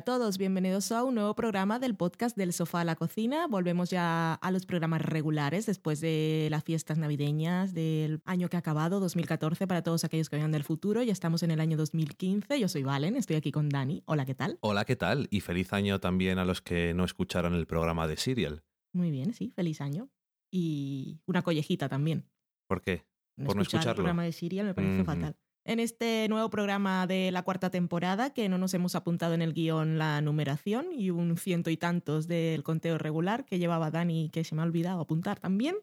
A todos, bienvenidos a un nuevo programa del podcast del sofá a la cocina. Volvemos ya a los programas regulares después de las fiestas navideñas del año que ha acabado, 2014, para todos aquellos que vengan del futuro. Ya estamos en el año 2015. Yo soy Valen, estoy aquí con Dani. Hola, ¿qué tal? Hola, ¿qué tal? Y feliz año también a los que no escucharon el programa de Serial. Muy bien, sí, feliz año. Y una collejita también. ¿Por qué? Por no escuchar el escucharlo. programa de Serial me parece fatal. En este nuevo programa de la cuarta temporada, que no nos hemos apuntado en el guion la numeración y un ciento y tantos del conteo regular que llevaba Dani, que se me ha olvidado apuntar también.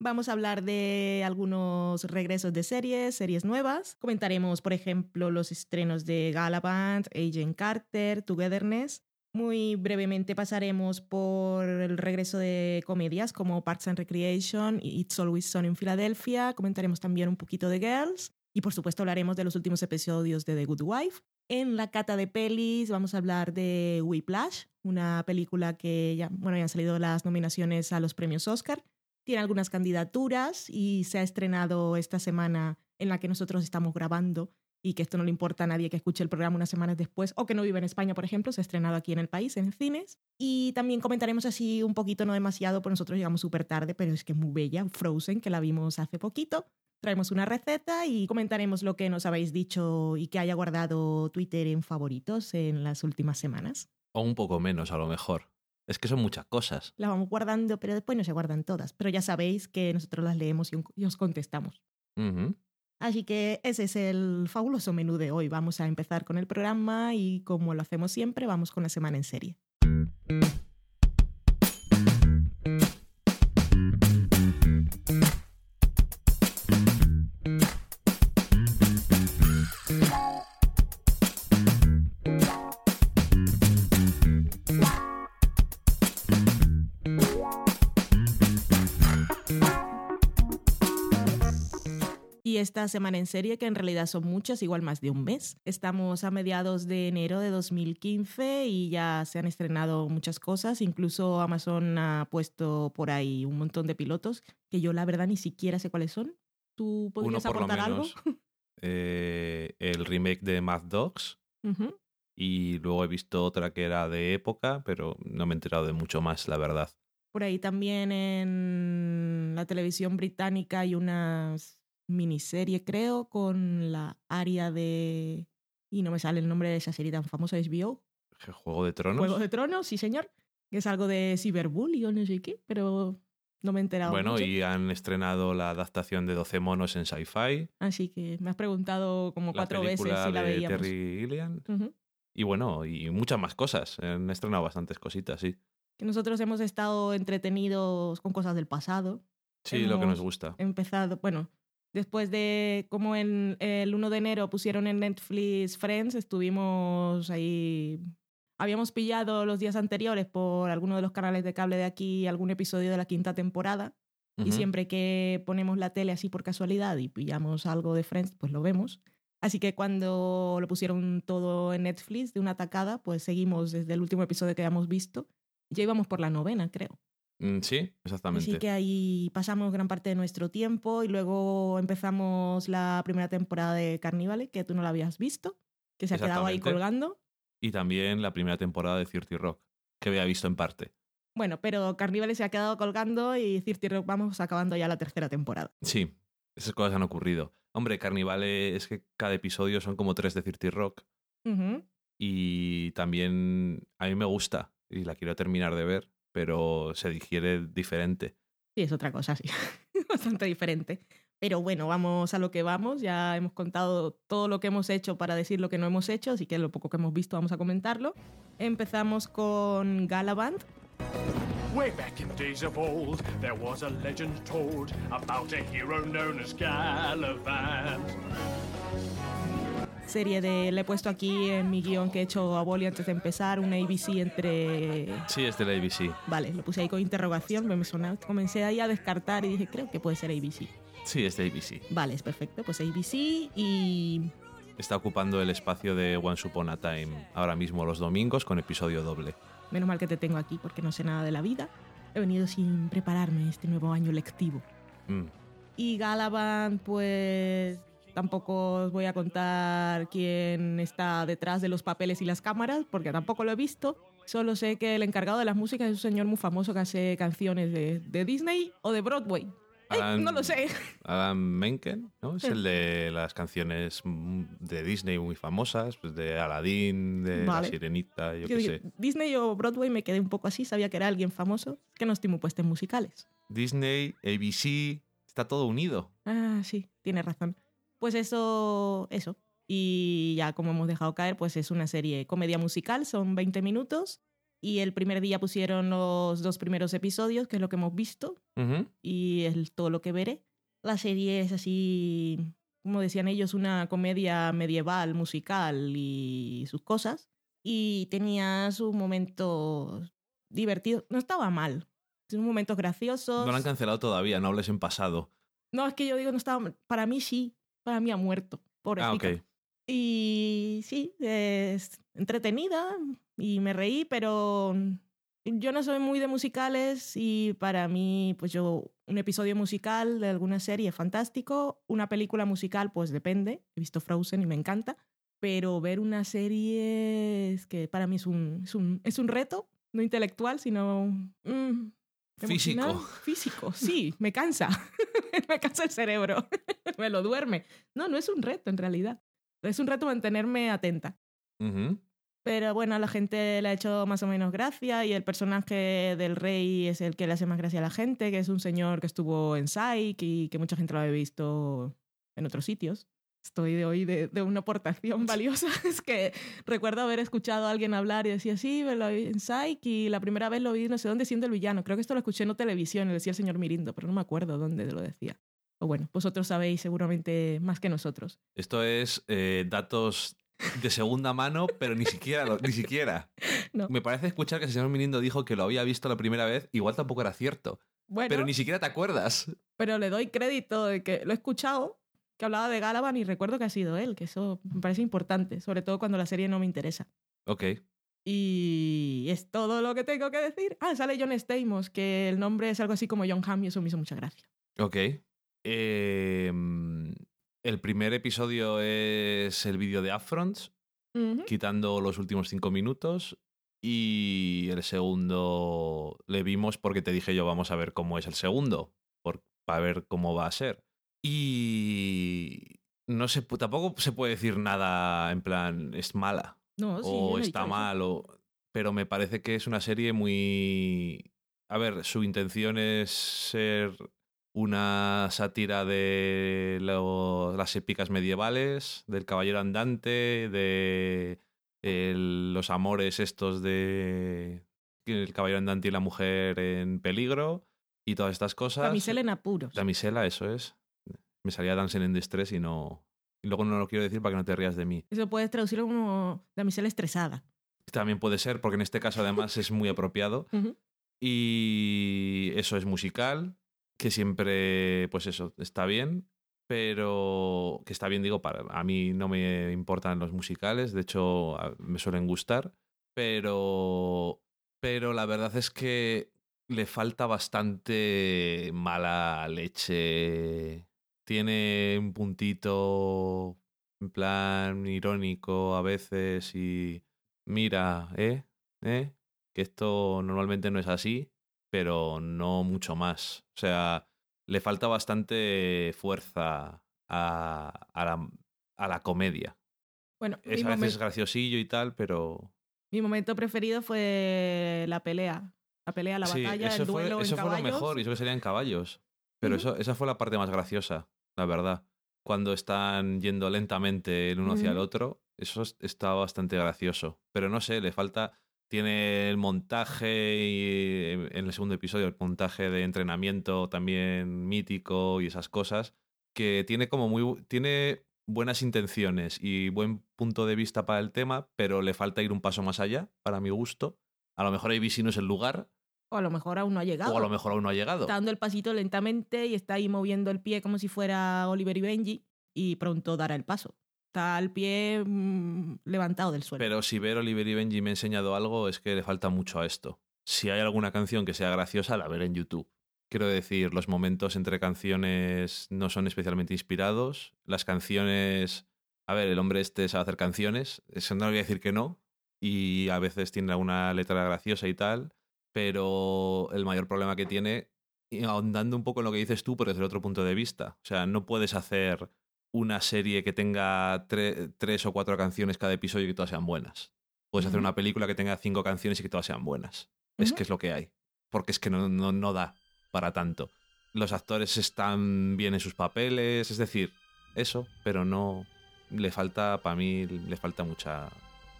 Vamos a hablar de algunos regresos de series, series nuevas. Comentaremos, por ejemplo, los estrenos de Galavant, Agent Carter, Togetherness. Muy brevemente pasaremos por el regreso de comedias como Parks and Recreation y It's Always Sunny en Filadelfia. Comentaremos también un poquito de Girls. Y por supuesto hablaremos de los últimos episodios de The Good Wife. En la cata de pelis vamos a hablar de Whiplash, una película que ya, bueno, ya han salido las nominaciones a los premios Oscar. Tiene algunas candidaturas y se ha estrenado esta semana en la que nosotros estamos grabando y que esto no le importa a nadie que escuche el programa unas semanas después o que no vive en España, por ejemplo, se ha estrenado aquí en el país, en cines. Y también comentaremos así un poquito, no demasiado, porque nosotros llegamos súper tarde, pero es que es muy bella, Frozen, que la vimos hace poquito. Traemos una receta y comentaremos lo que nos habéis dicho y que haya guardado Twitter en favoritos en las últimas semanas. O un poco menos, a lo mejor. Es que son muchas cosas. Las vamos guardando, pero después no se guardan todas. Pero ya sabéis que nosotros las leemos y os contestamos. Así que ese es el fabuloso menú de hoy. Vamos a empezar con el programa y como lo hacemos siempre, vamos con la semana en serie. Esta semana en serie, que en realidad son muchas, igual más de un mes. Estamos a mediados de enero de 2015 y ya se han estrenado muchas cosas. Incluso Amazon ha puesto por ahí un montón de pilotos que yo la verdad ni siquiera sé cuáles son. ¿Tú podrías aportar algo? Eh, el remake de Mad Dogs. Y luego he visto otra que era de época, pero no me he enterado de mucho más, la verdad. Por ahí también en la televisión británica hay una miniserie, creo, con la área de... Y no me sale el nombre de esa serie tan famosa, HBO. Juego de Tronos. Juego de Tronos, sí señor. Que es algo de ciberbully o no sé qué, pero no me he enterado bueno, mucho. y han estrenado la adaptación de 12 monos en sci-fi. Así que me has preguntado como La cuatro veces si la de veíamos. Terry Gilliam. Y bueno, y muchas más cosas. Han estrenado bastantes cositas, sí. Que nosotros hemos estado entretenidos con cosas del pasado. Sí, lo que nos gusta. empezado, bueno, después de como en el 1 de enero pusieron en Netflix Friends, estuvimos ahí, habíamos pillado los días anteriores por alguno de los canales de cable de aquí algún episodio de la quinta temporada y siempre que ponemos la tele así por casualidad y pillamos algo de Friends, pues lo vemos. Así que cuando lo pusieron todo en Netflix de una tacada, pues seguimos desde el último episodio que habíamos visto. Ya íbamos por la novena, creo. Mm, Sí, exactamente. Así que ahí pasamos gran parte de nuestro tiempo y luego empezamos la primera temporada de Carnívale, que tú no la habías visto, que se ha quedado ahí colgando. Y también la primera temporada de 30 Rock, que había visto en parte. Bueno, pero Carnívale se ha quedado colgando y Cirti Rock vamos acabando ya la tercera temporada. Sí, esas cosas han ocurrido. Hombre, Carnivale es que cada episodio son como tres de 30 Rock. Y también a mí me gusta y la quiero terminar de ver, pero se digiere diferente. Sí, es otra cosa, sí. Bastante diferente. Pero bueno, vamos a lo que vamos. Ya hemos contado todo lo que hemos hecho para decir lo que no hemos hecho, así que lo poco que hemos visto vamos a comentarlo. Empezamos con Galavant, Way back in days of old, there was a legend told about a hero known as Gallivant. Serie de... Le he puesto aquí en mi guion que he hecho a Boli antes de empezar, una ABC entre... Sí, es de la ABC. Vale, lo puse ahí con interrogación, me sonaba, comencé ahí a descartar y dije, creo que puede ser ABC. Sí, es de ABC. Vale, es perfecto, pues ABC y... Está ocupando el espacio de Once Upon a Time ahora mismo los domingos con episodio doble. Menos mal que te tengo aquí porque no sé nada de la vida. He venido sin prepararme este nuevo año lectivo. Mm. Y Galavan, pues Tampoco os voy a contar quién está detrás de los papeles y las cámaras, porque tampoco lo he visto. Solo sé que el encargado de las músicas es un señor muy famoso que hace canciones de, de Disney o de Broadway. Ay, Alan- no lo sé. Adam Menken, ¿no? Es el de las canciones de Disney muy famosas, pues de Aladdin, de Vale. La Sirenita, yo qué sé. Disney o Broadway me quedé un poco así, sabía que era alguien famoso, que no estoy muy puesta en musicales. Disney, ABC, está todo unido. Ah, sí, tiene razón. Pues eso, eso. Y ya como hemos dejado caer, pues es una serie comedia musical, son 20 minutos. Y el primer día pusieron los dos primeros episodios, que es lo que hemos visto, y es todo lo que veré. La serie es así, como decían ellos, una comedia medieval, musical y sus cosas. Y tenía sus momentos divertidos. No estaba mal. Sus momentos graciosos. No lo han cancelado todavía, no hables en pasado. No, es que yo digo, no estaba mal. Para mí sí. Para mí ha muerto. Ah, Pobrecita. ok. Y sí, es entretenida y me reí, pero yo no soy muy de musicales y para mí, pues yo, un episodio musical de alguna serie es fantástico, una película musical, pues depende. He visto Frozen y me encanta, pero ver una serie es que para mí es un, es un, es un reto, no intelectual, sino... mm. Emocional. Físico, sí, me cansa. me cansa el cerebro. me lo duerme. No, no es un reto en realidad. Es un reto mantenerme atenta. Pero bueno, a la gente le ha hecho más o menos gracia y el personaje del rey es el que le hace más gracia a la gente, que es un señor que estuvo en Psych y que mucha gente lo había visto en otros sitios. Estoy de hoy de, de una aportación valiosa. es que recuerdo haber escuchado a alguien hablar y decía, sí, me lo vi en Psych y la primera vez lo vi no sé dónde siendo el villano. Creo que esto lo escuché en televisión, lo decía el señor Mirindo, pero no me acuerdo dónde lo decía. O bueno, vosotros sabéis seguramente más que nosotros. Esto es eh, datos de segunda mano, pero ni siquiera, lo- ni siquiera. No. Me parece escuchar que el señor Mirindo dijo que lo había visto la primera vez, igual tampoco era cierto, Bueno, pero ni siquiera te acuerdas. pero le doy crédito de que lo he escuchado, que hablaba de Galavan y recuerdo que ha sido él, que eso me parece importante, sobre todo cuando la serie no me interesa. Ok. Y es todo lo que tengo que decir. Ah, sale John Stamos, que el nombre es algo así como John Hamm y eso me hizo mucha gracia. Ok. Eh, el primer episodio es el vídeo de Upfronts, quitando los últimos cinco minutos. Y el segundo le vimos porque te dije yo, vamos a ver cómo es el segundo, por, para ver cómo va a ser. Y no pu- tampoco se puede decir nada en plan, es mala No, sí, yo o está mal, o- pero me parece que es una serie muy... A ver, su intención es ser una sátira de lo- las épicas medievales, del caballero andante, de el- los amores estos de el caballero andante y la mujer en peligro y todas estas cosas. Damisela en apuros. Damisela, eso es. Me salía Dancing en Distress y no... Y luego no lo quiero decir para que no te rías de mí. Eso puedes traducirlo como damisela estresada. También puede ser, porque en este caso además es muy apropiado. Y eso es musical, que siempre, pues eso, está bien, pero que está bien, digo, para a mí no me importan los musicales, de hecho me suelen gustar, pero, pero la verdad es que le falta bastante mala leche. Tiene un puntito en plan irónico a veces y mira, ¿eh? ¿Eh? Que esto normalmente no es así, pero no mucho más. O sea, le falta bastante fuerza a, a la, a la comedia. Bueno, Es a veces graciosillo y tal, pero... mi momento preferido fue la pelea. La pelea, la sí, batalla, eso el duelo fue, eso en fue lo mejor, y eso que serían caballos. Pero eso, esa fue la parte más graciosa, la verdad. Cuando están yendo lentamente el uno hacia el otro, eso es- está bastante gracioso. Pero no sé, le falta. Tiene el montaje y eh, en el segundo episodio, el montaje de entrenamiento también mítico y esas cosas. Que tiene como muy. Tiene buenas intenciones y buen punto de vista para el tema, pero le falta ir un paso más allá, para mi gusto. A lo mejor ABC no es el lugar, O a lo mejor aún no ha llegado. o a lo mejor aún no ha llegado. Está dando el pasito lentamente y está ahí moviendo el pie como si fuera Oliver y Benji y pronto dará el paso. Está el pie mm, levantado del suelo. Pero si ver Oliver y Benji me ha enseñado algo, es que le falta mucho a esto. Si hay alguna canción que sea graciosa, la veré en YouTube. Quiero decir, los momentos entre canciones no son especialmente inspirados. Las canciones. A ver, el hombre este sabe hacer canciones. Eso no le voy a decir que no. Y a veces tiene alguna letra graciosa y tal. Pero el mayor problema que tiene, ahondando un poco en lo que dices tú, pero desde el otro punto de vista. O sea, no puedes hacer una serie que tenga tre- tres o cuatro canciones cada episodio y que todas sean buenas. Puedes hacer una película que tenga cinco canciones y que todas sean buenas. Es que es lo que hay. Porque es que no, no, no da para tanto. Los actores están bien en sus papeles, es decir, eso, pero no. Le falta, para mí, le falta mucha.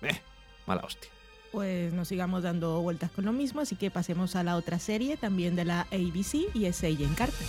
Eh, mala hostia. Pues no sigamos dando vueltas con lo mismo, así que pasemos a la otra serie también de la ABC y es Agent Carter.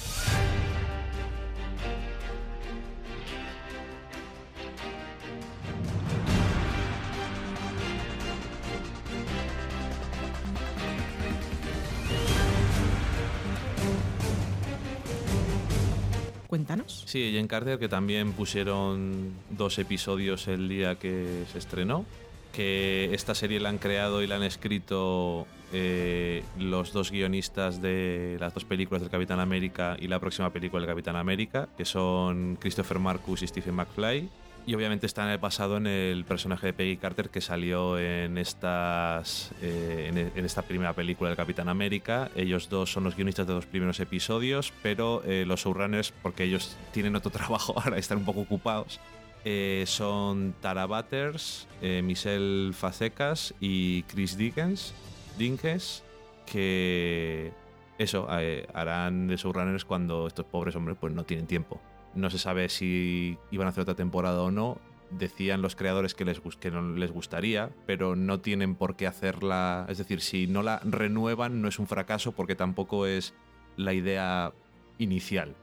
Cuéntanos. Sí, Jane Carter, que también pusieron dos episodios el día que se estrenó. Que esta serie la han creado y la han escrito eh, los dos guionistas de las dos películas del Capitán América y la próxima película del Capitán América, que son Christopher Marcus y Stephen McFly. Y obviamente está pasado en el personaje de Peggy Carter que salió en, estas, eh, en, en esta primera película del Capitán América. Ellos dos son los guionistas de los primeros episodios, pero eh, los showrunners, porque ellos tienen otro trabajo ahora, están un poco ocupados, eh, son Tara Butters, eh, Michelle Facecas y Chris Dickens, Dinkes, que eso, eh, harán de showrunners cuando estos pobres hombres pues no tienen tiempo. No se sabe si iban a hacer otra temporada o no. Decían los creadores que, les, que no les gustaría, pero no tienen por qué hacerla. Es decir, si no la renuevan, no es un fracaso porque tampoco es la idea inicial.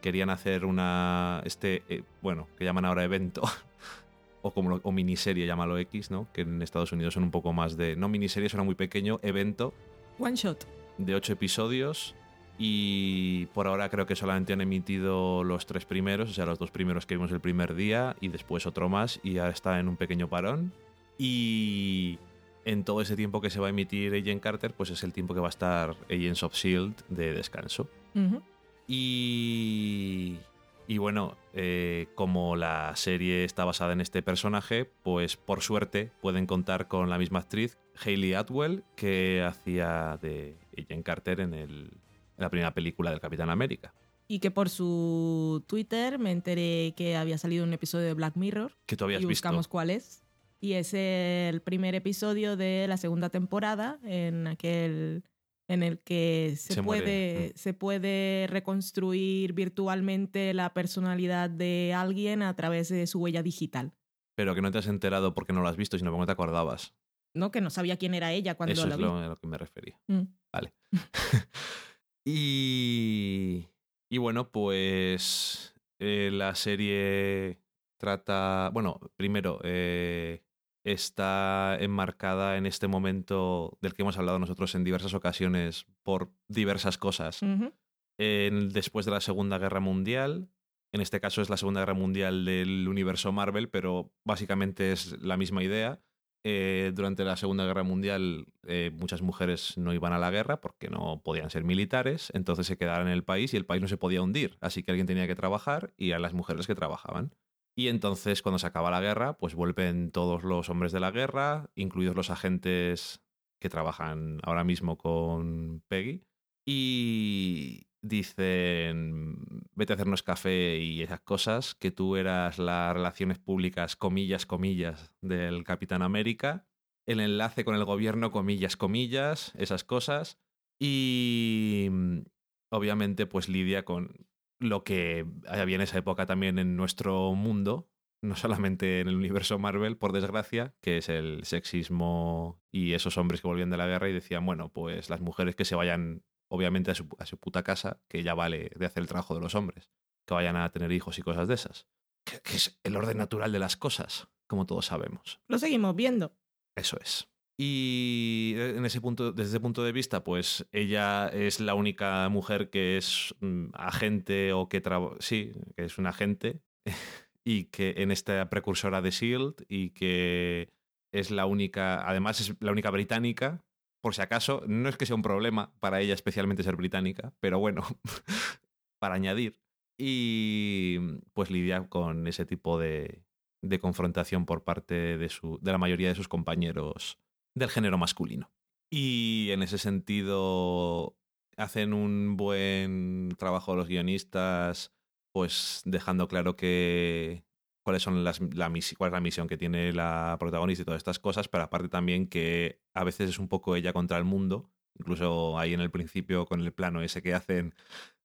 Querían hacer una. Este. eh, bueno, que llaman ahora evento. o como lo- o miniserie, llámalo X, ¿no? Que en Estados Unidos son un poco más de. No miniserie, suena muy pequeño. Evento One shot. de ocho episodios y por ahora creo que solamente han emitido los tres primeros, o sea, los dos primeros que vimos el primer día y después otro más y ahora está en un pequeño parón. Y en todo ese tiempo que se va a emitir Agent Carter, pues es el tiempo que va a estar Agents of S.H.I.E.L.D. De descanso. Y, y bueno, eh, como la serie está basada en este personaje, pues por suerte pueden contar con la misma actriz, Hayley Atwell, que hacía de Agent Carter en, el- en la primera película del Capitán América. Y que por su Twitter me enteré que había salido un episodio de Black Mirror Que tú habías y visto. buscamos cuál es. Y es el primer episodio de la segunda temporada en aquel en el que se, puede, Mm. se puede reconstruir virtualmente la personalidad de alguien a través de su huella digital. Pero que no te has enterado porque no lo has visto, sino porque no te acordabas. ¿No? Que no sabía quién era ella cuando Eso la es vi. lo, a lo que me refería. Mm. Vale. y, y bueno, pues eh, la serie trata, bueno, primero, eh, está enmarcada en este momento del que hemos hablado nosotros en diversas ocasiones por diversas cosas. En- después de la Segunda Guerra Mundial, en este caso es la Segunda Guerra Mundial del universo Marvel, pero básicamente es la misma idea. Eh, durante la Segunda Guerra Mundial eh, muchas mujeres no iban a la guerra porque no podían ser militares, entonces se quedaron en el país y el país no se podía hundir, así que alguien tenía que trabajar y eran las mujeres que trabajaban. Y entonces cuando se acaba la guerra, pues vuelven todos los hombres de la guerra, incluidos los agentes que trabajan ahora mismo con Peggy, y dicen, vete a hacernos café y esas cosas, que tú eras las relaciones públicas, comillas, comillas, del Capitán América, el enlace con el gobierno, comillas, comillas, esas cosas, y mm, obviamente pues lidia con lo que había en esa época también en nuestro mundo, no solamente en el universo Marvel, por desgracia, que es el sexismo y esos hombres que volvían de la guerra y decían, bueno, pues las mujeres que se vayan obviamente a su, a su puta casa, que ya vale de hacer el trabajo de los hombres, que vayan a tener hijos y cosas de esas. Que, que es el orden natural de las cosas, como todos sabemos. Lo seguimos viendo. Eso es. Y en ese punto, desde ese punto de vista, pues ella es la única mujer que es mm, agente o que trabaja. Sí, que es un agente. y que en esta precursora de Shield y que es la única, además es la única británica por si acaso, no es que sea un problema para ella especialmente ser británica, pero bueno, para añadir. Y pues lidia con ese tipo de, de confrontación por parte de, su, de la mayoría de sus compañeros del género masculino. Y en ese sentido hacen un buen trabajo los guionistas, pues dejando claro que cuáles son las, la, cuál es la misión que tiene la protagonista y todas estas cosas, pero aparte también que a veces es un poco ella contra el mundo, incluso ahí en el principio con el plano ese que hacen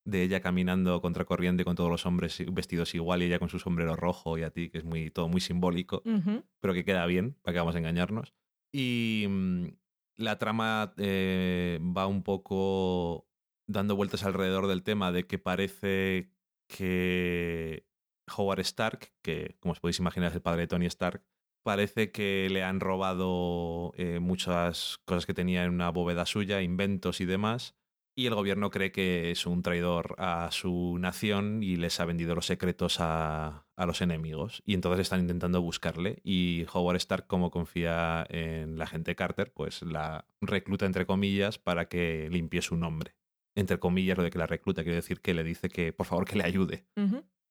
de ella caminando contra corriente con todos los hombres vestidos igual y ella con su sombrero rojo y a ti, que es muy, todo muy simbólico, pero que queda bien, para que vamos a engañarnos. Y mm, la trama eh, va un poco dando vueltas alrededor del tema de que parece que Howard Stark, que como os podéis imaginar es el padre de Tony Stark, parece que le han robado eh, muchas cosas que tenía en una bóveda suya, inventos y demás, y el gobierno cree que es un traidor a su nación y les ha vendido los secretos a, a, los enemigos. Y entonces están intentando buscarle. Y Howard Stark, como confía en la gente Carter, pues la recluta entre comillas para que limpie su nombre. Entre comillas, lo de que la recluta quiere decir que le dice que por favor que le ayude.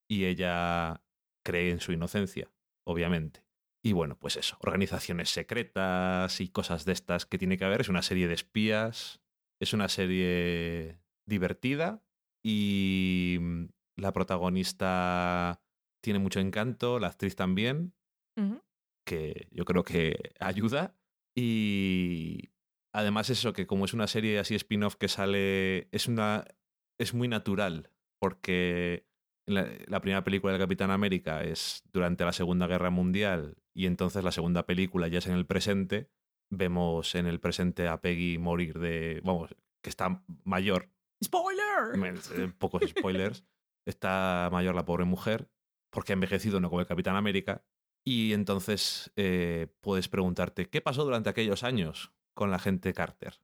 Y ella cree en su inocencia, obviamente. Y bueno, pues eso, organizaciones secretas y cosas de estas que tiene que haber. Es una serie de espías es una serie divertida y mm, la protagonista tiene mucho encanto, la actriz también, que yo creo que ayuda. Y además eso, que como es una serie así spin-off que sale, es, una, es muy natural, porque la, la, primera película del Capitán América es durante la Segunda Guerra Mundial y entonces la segunda película ya es en el presente vemos en el presente a Peggy morir de, vamos, que está mayor. ¡Spoiler! Eh, pocos spoilers. está mayor la pobre mujer, porque ha envejecido no como el Capitán América. Y entonces eh, puedes preguntarte, ¿qué pasó durante aquellos años con la gente Carter?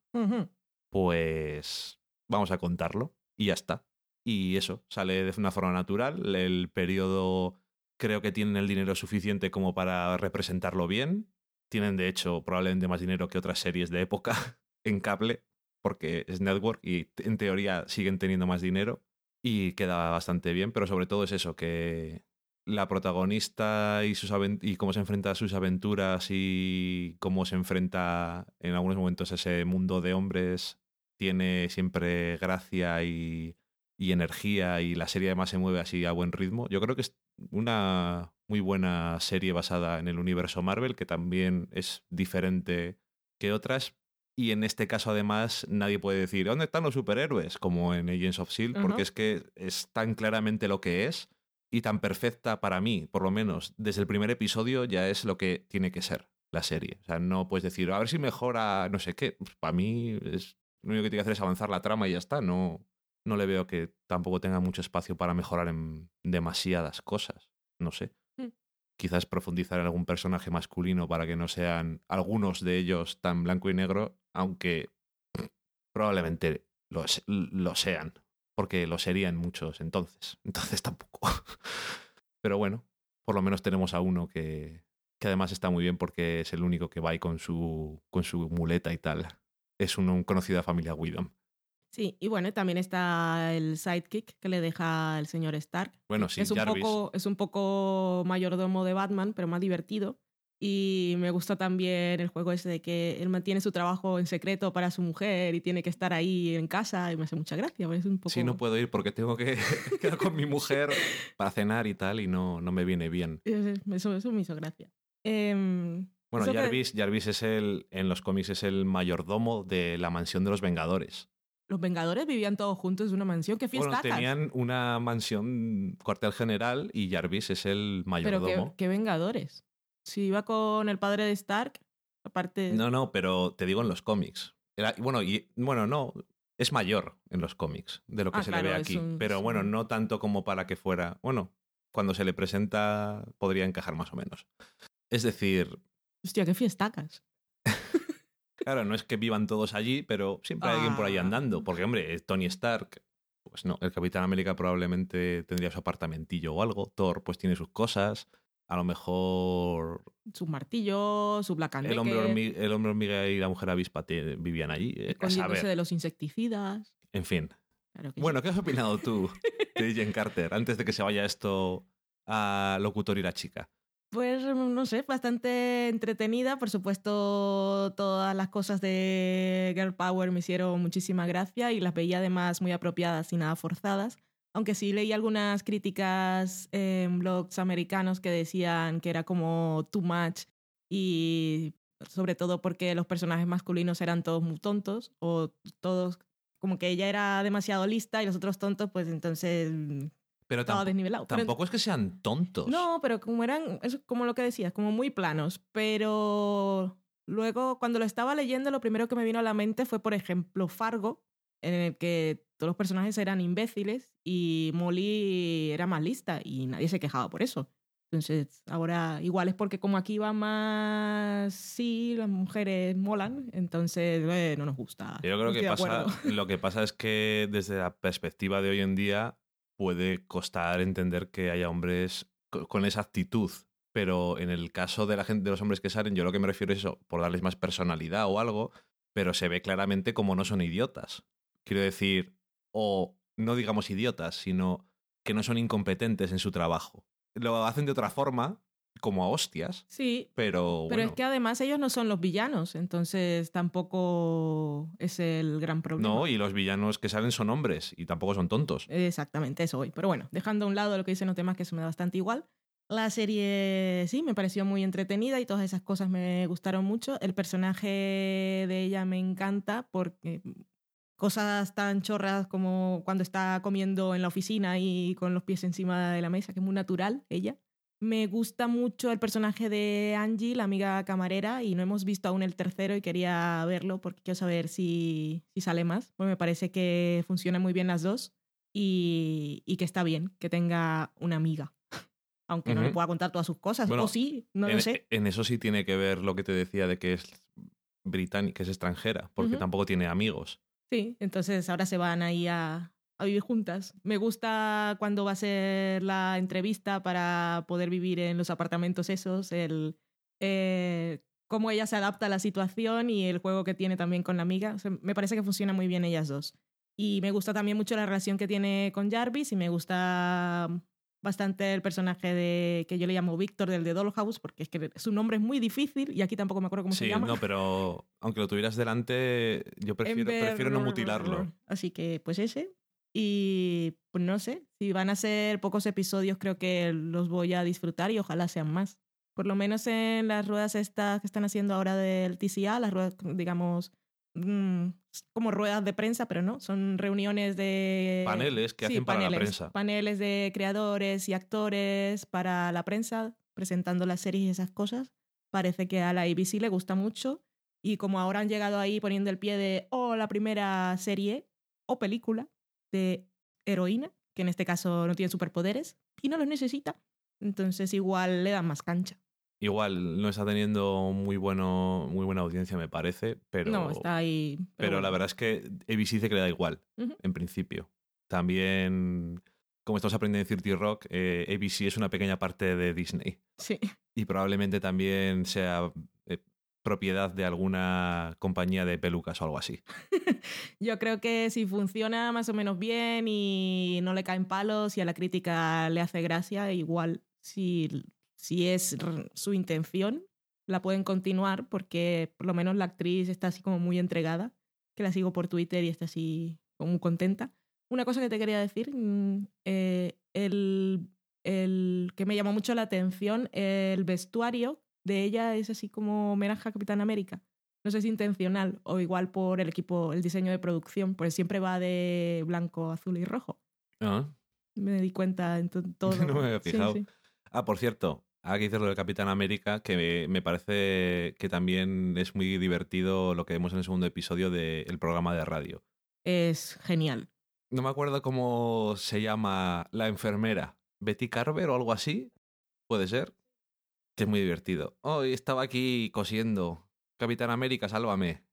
Pues vamos a contarlo y ya está. Y eso, sale de una forma natural. El periodo creo que tienen el dinero suficiente como para representarlo bien. Tienen, de hecho, probablemente más dinero que otras series de época en cable, porque es network y en teoría siguen teniendo más dinero y queda bastante bien, pero sobre todo es eso, que la protagonista y, sus y cómo se enfrenta a sus aventuras y cómo se enfrenta en algunos momentos a ese mundo de hombres tiene siempre gracia y, y energía y la serie además se mueve así a buen ritmo. Yo creo que es una muy buena serie basada en el universo Marvel, que también es diferente que otras. Y en este caso, además, nadie puede decir ¿dónde están los superhéroes? como en Agents of Shield, porque es que es tan claramente lo que es y tan perfecta para mí, por lo menos desde el primer episodio, ya es lo que tiene que ser la serie. O sea, no puedes decir, a ver si mejora no sé qué. Pues para mí, es, lo único que tiene que hacer es avanzar la trama y ya está. No, no le veo que tampoco tenga mucho espacio para mejorar en demasiadas cosas. No sé quizás profundizar en algún personaje masculino para que no sean algunos de ellos tan blanco y negro, aunque probablemente lo, lo sean, porque lo serían muchos entonces. Entonces tampoco. Pero bueno, por lo menos tenemos a uno que, que además está muy bien porque es el único que va ahí con su, con su muleta y tal. Es un, un familia Widom. Sí, y bueno, también está el sidekick que le deja el señor Stark. Bueno, sí, es un poco Es un poco mayordomo de Batman, pero más divertido. Y me gusta también el juego ese de que él mantiene su trabajo en secreto para su mujer y tiene que estar ahí en casa y me hace mucha gracia. Es un poco... Sí, no puedo ir porque tengo que quedar con mi mujer para cenar y tal y no, no me viene bien. Eso, eso me hizo gracia. Eh, bueno, Jarvis, Jarvis es el, en los cómics es el mayordomo de la mansión de los Vengadores los Vengadores vivían todos juntos en una mansión. ¿Qué fiesta? Bueno, tenían una mansión cuartel general y Jarvis es el mayordomo. Pero ¿qué, Vengadores? Si iba con el padre de Stark, aparte... No, no, pero te digo en los cómics. bueno, y, bueno, no, es mayor en los cómics de lo que ah, se le ve aquí. pero bueno, no tanto como para que fuera... Bueno, cuando se le presenta podría encajar más o menos. Es decir... Hostia, qué fiestacas. Claro, no es que vivan todos allí, pero siempre hay alguien por ahí andando. Ah. Porque, hombre, Tony Stark, pues no, el Capitán América probablemente tendría su apartamentillo o algo. Thor, pues tiene sus cosas. a lo mejor Sus martillos, su Black el hombre, el hormiga y la mujer avispa te- vivían allí. eh, escondiéndose de los insecticidas. En fin. Claro que sí. Bueno, ¿qué has opinado tú de Jen Carter antes de que se vaya esto a locutor y la chica? Pues no sé, bastante entretenida. Por supuesto, todas las cosas de Girl Power me hicieron muchísima gracia y las veía además muy apropiadas y nada forzadas. Aunque sí leí algunas críticas en blogs americanos que decían que era como too much y sobre todo porque los personajes masculinos eran todos muy tontos o todos como que ella era demasiado lista y los otros tontos, pues entonces mm, Pero desnivelado. Pero- tampoco es que sean tontos. no, pero como eran, es como lo que decías, como muy planos. Pero luego, cuando lo estaba leyendo, lo primero que me vino a la mente fue, por ejemplo, Fargo, en el que todos los personajes eran imbéciles y Molly era más lista y nadie se quejaba por eso. Entonces, ahora igual es porque como aquí va más, sí, las mujeres molan, entonces eh, no nos gusta. Yo creo que pasa, lo que pasa es que desde la perspectiva de hoy en día puede costar entender que haya hombres co- con esa actitud. Pero en el caso de la gente, de los hombres que salen, yo lo que me refiero es eso, por darles más personalidad o algo, pero se ve claramente como no son idiotas. Quiero decir, o no digamos idiotas, sino que no son incompetentes en su trabajo. Lo hacen de otra forma, como a hostias, Sí, pero, Pero bueno. es que además ellos no son los villanos, entonces tampoco es el gran problema. No, y los villanos que salen son hombres y tampoco son tontos. Exactamente, eso voy. Pero bueno, dejando a un lado lo que dicen los temas, que eso me da bastante igual. La serie sí, me pareció muy entretenida y todas esas cosas me gustaron mucho. El personaje de ella me encanta porque cosas tan chorras como cuando está comiendo en la oficina y con los pies encima de la mesa, que es muy natural ella. Me gusta mucho el personaje de Angie, la amiga camarera, y no hemos visto aún el tercero y quería verlo porque quiero saber si, si sale más. Pues me parece que funcionan muy bien las dos y, y que está bien que tenga una amiga. Aunque no le pueda contar todas sus cosas. Bueno, o sí, no en, lo sé. en eso sí tiene que ver lo que te decía de que es británica, que es extranjera, porque tampoco tiene amigos. Sí, entonces ahora se van ahí a, a vivir juntas. Me gusta cuando va a ser la entrevista para poder vivir en los apartamentos esos, el eh, cómo ella se adapta a la situación y el juego que tiene también con la amiga. O sea, me parece que funciona muy bien ellas dos. Y me gusta también mucho la relación que tiene con Jarvis y me gusta bastante el personaje de que yo le llamo Víctor del de Dollhouse porque es que su nombre es muy difícil y aquí tampoco me acuerdo cómo se Sí, llama. no, pero aunque lo tuvieras delante, yo prefiero, Ember- prefiero no mutilarlo. Así que, pues ese. Y pues no sé, si van a ser pocos episodios, creo que los voy a disfrutar y ojalá sean más. Por lo menos en las ruedas estas que están haciendo ahora del TCA, las ruedas, digamos, mm, como ruedas de prensa, pero no, son reuniones de... Paneles que Sí, hacen para la paneles, prensa. Paneles de creadores y actores para la prensa, presentando las series y esas cosas. Parece que a la ABC le gusta mucho. Y como ahora han llegado ahí poniendo el pie de, oh, la primera serie o película de heroína, que en este caso no tiene superpoderes y no los necesita. Entonces igual le dan más cancha. Igual no está teniendo muy bueno muy buena audiencia, me parece, pero, no, está ahí. pero bueno. la verdad es que ABC dice que le da igual, en principio. También, como estamos aprendiendo en Cirti Rock, eh, ABC es una pequeña parte de Disney. Sí. y probablemente también sea propiedad de alguna compañía de pelucas o algo así. Yo creo que si funciona más o menos bien y no le caen palos y a la crítica le hace gracia, igual si, si es su intención, la pueden continuar porque por lo menos la actriz está así como muy entregada, que la sigo por Twitter y está así como muy contenta. Una cosa que te quería decir, mm, eh, el, el que me llamó mucho la atención, el vestuario de ella es así como homenaje a Capitán América. No sé si intencional o igual por el equipo, el diseño de producción, pues siempre va de blanco, azul y rojo. Ah, Me di cuenta en to- todo. No me había Sí, fijado. sí. Ah, por cierto, ahora que dices lo del Capitán América, que me, me parece que también es muy divertido lo que vemos en el segundo episodio del programa de radio. Es genial. No me acuerdo cómo se llama la enfermera. Betty Carver o algo así. Puede ser. Es muy divertido. Hoy estaba aquí cosiendo. Capitán América, sálvame.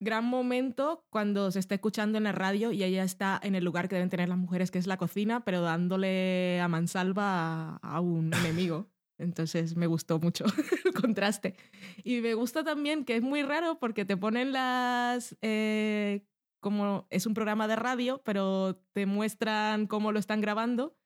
Gran momento cuando se está escuchando en la radio y ella está en el lugar que deben tener las mujeres, que es la cocina, pero dándole a mansalva a, a un enemigo. Entonces me gustó mucho el contraste. Y me gusta también que es muy raro porque te ponen las... eh, como es un programa de radio, pero te muestran cómo lo están grabando,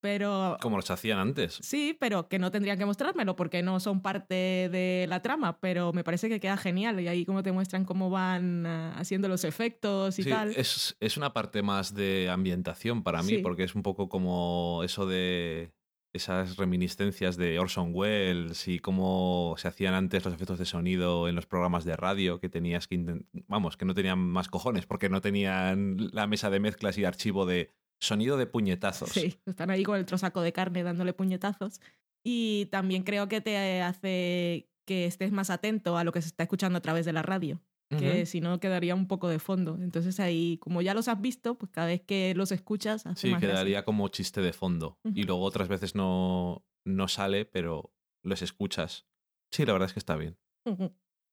pero... Como los hacían antes. Sí, pero que no tendrían que mostrármelo porque no son parte de la trama, pero me parece que queda genial y ahí como te muestran cómo van ah, haciendo los efectos y Sí, tal. es, es una parte más de ambientación para mí, Sí. porque es un poco como eso de esas reminiscencias de Orson Welles y cómo se hacían antes los efectos de sonido en los programas de radio que tenías que vamos, que no tenían más cojones porque no tenían la mesa de mezclas y archivo de sonido de puñetazos. Sí, están ahí con el trozaco de carne dándole puñetazos. Y también creo que te hace que estés más atento a lo que se está escuchando a través de la radio, que si no quedaría un poco de fondo. Entonces ahí, como ya los has visto, pues cada vez que los escuchas hace Sí, más gracia. quedaría como chiste de fondo. Y luego otras veces no, no sale, pero los escuchas. Sí, la verdad es que está bien.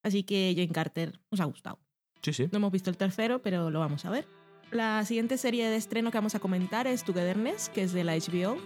Así que Jane Carter nos ha gustado. Sí, sí. No hemos visto el tercero, pero lo vamos a ver. La siguiente serie de estreno que vamos a comentar es Togetherness, que es de la HBO.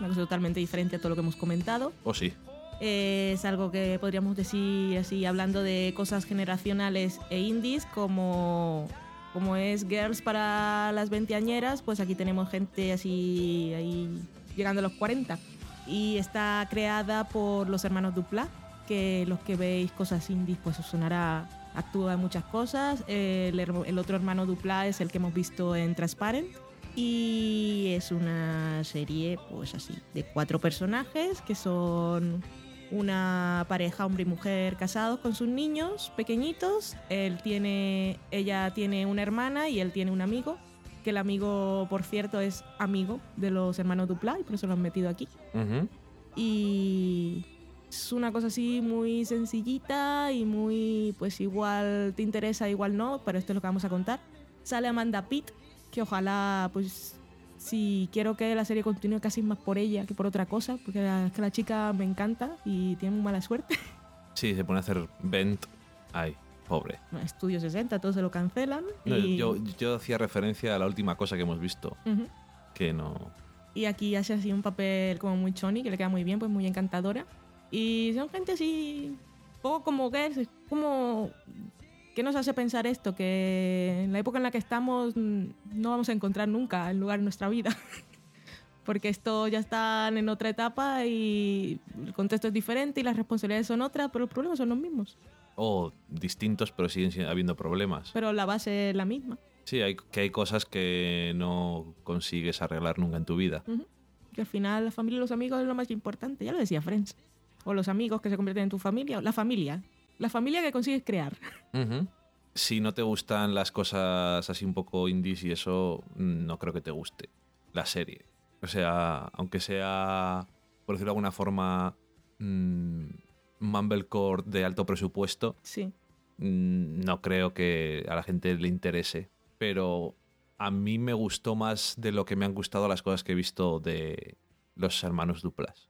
Una cosa totalmente diferente a todo lo que hemos comentado. O sí. Es algo que podríamos decir así, hablando de cosas generacionales e indies, como, como es Girls para las veinteañeras, pues aquí tenemos gente así ahí llegando a los 40. Y está creada por los hermanos Dupla, que los que veis cosas indies, pues os sonará, actúa en muchas cosas. El, el otro hermano Dupla es el que hemos visto en Transparent. Y es una serie, pues así, de cuatro personajes que son una pareja, hombre y mujer, casados con sus niños pequeñitos. Él tiene, ella tiene una hermana y él tiene un amigo. Que el amigo, por cierto, es amigo de los hermanos Dupla y por eso lo han metido aquí. Y es una cosa así muy sencillita y muy, pues igual te interesa, igual no, pero esto es lo que vamos a contar. Sale Amanda Pitt, que ojalá, pues, si quiero que la serie continúe casi más por ella que por otra cosa, porque la, es que la chica me encanta y tiene muy mala suerte. Sí, se pone a hacer vent. Ay, pobre. Estudio 60, todos se lo cancelan. No, y, yo, yo hacía referencia a la última cosa que hemos visto, que no... Y aquí hace así un papel como muy choni, que le queda muy bien, pues muy encantadora. Y son gente así, poco como es como... ¿Qué nos hace pensar esto? Que en la época en la que estamos mm, no vamos a encontrar nunca el lugar en nuestra vida. Porque esto ya están en otra etapa y el contexto es diferente y las responsabilidades son otras, pero los problemas son los mismos. O distintos, pero siguen si- habiendo problemas. Pero la base es la misma. Sí, hay, que hay cosas que no consigues arreglar nunca en tu vida. Ujú. Que al final la familia y los amigos es lo más importante. Ya lo decía Friends. O los amigos que se convierten en tu familia. o La familia. La familia que consigues crear. Si no te gustan las cosas así un poco indies y eso, no creo que te guste la serie. O sea, aunque sea, por decirlo de alguna forma, mm, Mumblecore de alto presupuesto, Sí. mm, no creo que a la gente le interese. Pero a mí me gustó más de lo que me han gustado las cosas que he visto de los hermanos Duplas.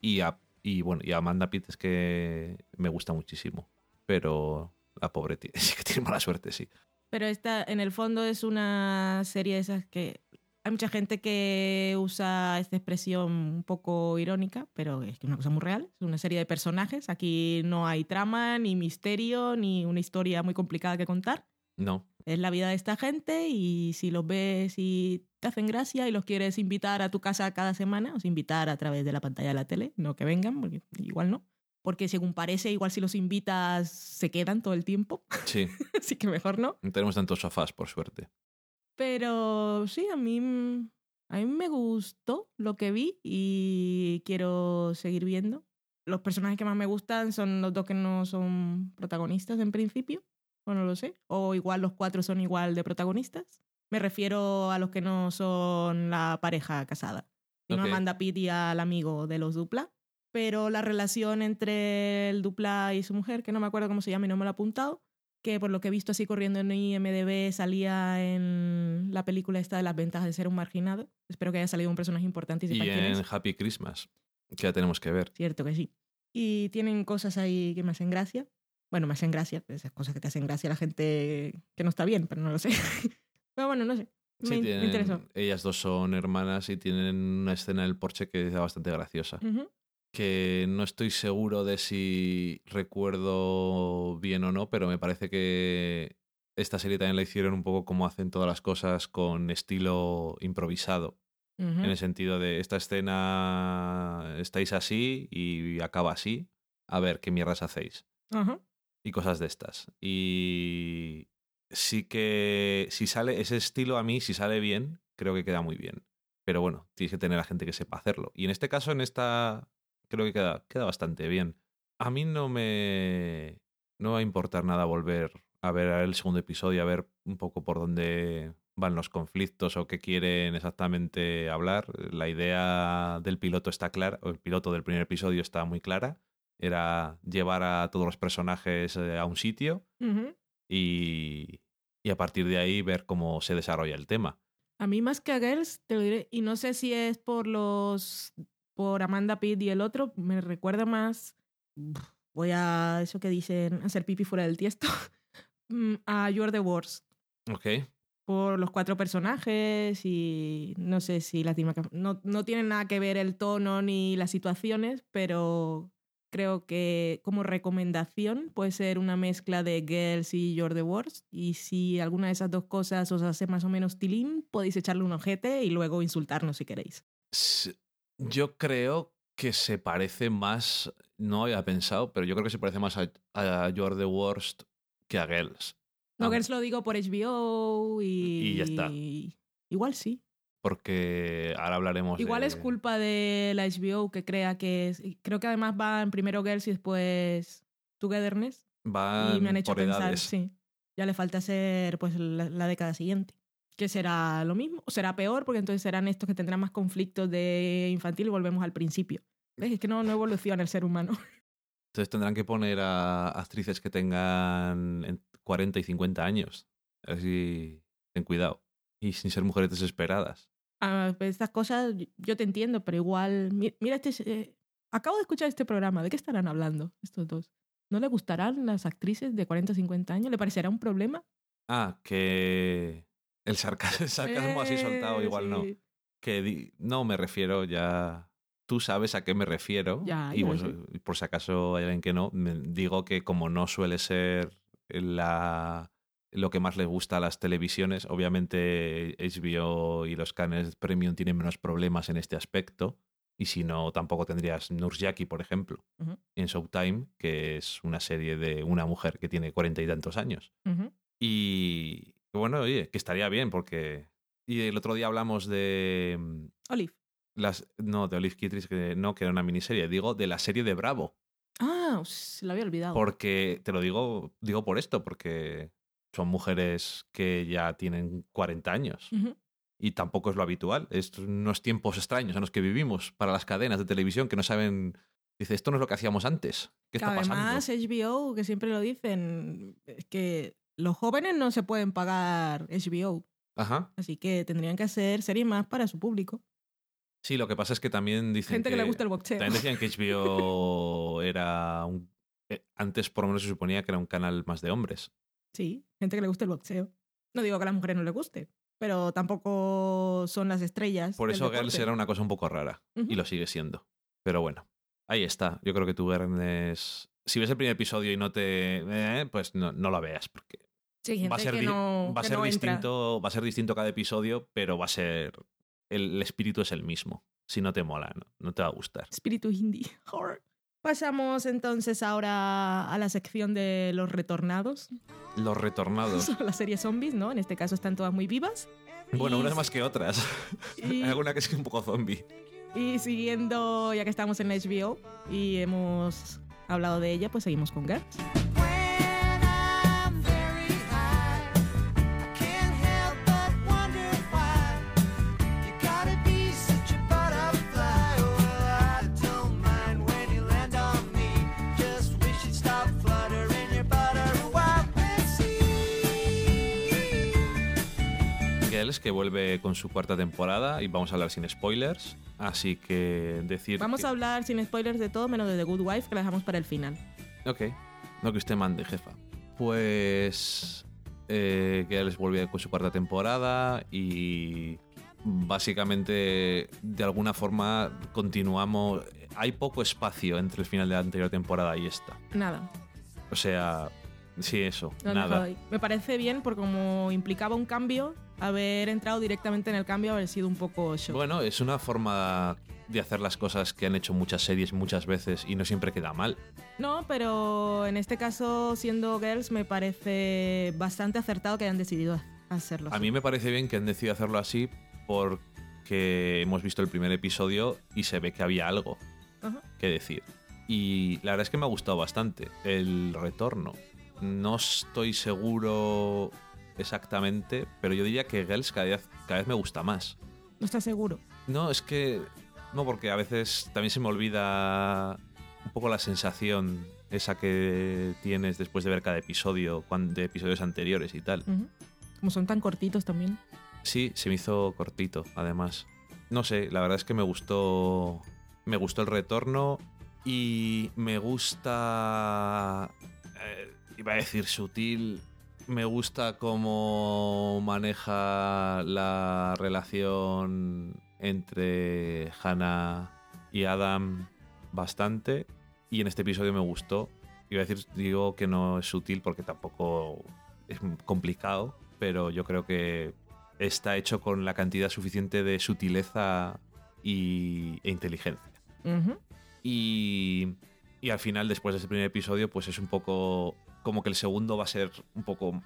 Y a, y bueno, y Amanda Pitt es que me gusta muchísimo. Pero la pobre tiene, sí que tiene mala suerte, sí. Pero esta, en el fondo, es una serie de esas que. Hay mucha gente que usa esta expresión un poco irónica, pero es que es una cosa muy real. Es una serie de personajes. Aquí no hay trama, ni misterio, ni una historia muy complicada que contar. No. Es la vida de esta gente y si los ves y te hacen gracia y los quieres invitar a tu casa cada semana, o sea, invitar a través de la pantalla de la tele, no que vengan, porque igual no. Porque según parece, igual si los invitas se quedan todo el tiempo, Sí, así que mejor no. no tenemos tantos sofás, por suerte. Pero sí, a mí, a mí me gustó lo que vi y quiero seguir viendo. Los personajes que más me gustan son los dos que no son protagonistas en principio, o no lo sé. O igual los cuatro son igual de protagonistas. Me refiero a los que no son la pareja casada. Y no Ok. a Amanda Pitt y al amigo de los Dupla. Pero la relación entre el Dupla y su mujer, que no me acuerdo cómo se llama y no me lo he apuntado, que por lo que he visto así corriendo en IMDB salía en la película esta de las ventajas de ser un marginado. Espero que haya salido un personaje importante y Y en Happy Christmas, que ya tenemos que ver. Cierto que sí. Y tienen cosas ahí que me hacen gracia. Bueno, me hacen gracia, esas cosas que te hacen gracia a la gente que no está bien, pero no lo sé. pero bueno, no sé. Me, Sí, me tienen- interesó. ellas dos son hermanas y tienen una escena en el porche que es bastante graciosa. Que no estoy seguro de si recuerdo bien o no, pero me parece que esta serie también la hicieron un poco como hacen todas las cosas con estilo improvisado. En el sentido de esta escena estáis así y acaba así. A ver qué mierdas hacéis. Y cosas de estas. Y sí que si sale ese estilo a mí, si sale bien, creo que queda muy bien. Pero bueno, tienes que tener a gente que sepa hacerlo. Y en este caso, en esta, creo que queda, queda bastante bien. A mí no me, no va a importar nada volver a ver el segundo episodio, a ver un poco por dónde van los conflictos o qué quieren exactamente hablar. La idea del piloto está clara, o el piloto del primer episodio está muy clara. Era llevar a todos los personajes eh, a un sitio Ujú. Y, y a partir de ahí ver cómo se desarrolla el tema. A mí más que a Girls, te lo diré, y no sé si es por los por Amanda Pitt y el otro, me recuerda más voy a eso que dicen hacer pipi fuera del tiesto mm, a You're the Worst Ok. por los cuatro personajes y no sé si la no no tienen nada que ver el tono ni las situaciones, pero creo que como recomendación puede ser una mezcla de Girls y You're the Worst. Y si alguna de esas dos cosas os hace más o menos tilín, podéis echarle un ojete y luego insultarnos si queréis. Yo creo que se parece más, no había pensado, pero yo creo que se parece más a, a You're the Worst que a Girls. No, Girls lo digo por HBO y... Y ya está. Igual sí. Porque ahora hablaremos Igual de... es culpa de la HBO que crea que es... Creo que además van primero Girls y después Togetherness. Van y me han hecho por pensar, edades. sí. Ya le falta ser pues la, la década siguiente. Que será lo mismo, o será peor, porque entonces serán estos que tendrán más conflictos de infantil y volvemos al principio. ¿Ves? Es que no, no evoluciona el ser humano. Entonces tendrán que poner a actrices que tengan en 40 y 50 años. Así, ten cuidado. Y sin ser mujeres desesperadas. Ah, pues estas cosas yo- te entiendo, pero igual. mi- Mira, este. eh, acabo de escuchar este programa. ¿De qué estarán hablando estos dos? ¿No le gustarán las actrices de 40 o 50 años? ¿Le parecerá un problema? Ah, que el sarcasmo, el sarcasmo así soltado Eh, igual no. Que di- no me refiero ya. Tú sabes a qué me refiero. Ya, y ya pues, por si acaso hay alguien que no, me- digo que como no suele ser la, lo que más les gusta a las televisiones, obviamente HBO y los canales premium tienen menos problemas en este aspecto. Y si no, tampoco tendrías Nurjaki, por ejemplo, en Showtime, que es una serie de una mujer que tiene cuarenta y tantos años. Y bueno, oye, que estaría bien porque... Y el otro día hablamos de mm, Olive. las... No, de Olive Kittery, que no, que era una miniserie. Digo, de la serie de Bravo. Ah, se lo había olvidado. Porque, te lo digo, digo por esto, porque son mujeres que ya tienen 40 años. Y tampoco es lo habitual. Es unos tiempos extraños en los que vivimos para las cadenas de televisión que no saben... Dice, esto no es lo que hacíamos antes. ¿Qué Que está pasando? además, HBO, que siempre lo dicen, es que los jóvenes no se pueden pagar HBO. Ajá. Así que tendrían que hacer series más para su público. Sí, lo que pasa es que también dicen Gente que, le gusta el boxeo. También decían que HBO era un... eh, Antes por lo menos se suponía que era un canal más de hombres. Sí, gente que le gusta el boxeo. No digo que a las mujeres no les guste, pero tampoco son las estrellas. Por eso Girls era una cosa un poco rara. Y lo sigue siendo. Pero bueno, ahí está. Yo creo que tú, Ernest... Si ves el primer episodio y no te... eh, pues no, no lo veas, porque Sí, gente va a ser, no, va a ser no distinto, va a ser distinto cada episodio, pero va a ser... El, el espíritu es el mismo. Si no te mola, no, no te va a gustar. Espíritu indie. Horror. Pasamos entonces ahora a la sección de los retornados. Los retornados. Son las series zombies, ¿no? En este caso están todas muy vivas. Bueno, Y- unas más que otras. y- Hay alguna que es un poco zombie. Y siguiendo, ya que estamos en HBO y hemos hablado de ella, pues seguimos con Girls. Que vuelve con su cuarta temporada y vamos a hablar sin spoilers. Así que decir. Vamos que- a hablar sin spoilers de todo, menos de The Good Wife, que la dejamos para el final. Ok, lo que usted mande, jefa. Pues. Eh, Girls vuelve con su cuarta temporada y. Básicamente, de alguna forma, continuamos. Hay poco espacio entre el final de la anterior temporada y esta. Nada. O sea, sí, eso, nada. Me parece bien por como implicaba un cambio, haber entrado directamente en el cambio haber sido un poco shock. Bueno, es una forma de hacer las cosas que han hecho muchas series muchas veces y no siempre queda mal. No, pero en este caso, siendo Girls, me parece bastante acertado que hayan decidido hacerlo. A así. mí me parece bien que han decidido hacerlo así porque hemos visto el primer episodio y se ve que había algo que decir. Y la verdad es que me ha gustado bastante el retorno. No estoy seguro exactamente, pero yo diría que Girls cada vez, cada vez me gusta más. No estás seguro. No, es que. No, porque a veces también se me olvida un poco la sensación esa que tienes después de ver cada episodio, de episodios anteriores y tal. Como son tan cortitos también. Sí, se me hizo cortito, además. No sé, la verdad es que me gustó. Me gustó el retorno y me gusta. eh, iba a decir sutil. Me gusta cómo maneja la relación entre Hannah y Adam bastante. Y en este episodio me gustó. Iba a decir, digo que no es sutil porque tampoco es complicado, pero yo creo que está hecho con la cantidad suficiente de sutileza y, e inteligencia. Y, y al final, después de este primer episodio, pues es un poco como que el segundo va a ser un poco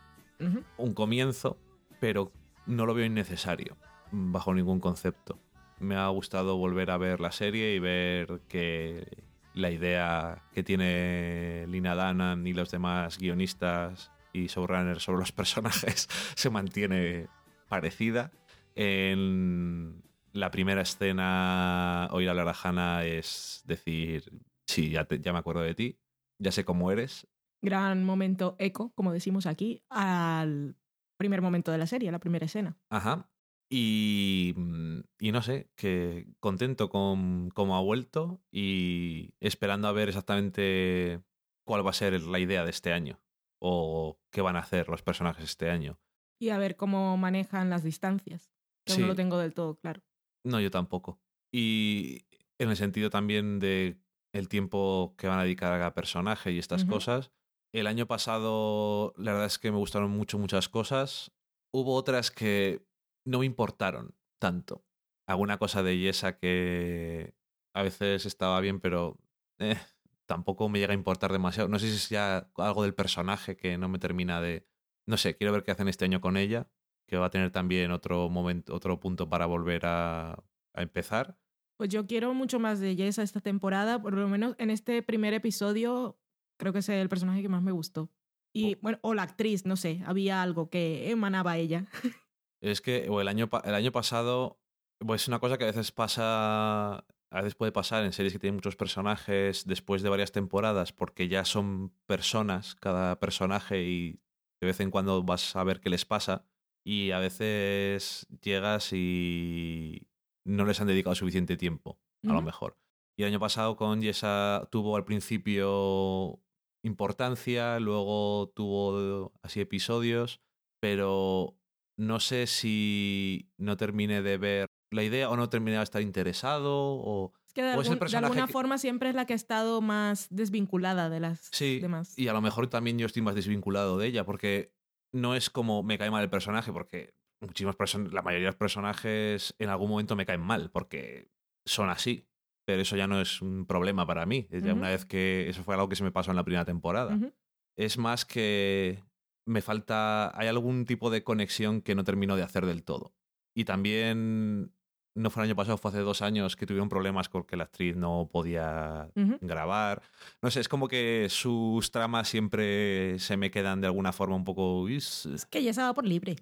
un comienzo, pero no lo veo innecesario bajo ningún concepto. Me ha gustado volver a ver la serie y ver que la idea que tiene Lina Danan y los demás guionistas y showrunners sobre los personajes se mantiene parecida. En la primera escena, oír hablar a Hannah es decir, sí, ya, te- ya me acuerdo de ti, ya sé cómo eres, Gran momento eco, como decimos aquí, al primer momento de la serie, a la primera escena. Ajá. Y, mm, y no sé, que contento con cómo ha vuelto y esperando a ver exactamente cuál va a ser la idea de este año o qué van a hacer los personajes este año. Y a ver cómo manejan las distancias. Que Sí. no lo tengo del todo claro. No, yo tampoco. Y en el sentido también de el tiempo que van a dedicar a cada personaje y estas cosas. El año pasado, la verdad es que me gustaron mucho muchas cosas. Hubo otras que no me importaron tanto. Alguna cosa de Yesa que a veces estaba bien, pero eh, tampoco me llega a importar demasiado. No sé si es ya algo del personaje que no me termina de... No sé, quiero ver qué hacen este año con ella, que va a tener también otro momento, otro punto para volver a, empezar. Pues yo quiero mucho más de Jessa esta temporada, por lo menos en este primer episodio creo que es el personaje que más me gustó. Y bueno, o la actriz, no sé, había algo que emanaba ella. Es que o el, año, el año pasado, pues es una cosa que a veces pasa, a veces puede pasar en series que tienen muchos personajes después de varias temporadas, porque ya son personas, cada personaje, y de vez en cuando vas a ver qué les pasa, y a veces llegas y no les han dedicado suficiente tiempo, a lo mejor. Y el año pasado con Yesa tuvo al principio importancia, luego tuvo así episodios, pero no sé si no terminé de ver la idea o no terminé de estar interesado o... Es que de, algún- alguna que- forma siempre es la que ha estado más desvinculada de las Sí, demás. y a lo mejor también yo estoy más desvinculado de ella porque no es como me cae mal el personaje, porque muchísimas personas, la mayoría de los personajes en algún momento me caen mal porque son así. Pero eso ya no es un problema para mí. Ya una vez que eso fue algo que se me pasó en la primera temporada. Ujú. es más que me falta, hay algún tipo de conexión que no termino de hacer del todo. Y también, no fue el año pasado, fue hace dos años que tuvieron problemas porque la actriz no podía grabar. No sé, es como que sus tramas siempre se me quedan de alguna forma un poco... "Is". Que Jessa va por libre.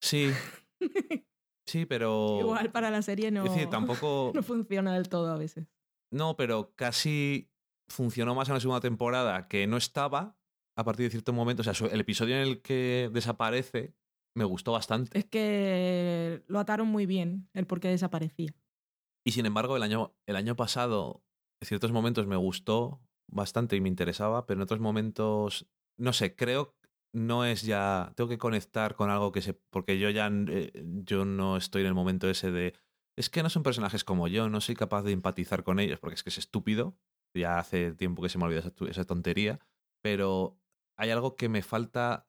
Sí, sí, pero... Igual para la serie no, Es decir, tampoco... no funciona del todo a veces. No, pero casi funcionó más en la segunda temporada que no estaba a partir de cierto momento. O sea, el episodio en el que desaparece me gustó bastante. Es que lo ataron muy bien, el por qué desaparecía. Y sin embargo, el año, el año pasado, en ciertos momentos me gustó bastante y me interesaba, pero en otros momentos, no sé, creo no es ya. Tengo que conectar con algo que se. Porque yo ya. eh, yo no estoy en el momento ese de. Es que no son personajes como yo, no soy capaz de empatizar con ellos, porque es que es estúpido. Ya hace tiempo que se me olvidó esa, esa tontería. Pero hay algo que me falta.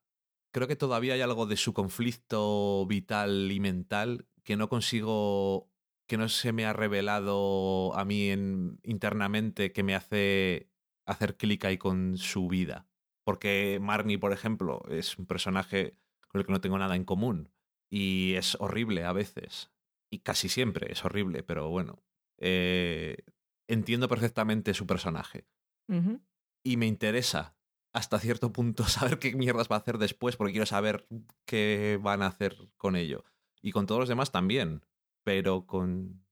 Creo que todavía hay algo de su conflicto vital y mental que no consigo. que no se me ha revelado a mí en- internamente que me hace hacer clic ahí con su vida. Porque Marnie, por ejemplo, es un personaje con el que no tengo nada en común. Y es horrible a veces. Y casi siempre es horrible, pero bueno. eh, entiendo perfectamente su personaje. Y me interesa hasta cierto punto saber qué mierdas va a hacer después, porque quiero saber qué van a hacer con ello. Y con todos los demás también. Pero con.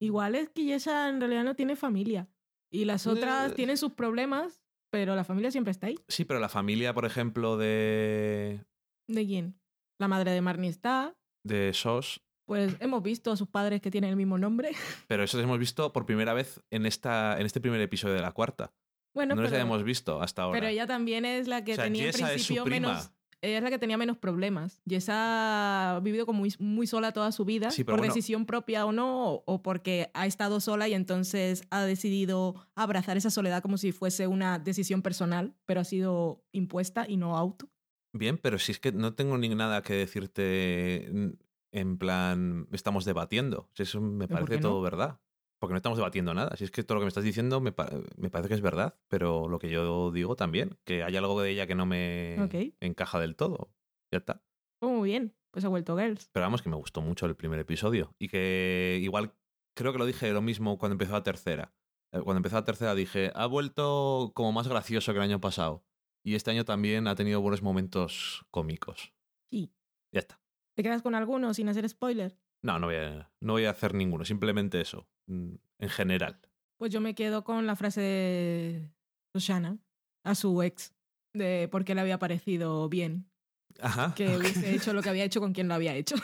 Igual es que esa en realidad no tiene familia. Y las otras Eh. tienen sus problemas, pero la familia siempre está ahí. Sí, pero la familia, por ejemplo, de. ¿De quién? La madre de Marnie está. de Sos. Pues hemos visto a sus padres que tienen el mismo nombre. Pero eso hemos visto por primera vez en, esta, en este primer episodio de la cuarta. Bueno, no los pero, habíamos visto hasta ahora. pero ella también es la que O sea, tenía en es su principio prima. menos. Ella es la que tenía menos problemas. Jessa ha vivido como muy, muy sola toda su vida, Sí, por bueno. decisión propia o no, o, o porque ha estado sola y entonces ha decidido abrazar esa soledad como si fuese una decisión personal, pero ha sido impuesta y no auto. Bien, pero si es que no tengo ni nada que decirte en plan, estamos debatiendo. Eso me ¿Pero por parece no? todo verdad. Porque no estamos debatiendo nada. Si es que todo lo que me estás diciendo me, pa- me parece que es verdad, pero lo que yo digo también, que hay algo de ella que no me encaja del todo. Ya está. Oh, muy bien, pues ha vuelto Girls. Pero vamos, que me gustó mucho el primer episodio. Y que igual, creo que lo dije lo mismo cuando empezó la tercera. Eh, Cuando empezó la tercera dije, ha vuelto como más gracioso que el año pasado. Y este año también ha tenido buenos momentos cómicos. Sí. Ya está. ¿Te quedas con alguno sin hacer spoiler? No, no voy a, no voy a hacer ninguno, simplemente eso. Mm, En general. Pues yo me quedo con la frase de Shoshana a su ex, de por qué le había parecido bien Ajá. que hubiese hecho lo que había hecho con quien lo había hecho.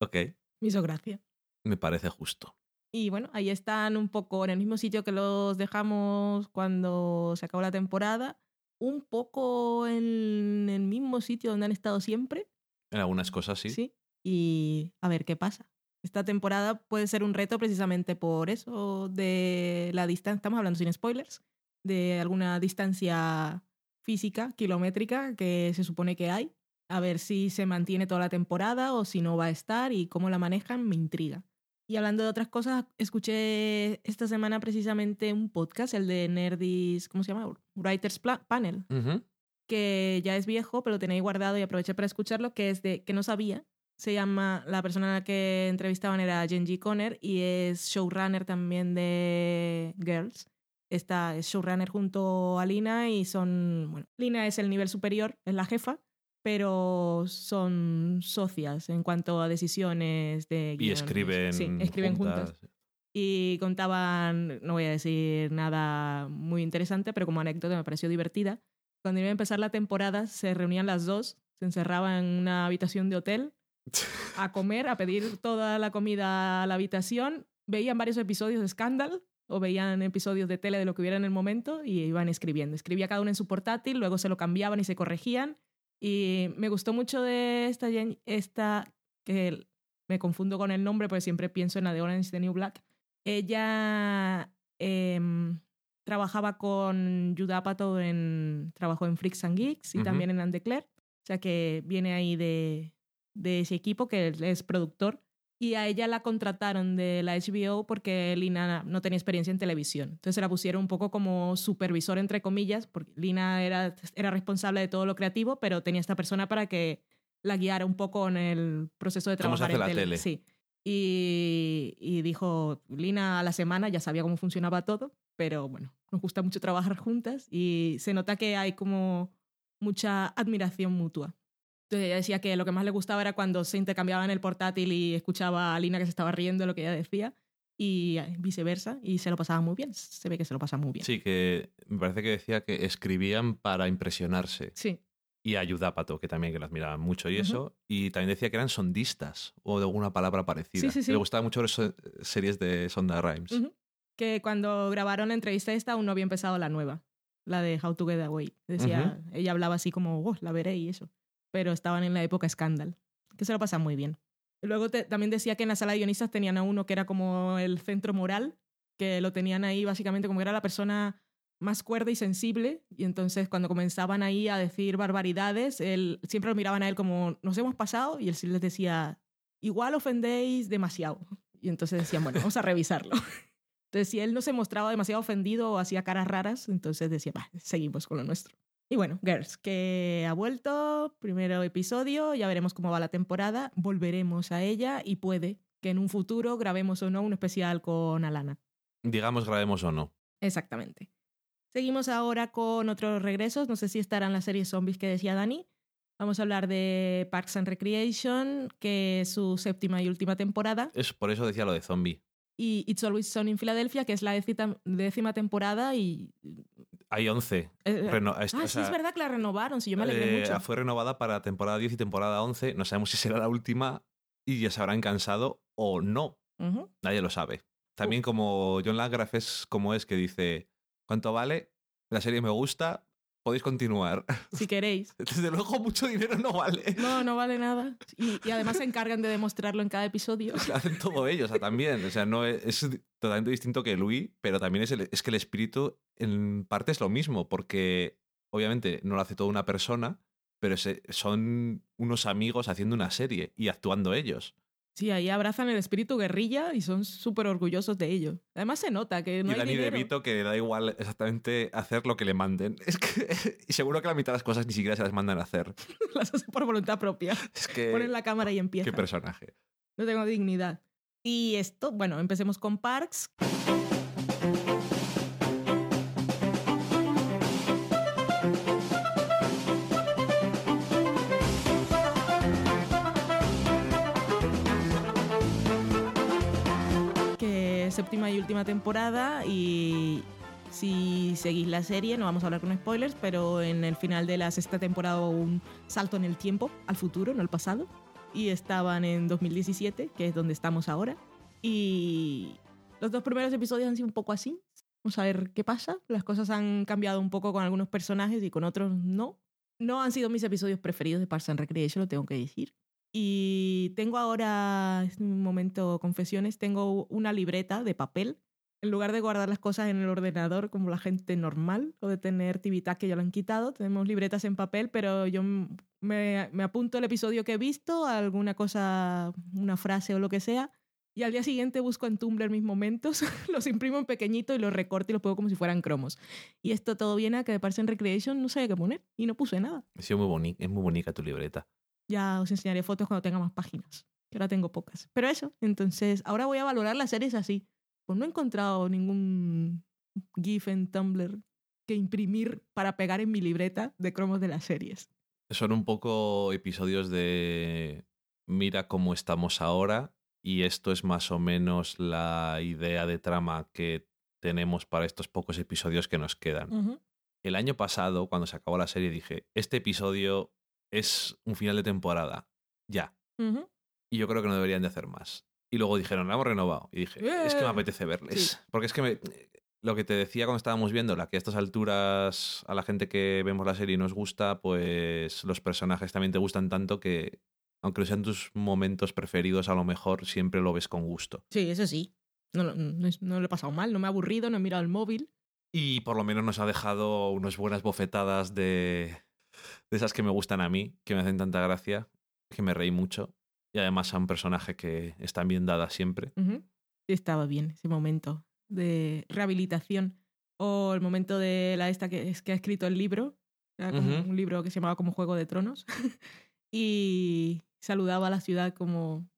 Ok, Me hizo gracia. me parece justo. Y bueno, ahí están un poco en el mismo sitio que los dejamos cuando se acabó la temporada, un poco en el mismo sitio donde han estado siempre, En algunas cosas sí. ¿sí? Y a ver qué pasa. Esta temporada puede ser un reto precisamente por eso de la distancia, estamos hablando sin spoilers, de alguna distancia física, kilométrica que se supone que hay. A ver si se mantiene toda la temporada o si no va a estar y cómo la manejan, me intriga. Y hablando de otras cosas, escuché esta semana precisamente un podcast, el de Nerdis, ¿cómo se llama? Writers Pla- Panel, que ya es viejo, pero lo tenéis guardado y aproveché para escucharlo, que es de que no sabía. Se llama, la persona a la que entrevistaban era Genji Conner y es showrunner también de Girls. Esta es showrunner junto a Lina y son, bueno, Lina es el nivel superior, es la jefa, pero son socias en cuanto a decisiones de Y escriben, Sí, escriben juntas y contaban, no voy a decir nada muy interesante, pero como anécdota me pareció divertida. Cuando iba a empezar la temporada, se reunían las dos, se encerraban en una habitación de hotel a comer, a pedir toda la comida a la habitación, veían varios episodios de Scandal o veían episodios de tele de lo que hubiera en el momento y iban escribiendo. Escribía cada uno en su portátil, luego se lo cambiaban y se corregían. Y me gustó mucho de esta, esta que me confundo con el nombre porque siempre pienso en la de Orange the New Black. Ella em, trabajaba con Judd Apatow en trabajó en Freaks and Geeks y también en Undeclared. O sea que viene ahí de, de ese equipo que es productor. Y a ella la contrataron de la HBO porque Lina no tenía experiencia en televisión. Entonces se la pusieron un poco como supervisor, entre comillas, porque Lina era, era responsable de todo lo creativo, pero tenía esta persona para que la guiara un poco en el proceso de ¿Cómo se trabajar en la tele. tele? Sí. Y, y dijo, Lina a la semana ya sabía cómo funcionaba todo, pero bueno, nos gusta mucho trabajar juntas y se nota que hay como mucha admiración mutua. Entonces ella decía que lo que más le gustaba era cuando se intercambiaban el portátil y escuchaba a Lina que se estaba riendo de lo que ella decía y viceversa y se lo pasaba muy bien. Se ve que se lo pasa muy bien. Sí, que me parece que decía que escribían para impresionarse. Sí. y a Yudapato, que también que admiraban mucho y eso. Y también decía que eran sondistas o de alguna palabra parecida. Sí, sí, sí. Le gustaban mucho las eh, series de Sonda Rhymes. Que cuando grabaron la entrevista esta aún no había empezado la nueva, la de How to Get Away. Decía, ella hablaba así como, oh, la veré y eso. Pero estaban en la época Scandal, que se lo pasan muy bien. Luego también decía que en la sala de guionistas tenían a uno que era como el centro moral, que lo tenían ahí básicamente como que era la persona más cuerda y sensible. Y entonces cuando comenzaban ahí a decir barbaridades, él, siempre lo miraban a él como, nos hemos pasado, y él sí les decía, igual ofendéis demasiado. Y entonces decían, bueno, vamos a revisarlo. Entonces, si él no se mostraba demasiado ofendido o hacía caras raras, entonces decía, seguimos con lo nuestro. Y bueno, Girls, que ha vuelto, primero episodio, ya veremos cómo va la temporada, volveremos a ella y puede que en un futuro grabemos o no un especial con Alana. Digamos, grabemos o no. Exactamente. Seguimos ahora con otros regresos, no sé si estarán las series zombies que decía Dani. Vamos a hablar de Parks and Recreation, que es su séptima y última temporada. Es, por eso decía lo de zombie. y It's Always Sunny in Philadelphia, que es la décima temporada y... Hay 11. eh, Reno- ah, sí, o sea, es verdad que la renovaron, sí, yo me alegré eh, mucho. Fue renovada para temporada 10 y temporada 11. No sabemos si será la última y ya se habrán cansado o no. Nadie lo sabe. También como John Landgraf es como es que dice, ¿cuánto vale? La serie me gusta, podéis continuar. Si queréis. Desde luego mucho dinero no vale. No, no vale nada. Y, y además se encargan de demostrarlo en cada episodio. Lo hacen todo ellos, o sea, también. O sea, no es, es totalmente distinto que Louis, pero también es, el- es que el espíritu en parte es lo mismo, porque obviamente no lo hace toda una persona, pero se- son unos amigos haciendo una serie y actuando ellos. Sí, ahí abrazan el espíritu guerrilla y son súper orgullosos de ello. Además se nota que no y hay Danny dinero. DeVito que le da igual exactamente hacer lo que le manden. Es que, y seguro que la mitad de las cosas ni siquiera se las mandan a hacer. Las hace por voluntad propia. Es que... Ponen la cámara y Qué empiezan. personaje. No tengo dignidad. Y esto, bueno, empecemos con Parks. Séptima y última temporada y si seguís la serie, no vamos a hablar con spoilers, pero en el final de la sexta temporada hubo un salto en el tiempo, al futuro, no al pasado y estaban en 2017, que es donde estamos ahora. Y los dos primeros episodios han sido un poco así. Vamos a ver qué pasa. Las cosas han cambiado un poco con algunos personajes y con otros no. No han sido mis episodios preferidos de Parks and Recreation, lo tengo que decir. Y tengo ahora, es un momento confesiones, tengo una libreta de papel. En lugar de guardar las cosas en el ordenador como la gente normal o de tener Tivitas que ya lo han quitado, tenemos libretas en papel, pero yo me, apunto el episodio que he visto, alguna cosa, una frase o lo que sea, y al día siguiente busco en Tumblr mis momentos, los imprimo en pequeñito y los recorto y los pongo como si fueran cromos. Y esto todo viene a que de Parks and Recreation no sabía qué poner y no puse nada. Sido muy es muy bonita tu libreta. Ya os enseñaré fotos cuando tenga más páginas, que ahora tengo pocas. Pero eso, entonces ahora voy a valorar las series así. Pues no he encontrado ningún GIF en Tumblr que imprimir para pegar en mi libreta de cromos de las series. Son un poco episodios de mira cómo estamos ahora y esto es más o menos la idea de trama que tenemos para estos pocos episodios que nos quedan. El año pasado, cuando se acabó la serie, dije, este episodio es un final de temporada. Ya. Y yo creo que no deberían de hacer más. Y luego dijeron, la hemos renovado. Y dije, es que me ¡Eh! apetece verles. Sí. Porque es que me- lo que te decía cuando estábamos viendo, la que a estas alturas a la gente que vemos la serie nos gusta, pues los personajes también te gustan tanto que, aunque sean tus momentos preferidos, a lo mejor siempre lo ves con gusto. Sí, eso sí. No, no, no lo he pasado mal, no me he aburrido, no he mirado el móvil. Y por lo menos nos ha dejado unas buenas bofetadas de, de esas que me gustan a mí, que me hacen tanta gracia, que me reí mucho. Y además a un personaje que están bien dadas siempre. Sí, estaba bien ese momento de rehabilitación. O el momento de la esta que, es que ha escrito el libro. Era como Ujú. un libro que se llamaba como Juego de Tronos. y saludaba a la ciudad como...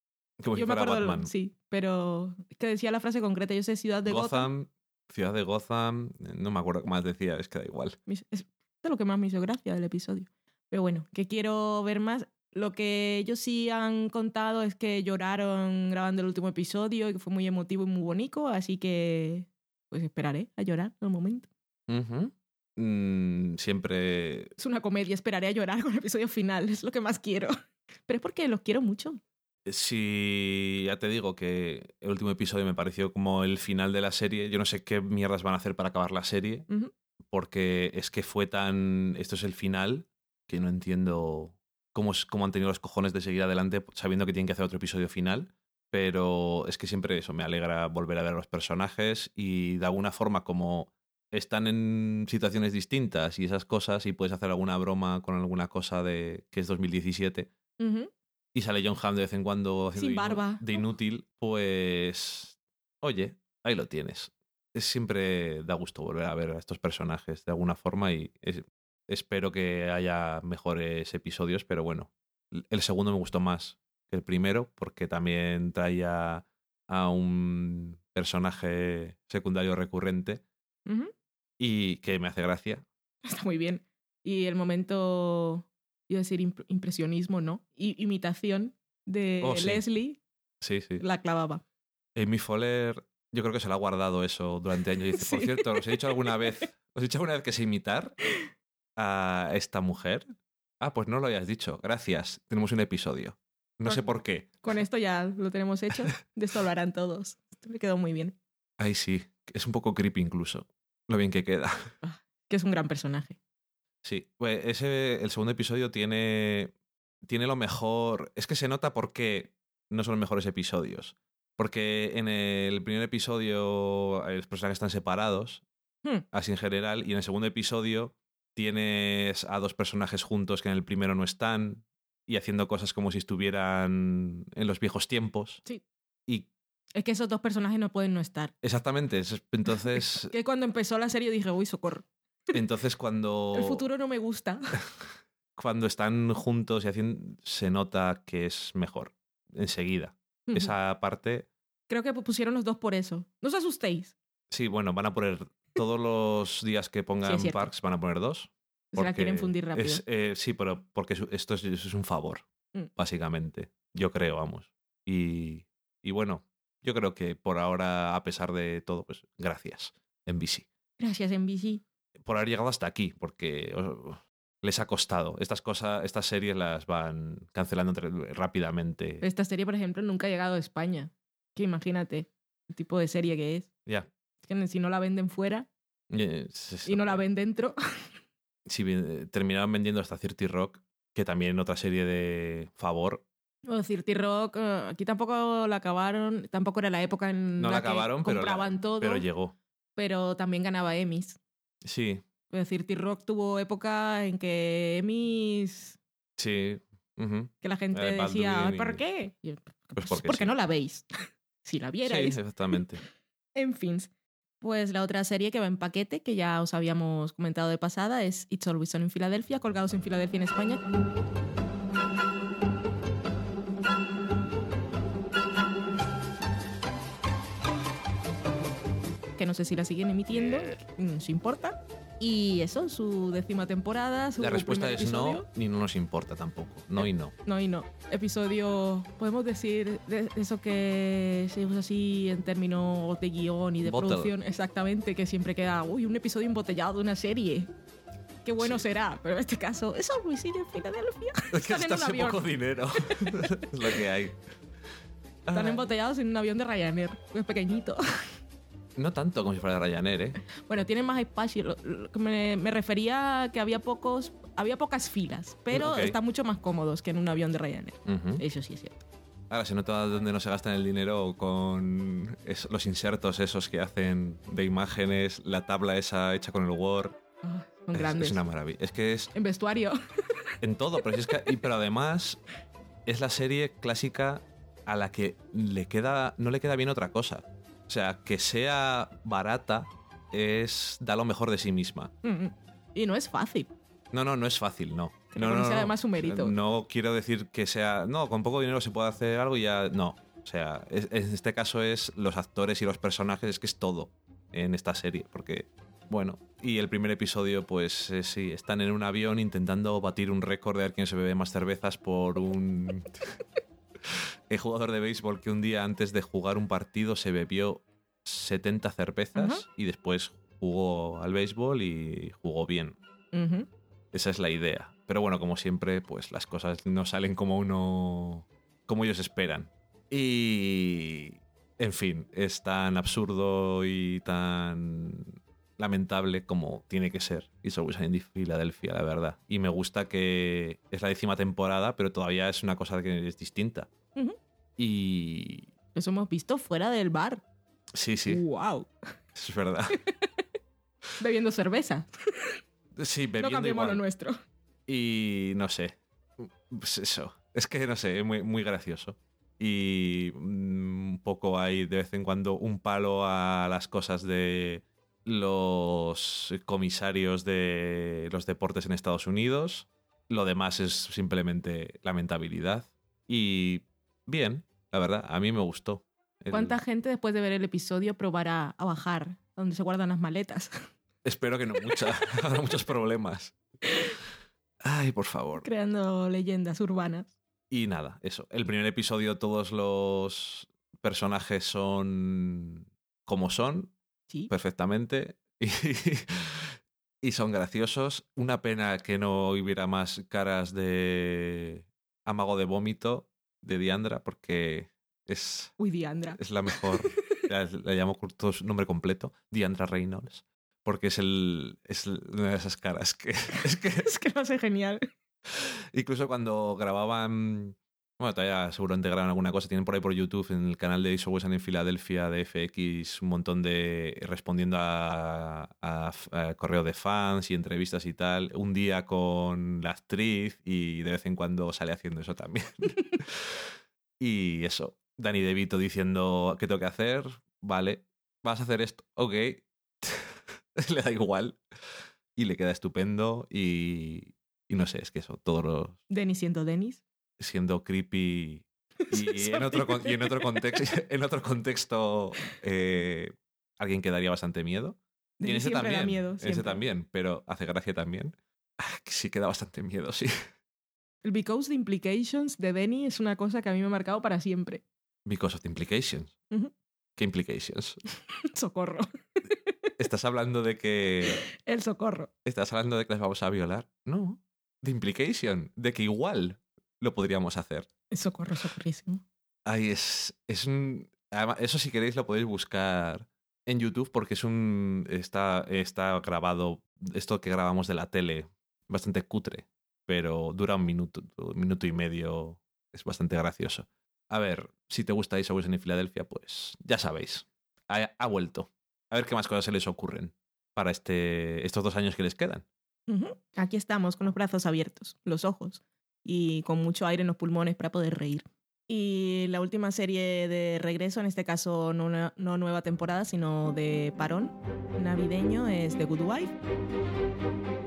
Como si yo me acuerdo, Batman. sí, pero es que decía la frase concreta, yo sé ciudad de Gotham. Gotham, ciudad de Gotham, no me acuerdo qué más decía, es que da igual. Hizo- Es lo que más me hizo gracia del episodio. Pero bueno, que quiero ver más. Lo que ellos sí han contado es que lloraron grabando el último episodio y que fue muy emotivo y muy bonito, así que pues esperaré a llorar al momento. Ujú. mm, siempre Es una comedia, esperaré a llorar con el episodio final, es lo que más quiero. Pero es porque los quiero mucho. Si ya te digo que el último episodio me pareció como el final de la serie, yo no sé qué mierdas van a hacer para acabar la serie, Ujú. Porque es que fue tan... Esto es el final, que no entiendo cómo, es- cómo han tenido los cojones de seguir adelante sabiendo que tienen que hacer otro episodio final, pero es que siempre eso me alegra volver a ver a los personajes y de alguna forma como están en situaciones distintas y esas cosas y puedes hacer alguna broma con alguna cosa de que es 2017 Ujú. y sale John Hamm de vez en cuando haciendo Sin barba. de inútil, pues oye, ahí lo tienes. Es siempre da gusto volver a ver a estos personajes de alguna forma y es- espero que haya mejores episodios, pero bueno, el segundo me gustó más que el primero porque también traía a un personaje secundario recurrente y que me hace gracia. Está muy bien. Y el momento, iba a decir imp- impresionismo, ¿no? I- imitación de Oh, sí. Leslie, Sí, sí. la clavaba. Amy Foller, yo creo que se lo ha guardado eso durante años. Dice, por cierto, os he dicho alguna vez, os he dicho alguna vez que sé imitar a esta mujer. Ah, pues no lo hayas dicho. Gracias. Tenemos un episodio. No sé por qué. Con esto ya lo tenemos hecho. De esto lo harán todos. Esto me quedó muy bien. Ay, sí. Es un poco creepy incluso. Lo bien que queda. Que es un gran personaje. Sí. Pues ese, el segundo episodio tiene, tiene lo mejor. Es que se nota por qué no son los mejores episodios. Porque en el primer episodio eh, los personajes están separados Hmm. así en general. Y en el segundo episodio tienes a dos personajes juntos que en el primero no están y haciendo cosas como si estuvieran en los viejos tiempos. Sí. Y Es que esos dos personajes no pueden no estar. exactamente, es- entonces, Que cuando empezó la serie dije, uy, socorro. entonces cuando, El futuro no me gusta. cuando están juntos y haciendo, se nota que es mejor enseguida. Esa parte, Creo que pusieron los dos por eso. No os asustéis. sí, bueno, van a poner todos los días que pongan. Parks, van a poner dos. Se la quieren fundir rápido. es, eh, sí, pero porque es- esto es, es un favor, Mm. básicamente. Yo creo, vamos. Y, y bueno, yo creo que por ahora, a pesar de todo, pues gracias, NBC. Gracias, NBC. Por haber llegado hasta aquí, porque oh, les ha costado. Estas cosas, estas series las van cancelando rápidamente. Esta serie, por ejemplo, nunca ha llegado a España. Que imagínate el tipo de serie que es. Ya. Que si no la venden fuera Eh, y no la ven dentro. Si bien- terminaron vendiendo hasta 30 Rock, que también otra serie de favor. O decir, T-Rock, eh, aquí tampoco la acabaron. Tampoco era la época en No la que acabaron, pero, la- compraban todo. pero llegó. pero también ganaba Emmys. Sí, Es decir, T-Rock tuvo época en que Emmys. sí. ujú. que la gente Eh, decía, y- ¿por qué? Y Pues "Pues porque sí". no la veis. si la Sí, vierais. exactamente. En fin. Pues la otra serie que va en paquete, que ya os habíamos comentado de pasada, es It's Always Sunny en Filadelfia, colgados en Filadelfia en España. Que no sé si la siguen emitiendo, no os importa. Y eso, su décima temporada. Su La respuesta es no, episodio. ni no nos importa tampoco. No y no. No y no. Episodio, podemos decir, de eso que se usa así en términos de guion y de Bottle. producción, exactamente, que siempre queda, uy, un episodio embotellado de una serie. Qué bueno será, pero en este caso, eso Luis en Filadelfia. Es que Están en un hasta poco dinero. es lo que hay. Están Ah, embotellados en un avión de Ryanair, es pequeñito. No tanto como si fuera de Ryanair, ¿eh? Bueno, tienen más espacio. Me, me refería a que había pocos, había pocas filas, pero están mucho más cómodos que en un avión de Ryanair. Eso sí es cierto. Ahora se nota dónde no se gastan el dinero con los insertos esos que hacen de imágenes, la tabla esa hecha con el Word. Ah, son Es- grandes. Es, una maravilla. Es que es En vestuario. en todo, pero, si es que- y- pero además es la serie clásica a la que le queda, no le queda bien otra cosa. O sea, que sea barata es da lo mejor de sí misma. Mm, y no es fácil. No, no, no es fácil, no. Que no, no no, sea además su mérito. No quiero decir que sea. No, con poco dinero se puede hacer algo y ya. No. O sea, es- en este caso es los actores y los personajes, es que es todo en esta serie. Porque, bueno. Y el primer episodio, pues eh, sí, están en un avión intentando batir un récord de ver quién se bebe más cervezas por un. El jugador de béisbol que un día antes de jugar un partido se bebió 70 cervezas y después jugó al béisbol y jugó bien. Esa es la idea. Pero bueno, como siempre, pues las cosas no salen como uno. como ellos esperan. Y. En fin, es tan absurdo y tan lamentable como tiene que ser. Y It's Always Sunny en Filadelfia, la verdad. Y me gusta que es la décima temporada, pero todavía es una cosa que es distinta. Y. Eso hemos visto fuera del bar. Sí, sí, ¡Wow! es verdad. Bebiendo cerveza. Sí, No bebiendo cambiemos lo igual. nuestro. Y no sé. Pues eso. Es que no sé, es muy, muy gracioso. Y mm, un poco hay de vez en cuando un palo a las cosas de los comisarios de los deportes en Estados Unidos. Lo demás es simplemente lamentabilidad. Y bien, la verdad, a mí me gustó. El- ¿Cuánta gente después de ver el episodio probará a bajar donde se guardan las maletas? Espero que no mucha. Habrá muchos problemas. Ay, por favor. Creando leyendas urbanas. Y nada, eso. El primer episodio todos los personajes son como son, Sí. perfectamente. Y, y son graciosos. Una pena que no hubiera más caras de Amago de Vómito de Diandra, porque es, Uy, Diandra. es la mejor. la, la llamo todo su nombre completo, Diandra Reynolds. Porque es, el, es una de esas caras que es que Es que lo hace genial. Incluso cuando grababan. Bueno, todavía seguramente graban alguna cosa. Tienen por ahí por YouTube, en el canal de Iso Wesan en Filadelfia de FX, un montón de. respondiendo a, a- a correo de fans y entrevistas y tal. Un día con la actriz y de vez en cuando sale haciendo eso también. y eso. Danny DeVito diciendo qué tengo que hacer. Vale. Vas a hacer esto. Ok. le da igual. Y le queda estupendo. Y, y no sé, es que eso, todos los Denis siendo Denis. Siendo creepy y en otro, y en otro contexto, en otro contexto eh, alguien que daría bastante miedo. Y en ese siempre también, da miedo. en ese también, pero hace gracia también. Ah, que sí que da bastante miedo, sí. El Because the Implications de Denny es una cosa que a mí me ha marcado para siempre. Because of the implications. ¿Qué implications? Socorro. ¿Estás hablando de que El socorro. estás hablando de que las vamos a violar? No. The implication, de que igual lo podríamos hacer. Socorro, socorrísimo. Ay, es, es un... eso si queréis lo podéis buscar en YouTube porque es un... Está, está grabado, esto que grabamos de la tele, bastante cutre, pero dura un minuto, un minuto y medio, es bastante gracioso. A ver, si te gusta Always en Filadelfia, pues ya sabéis, ha, ha vuelto. A ver qué más cosas se les ocurren para este, estos dos años que les quedan. Aquí estamos con los brazos abiertos, los ojos y con mucho aire en los pulmones para poder reír. Y la última serie de regreso, en este caso no, no nueva temporada, sino de parón navideño, es The Good Wife.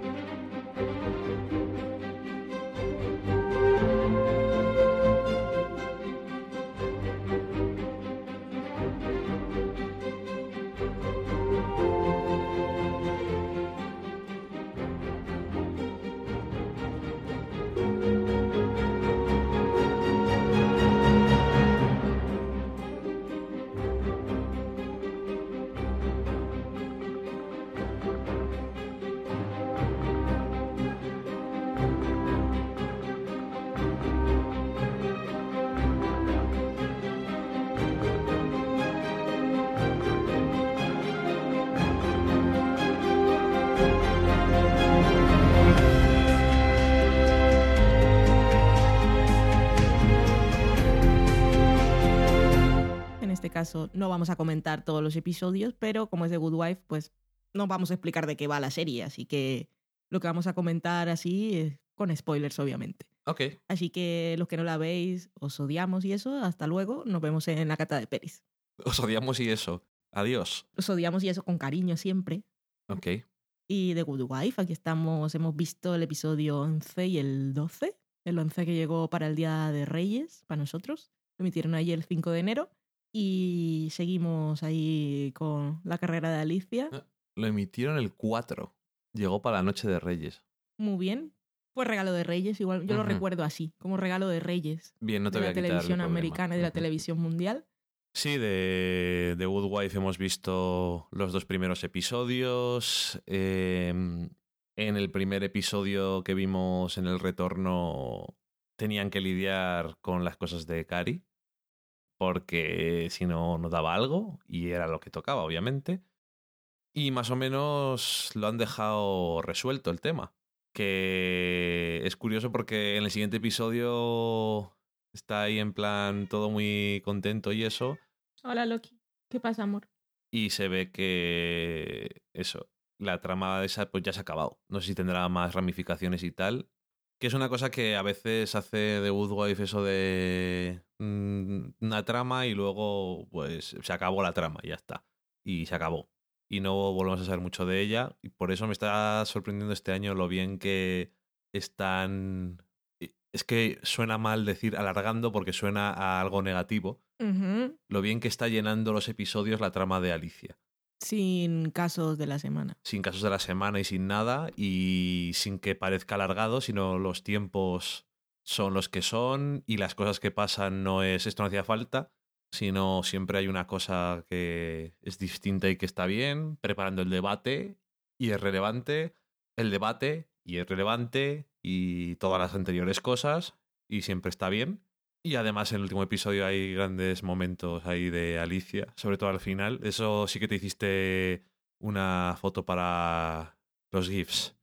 En este caso no vamos a comentar todos los episodios, pero como es The Good Wife, pues no vamos a explicar de qué va la serie, así que lo que vamos a comentar así es con spoilers, obviamente. Ok, Así que los que no la veis, os odiamos y eso, hasta luego, nos vemos en la cata de pelis. os odiamos y eso. Adiós. Os odiamos y eso con cariño siempre. Ok. Y The Good Wife, aquí estamos, hemos visto el episodio 11 y el 12. El 11 que llegó para el Día de Reyes, para nosotros. Lo emitieron ayer el 5 de enero. Y seguimos ahí con la carrera de Alicia. Lo emitieron el 4. Llegó para la Noche de Reyes. Muy bien. Fue regalo de Reyes, igual yo lo recuerdo así, como regalo de Reyes Bien, no te de voy la a televisión americana y de la televisión mundial. Sí, de, de Good Wife hemos visto los dos primeros episodios. Eh, en el primer episodio que vimos en el retorno tenían que lidiar con las cosas de Cari, porque si no, no daba algo, y era lo que tocaba, obviamente. Y más o menos lo han dejado resuelto el tema. Que es curioso porque en el siguiente episodio está ahí en plan todo muy contento y eso. Hola, Loki. ¿Qué pasa, amor? Y se ve que eso, la trama de esa pues ya se ha acabado. No sé si tendrá más ramificaciones y tal. Que es una cosa que a veces hace de Good Wife eso de mm, una trama y luego pues se acabó la trama y ya está. Y se acabó. Y no volvemos a saber mucho de ella. Y por eso me está sorprendiendo este año lo bien que están... Es que suena mal decir alargando porque suena a algo negativo. Lo bien que está llenando los episodios la trama de Alicia. Sin casos de la semana. sin casos de la semana y sin nada y sin que parezca alargado, sino los tiempos son los que son y las cosas que pasan no es esto no hacía falta, sino siempre hay una cosa que es distinta y que está bien, preparando el debate y es relevante, el debate y es relevante y todas las anteriores cosas y siempre está bien. Y además en el último episodio hay grandes momentos ahí de Alicia, sobre todo al final. Eso sí que te hiciste una foto para los GIFs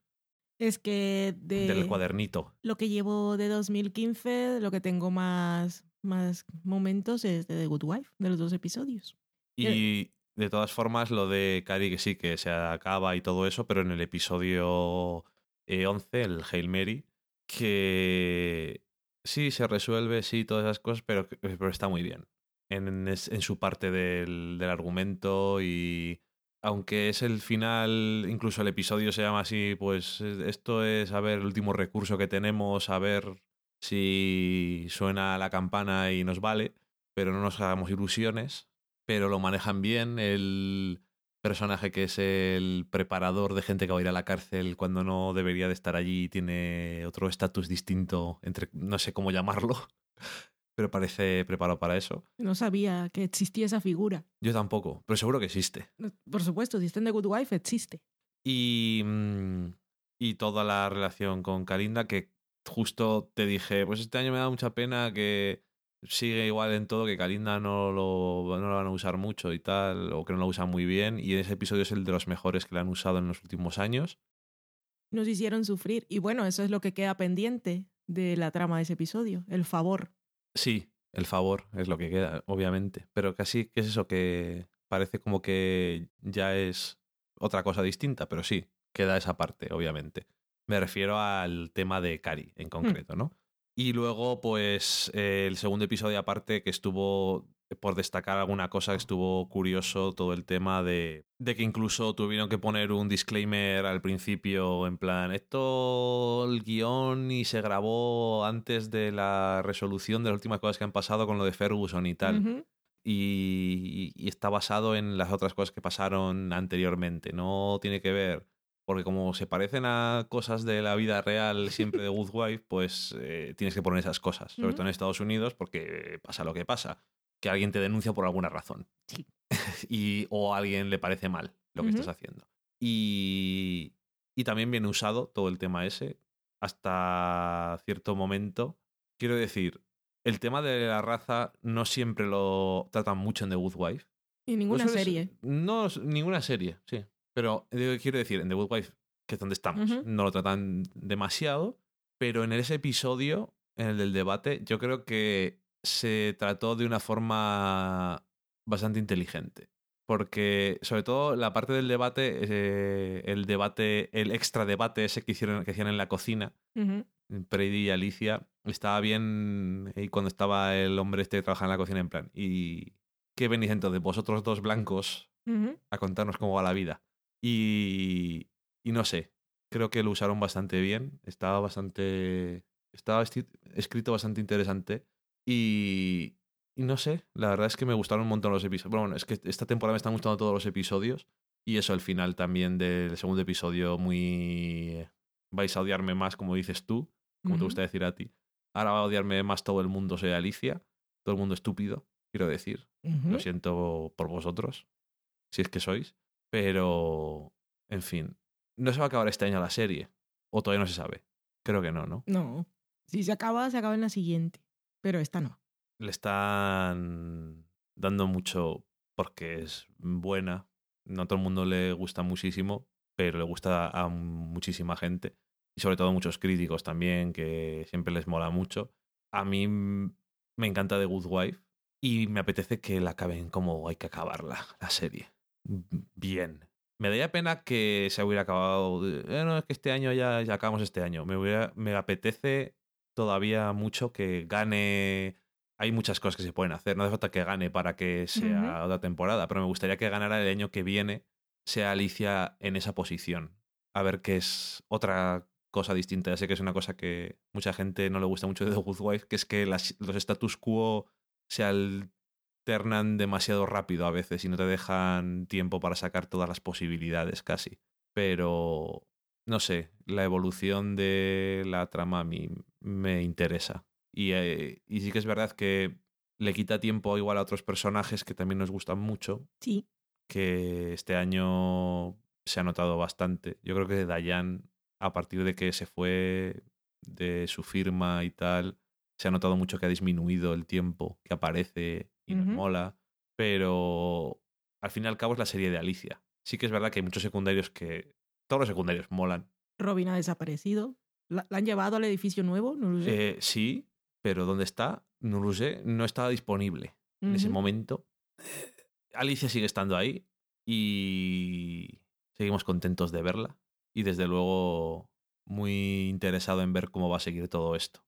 Es que de del cuadernito. lo que llevo de 2015, lo que tengo más, más momentos es de The Good Wife, de los dos episodios. Y de todas formas, lo de Cari que sí que se acaba y todo eso, pero en el episodio eh, 11, el Hail Mary, que sí se resuelve, sí, todas esas cosas, pero, pero está muy bien. En, es- en su parte del, del argumento y aunque es el final, incluso el episodio se llama así, pues eh, esto es a ver el último recurso que tenemos, a ver si suena la campana y nos vale, pero no nos hagamos ilusiones, pero lo manejan bien. El personaje que es el preparador de gente que va a ir a la cárcel cuando no debería de estar allí tiene otro estatus distinto, entre no sé cómo llamarlo, pero parece preparado para eso. No sabía que existía esa figura. Yo tampoco, pero seguro que existe. Por supuesto, si está en The Good Wife, existe. Y, mm, y toda la relación con Kalinda, que justo te dije, pues este año me da mucha pena que sigue igual en todo, que Kalinda no lo, no lo van a usar mucho y tal, o que no lo usan muy bien. Y ese episodio es el de los mejores que le han usado en los últimos años. Nos hicieron sufrir. Y bueno, eso es lo que queda pendiente de la trama de ese episodio, el favor. Sí, el favor es lo que queda, obviamente. Pero casi, ¿qué es eso? Que parece como que ya es otra cosa distinta, pero sí, queda esa parte, obviamente. Me refiero al tema de Cari en concreto, ¿no? Y luego, pues, eh, el segundo episodio aparte que estuvo, por destacar alguna cosa, que estuvo curioso todo el tema de, de que incluso tuvieron que poner un disclaimer al principio, en plan, esto el guion y se grabó antes de la resolución de las últimas cosas que han pasado con lo de Ferguson y tal y, y está basado en las otras cosas que pasaron anteriormente. No tiene que ver, porque como se parecen a cosas de la vida real siempre de Good Wife, pues eh, tienes que poner esas cosas, sobre todo en Estados Unidos, porque pasa lo que pasa, que alguien te denuncia por alguna razón. Sí. y, o a alguien le parece mal lo que estás haciendo. Y, y también viene usado todo el tema ese hasta cierto momento. Quiero decir, el tema de la raza no siempre lo tratan mucho en The Good Wife. Y ninguna serie. ser- No, ninguna serie, sí. Pero eh, quiero decir, en The Good Wife, que es donde estamos, no lo tratan demasiado. Pero en ese episodio, en el del debate, yo creo que se trató de una forma bastante inteligente. Porque, sobre todo, la parte del debate, eh, el debate, el extra debate ese que hicieron, que hacían en la cocina. Brady y Alicia, estaba bien y cuando estaba el hombre este que trabajaba en la cocina en plan. ¿Y qué venís entonces? Vosotros dos blancos a contarnos cómo va la vida. Y, y no sé, creo que lo usaron bastante bien. Estaba bastante. Estaba escrito bastante interesante. Y, y no sé, la verdad es que me gustaron un montón los episodios. Bueno, es que esta temporada me están gustando todos los episodios. Y eso, al final también del segundo episodio, muy. Vais a odiarme más, como dices tú, como te Ujú. gusta decir a ti. Ahora va a odiarme más todo el mundo, soy Alicia. Todo el mundo estúpido. quiero decir. Lo siento por vosotros, si es que sois. Pero, en fin, no se va a acabar este año la serie. O todavía no se sabe. Creo que no, ¿no? No. Si se acaba, se acaba en la siguiente. Pero esta no. Le están dando mucho porque es buena. No a todo el mundo le gusta muchísimo, pero le gusta a muchísima gente. Y sobre todo a muchos críticos también, que siempre les mola mucho. A mí me encanta The Good Wife y me apetece que la acaben como hay que acabarla, la serie. Bien. Me daría pena que se hubiera acabado. "Eh, no, es que este año ya, ya acabamos este año. Me, hubiera- me apetece todavía mucho que gane. Hay muchas cosas que se pueden hacer. No hace falta que gane para que sea otra temporada, pero me gustaría que ganara el año que viene, sea Alicia en esa posición. A ver qué es otra cosa distinta. Ya sé que es una cosa que mucha gente no le gusta mucho de The Good Wife, que es que las- los status quo se alternan demasiado rápido a veces y no te dejan tiempo para sacar todas las posibilidades casi. Pero, no sé, la evolución de la trama a mí me interesa. Y, eh, y sí que es verdad que le quita tiempo igual a otros personajes que también nos gustan mucho, Sí. que este año se ha notado bastante. Yo creo que Dayan, a partir de que se fue de su firma y tal, se ha notado mucho que ha disminuido el tiempo que aparece y nos mola. Pero al fin y al cabo es la serie de Alicia. Sí que es verdad que hay muchos secundarios que. Todos los secundarios molan. Robin ha desaparecido. ¿La, la han llevado al edificio nuevo? No lo sé. Eh, sí, pero ¿dónde está? No lo sé. No estaba disponible en ese momento. Alicia sigue estando ahí y seguimos contentos de verla. Y desde luego muy interesado en ver cómo va a seguir todo esto.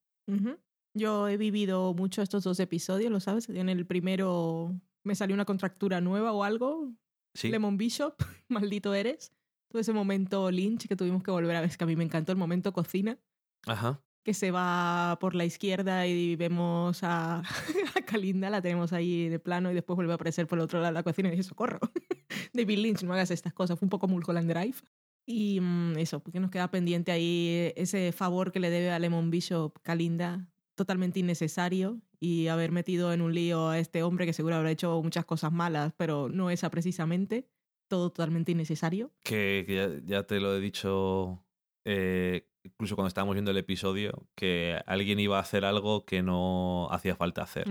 Yo he vivido mucho estos dos episodios, ¿lo sabes? En el primero me salió una contractura nueva o algo. Sí, Lemon Bishop, maldito eres. Todo ese momento Lynch que tuvimos que volver a ver, es que a mí me encantó el momento cocina, ajá. que se va por la izquierda y vemos a, a Kalinda, la tenemos ahí de plano y después vuelve a aparecer por el otro lado de la cocina y dice, socorro. David Lynch, no hagas estas cosas. Fue un poco Mulholland Drive. Y mm, eso, porque nos queda pendiente ahí ese favor que le debe a Lemon Bishop Kalinda, totalmente innecesario, y haber metido en un lío a este hombre que seguro habrá hecho muchas cosas malas, pero no esa precisamente. Todo totalmente innecesario. Que, que ya, ya te lo he dicho eh, incluso cuando estábamos viendo el episodio, que alguien iba a hacer algo que no hacía falta hacer.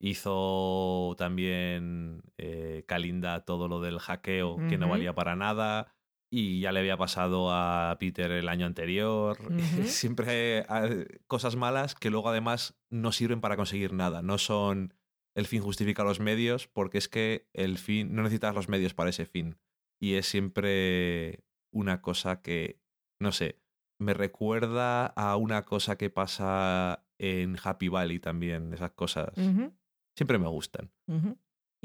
Hizo también eh, Kalinda todo lo del hackeo que no valía para nada. Y ya le había pasado a Peter el año anterior. Siempre hay cosas malas que luego además no sirven para conseguir nada. No son el fin justifica los medios, porque es que el fin no necesitas los medios para ese fin. Y es siempre una cosa que, no sé, me recuerda a una cosa que pasa en Happy Valley también. Esas cosas siempre me gustan. ujú.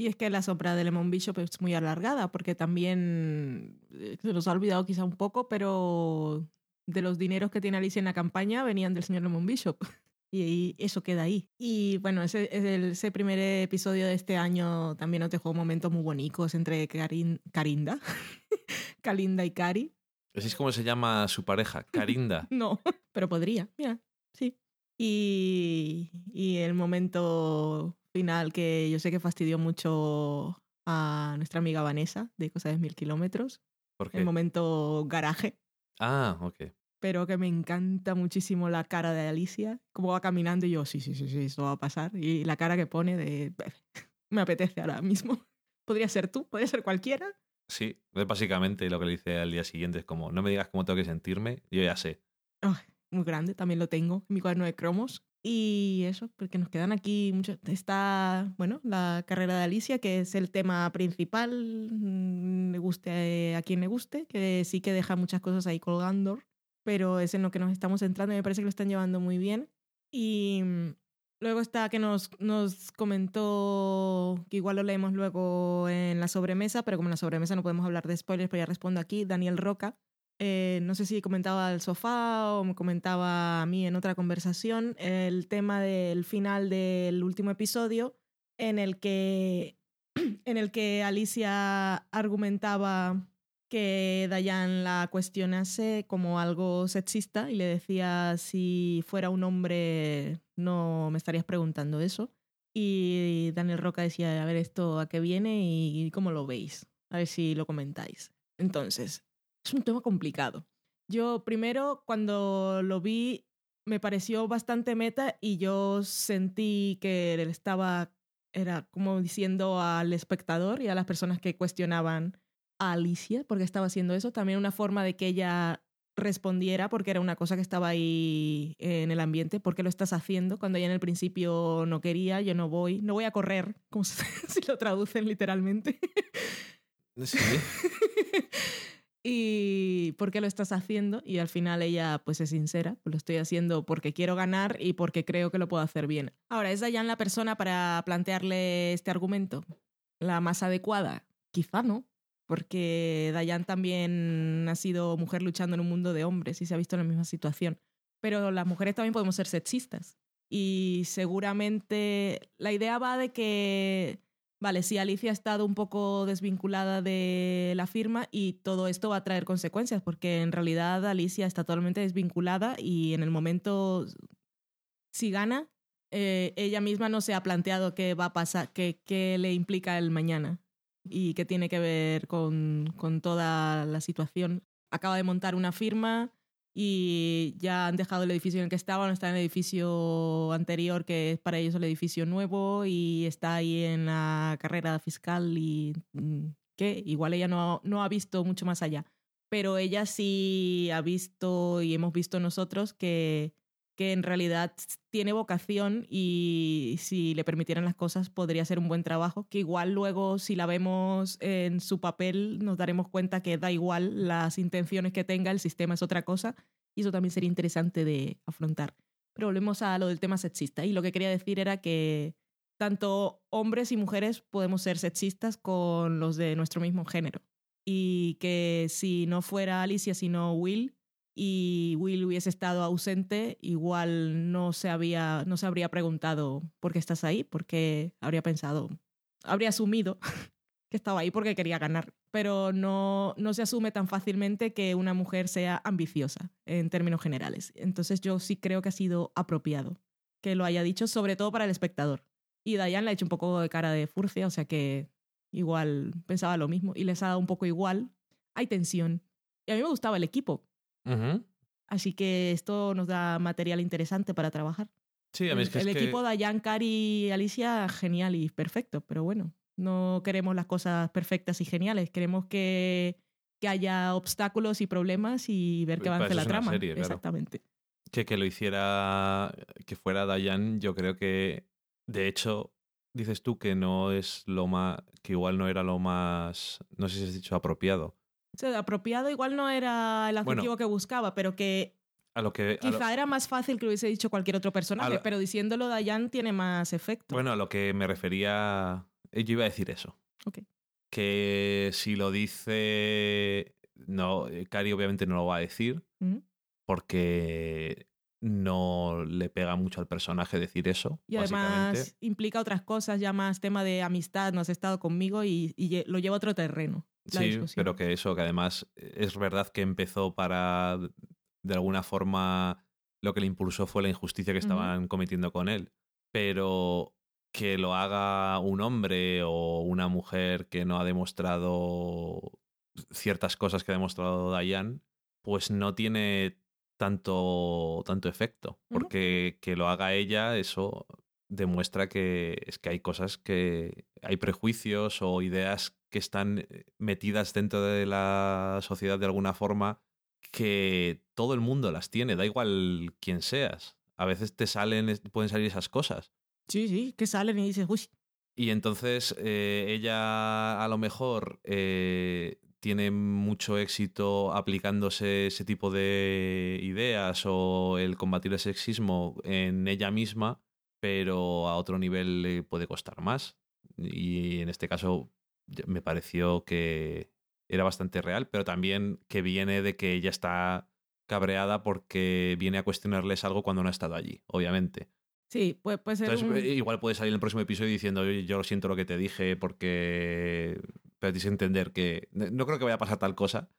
Y es que la sombra de Lemon Bishop es muy alargada, porque también eh, se nos ha olvidado quizá un poco, pero de los dineros que tiene Alicia en la campaña venían del señor Lemon Bishop. Y, eso queda ahí. Y bueno, ese, ese, primer episodio de este año también nos dejó momentos muy bonitos entre Karin, Karinda, Kalinda y Kari. Así es como se llama su pareja, Carinda. No, pero podría, mira, sí. Y, y el momento final que yo sé que fastidió mucho a nuestra amiga Vanessa de Cosa de Mil Kilómetros, ¿Por el qué? momento garaje, Ah, ok. pero que me encanta muchísimo la cara de Alicia, cómo va caminando y yo, sí, sí, sí, sí, esto va a pasar. Y la cara que pone de, me apetece ahora mismo. Podría ser tú, podría ser cualquiera. Sí, básicamente lo que le dice al día siguiente. Es como, no me digas cómo tengo que sentirme, yo ya sé. muy grande, también lo tengo en mi cuaderno de cromos. Y eso, porque nos quedan aquí muchos. Está, bueno, la carrera de Alicia, que es el tema principal, mm, le guste a quien le guste, que sí que deja muchas cosas ahí colgando, pero es en lo que nos estamos centrando y me parece que lo están llevando muy bien. Y mm, luego está que nos, nos comentó, que igual lo leemos luego en la sobremesa, pero como en la sobremesa no podemos hablar de spoilers, pero ya respondo aquí, Daniel Roca, eh, no sé si comentaba al sofá o me comentaba a mí en otra conversación el tema del final del último episodio en el que en el que Alicia argumentaba que Dayan la cuestionase como algo sexista y le decía si fuera un hombre no me estarías preguntando eso Y Daniel Roca decía, a ver esto a qué viene y cómo lo veis, a ver si lo comentáis. Entonces, es un tema complicado. Yo primero, cuando lo vi, me pareció bastante meta y yo sentí que él estaba, era como diciendo al espectador y a las personas que cuestionaban a Alicia, porque estaba haciendo eso, también una forma de que ella respondiera, porque era una cosa que estaba ahí en el ambiente, ¿por qué lo estás haciendo? Cuando ella en el principio no quería, yo no voy, no voy a correr, como si lo traducen literalmente. Sí. y por qué lo estás haciendo y al final ella pues es sincera, lo estoy haciendo porque quiero ganar y porque creo que lo puedo hacer bien. Ahora, ¿es Dayan la persona para plantearle este argumento? ¿La más adecuada? Quizá no, porque Dayan también ha sido mujer luchando en un mundo de hombres y se ha visto en la misma situación. Pero las mujeres también podemos ser sexistas. Y seguramente la idea va de que Vale, sí, Alicia ha estado un poco desvinculada de la firma y todo esto va a traer consecuencias, porque en realidad Alicia está totalmente desvinculada y en el momento, si gana, eh, ella misma no se ha planteado qué va a pasar, qué, qué le implica el mañana y qué tiene que ver con, con toda la situación. Acaba de montar una firma y ya han dejado el edificio en el que estaban, está en el edificio anterior, que es para ellos el edificio nuevo, y está ahí en la carrera fiscal y mm, que igual ella no, no ha visto mucho más allá. Pero ella sí ha visto y hemos visto nosotros que, que en realidad tiene vocación y si le permitieran las cosas podría ser un buen trabajo, que igual luego si la vemos en su papel nos daremos cuenta que da igual las intenciones que tenga, el sistema es otra cosa y eso también sería interesante de afrontar. Pero volvemos a lo del tema sexista y lo que quería decir era que tanto hombres y mujeres podemos ser sexistas con los de nuestro mismo género y que si no fuera Alicia sino Will y Will hubiese estado ausente, igual no se, había, no se habría preguntado por qué estás ahí, porque habría pensado, habría asumido que estaba ahí porque quería ganar. Pero no, no se asume tan fácilmente que una mujer sea ambiciosa en términos generales. Entonces yo sí creo que ha sido apropiado que lo haya dicho, sobre todo para el espectador. Y Diane le ha hecho un poco de cara de furcia, o sea que igual pensaba lo mismo y les ha dado un poco igual. Hay tensión. Y a mí me gustaba el equipo. Así que esto nos da material interesante para trabajar. Sí, a mí es que el es que- equipo de Jan, Cari y Alicia, genial y perfecto, pero bueno, no queremos las cosas perfectas y geniales, queremos que, que haya obstáculos y problemas y ver que avance la trama. serie, claro. Exactamente. que, que lo hiciera, que fuera Dayan, yo creo que, de hecho, dices tú que no es lo más, que igual no era lo más, no sé si has dicho apropiado. O sea, apropiado igual no era el Bueno. adjetivo que buscaba, pero que A lo que, a lo- quizá era más fácil que lo hubiese dicho cualquier otro personaje, lo- pero diciéndolo Dayan tiene más efecto. bueno, a lo que me refería, eh, yo iba a decir eso. Ok. Que si lo dice, no, eh, Cari obviamente no lo va a decir, porque no le pega mucho al personaje decir eso. Y además implica otras cosas, ya más tema de amistad, no has estado conmigo y, lo lleva a otro terreno. Sí, discusión. pero que eso, que además eh, es verdad que empezó para, de alguna forma, lo que le impulsó fue la injusticia que estaban cometiendo con él. Pero que lo haga un hombre o una mujer que no ha demostrado ciertas cosas que ha demostrado Diane, pues no tiene tanto, tanto efecto. Porque que lo haga ella, eso demuestra que es que hay cosas que hay prejuicios o ideas que están eh, metidas dentro de la sociedad de alguna forma que todo el mundo las tiene, da igual quién seas. A veces te salen, pueden salir esas cosas. Sí, sí, que salen y dices, uy, Y entonces eh, ella a lo mejor eh, tiene mucho éxito aplicándose ese tipo de ideas o el combatir el sexismo en ella misma, pero a otro nivel le puede costar más. Y en este caso me pareció que era bastante real, pero también que viene de que ella está cabreada porque viene a cuestionarles algo cuando no ha estado allí, obviamente. sí, puede, puede ser Entonces, un- eh, igual puede salir en el próximo episodio diciendo, "Oye, yo lo siento lo que te dije porque... Pero tienes que entender que... No creo que vaya a pasar tal cosa,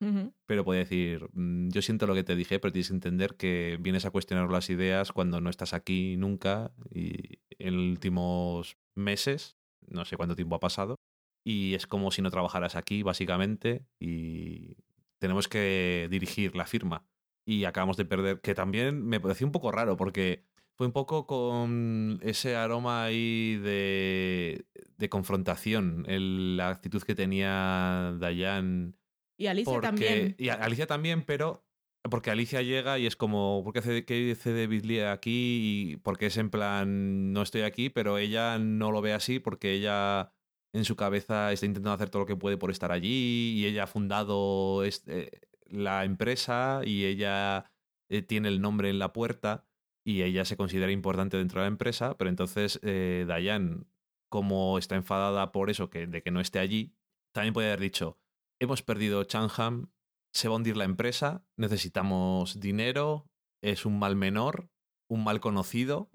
pero puede decir, "Mm, yo siento lo que te dije, pero tienes que entender que vienes a cuestionar las ideas cuando no estás aquí nunca y en los últimos meses, no sé cuánto tiempo ha pasado, y es como si no trabajaras aquí, básicamente, y tenemos que dirigir la firma. Y acabamos de perder, que también me pareció un poco raro, porque fue un poco con ese aroma ahí de, de confrontación, el- la actitud que tenía Dayan. Y Alicia Porque, también. Y Alicia también, pero porque Alicia llega y es como, ¿por qué hace, qué hace David Lee aquí? Y porque es en plan, no estoy aquí, pero ella no lo ve así porque ella en su cabeza está intentando hacer todo lo que puede por estar allí y ella ha fundado este- la empresa y ella eh, tiene el nombre en la puerta y ella se considera importante dentro de la empresa, pero entonces eh, Diane, como está enfadada por eso, que, de que no esté allí, también puede haber dicho, hemos perdido Changham, se va a hundir la empresa, necesitamos dinero, es un mal menor, un mal conocido,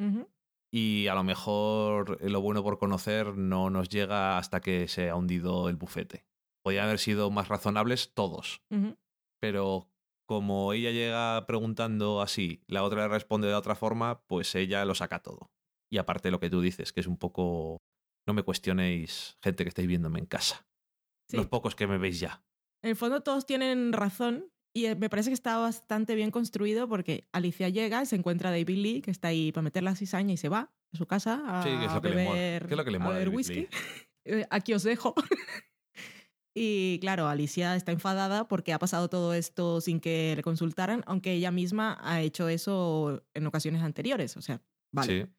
y a lo mejor lo bueno por conocer no nos llega hasta que se ha hundido el bufete. Podrían haber sido más razonables todos, pero como ella llega preguntando así, la otra le responde de otra forma, pues ella lo saca todo. Y aparte lo que tú dices, que es un poco... No me cuestionéis, gente que estáis viéndome en casa. Sí. Los pocos que me veis ya. En el fondo todos tienen razón y eh, me parece que está bastante bien construido porque Alicia llega, se encuentra a David Lee, que está ahí para meter la cizaña y se va a su casa a Sí, que es lo que le mola. beber, ¿Qué es lo que le a mola a beber whisky. Eh, Aquí os dejo. y claro, Alicia está enfadada porque ha pasado todo esto sin que le consultaran, aunque ella misma ha hecho eso en ocasiones anteriores. O sea, vale, Sí.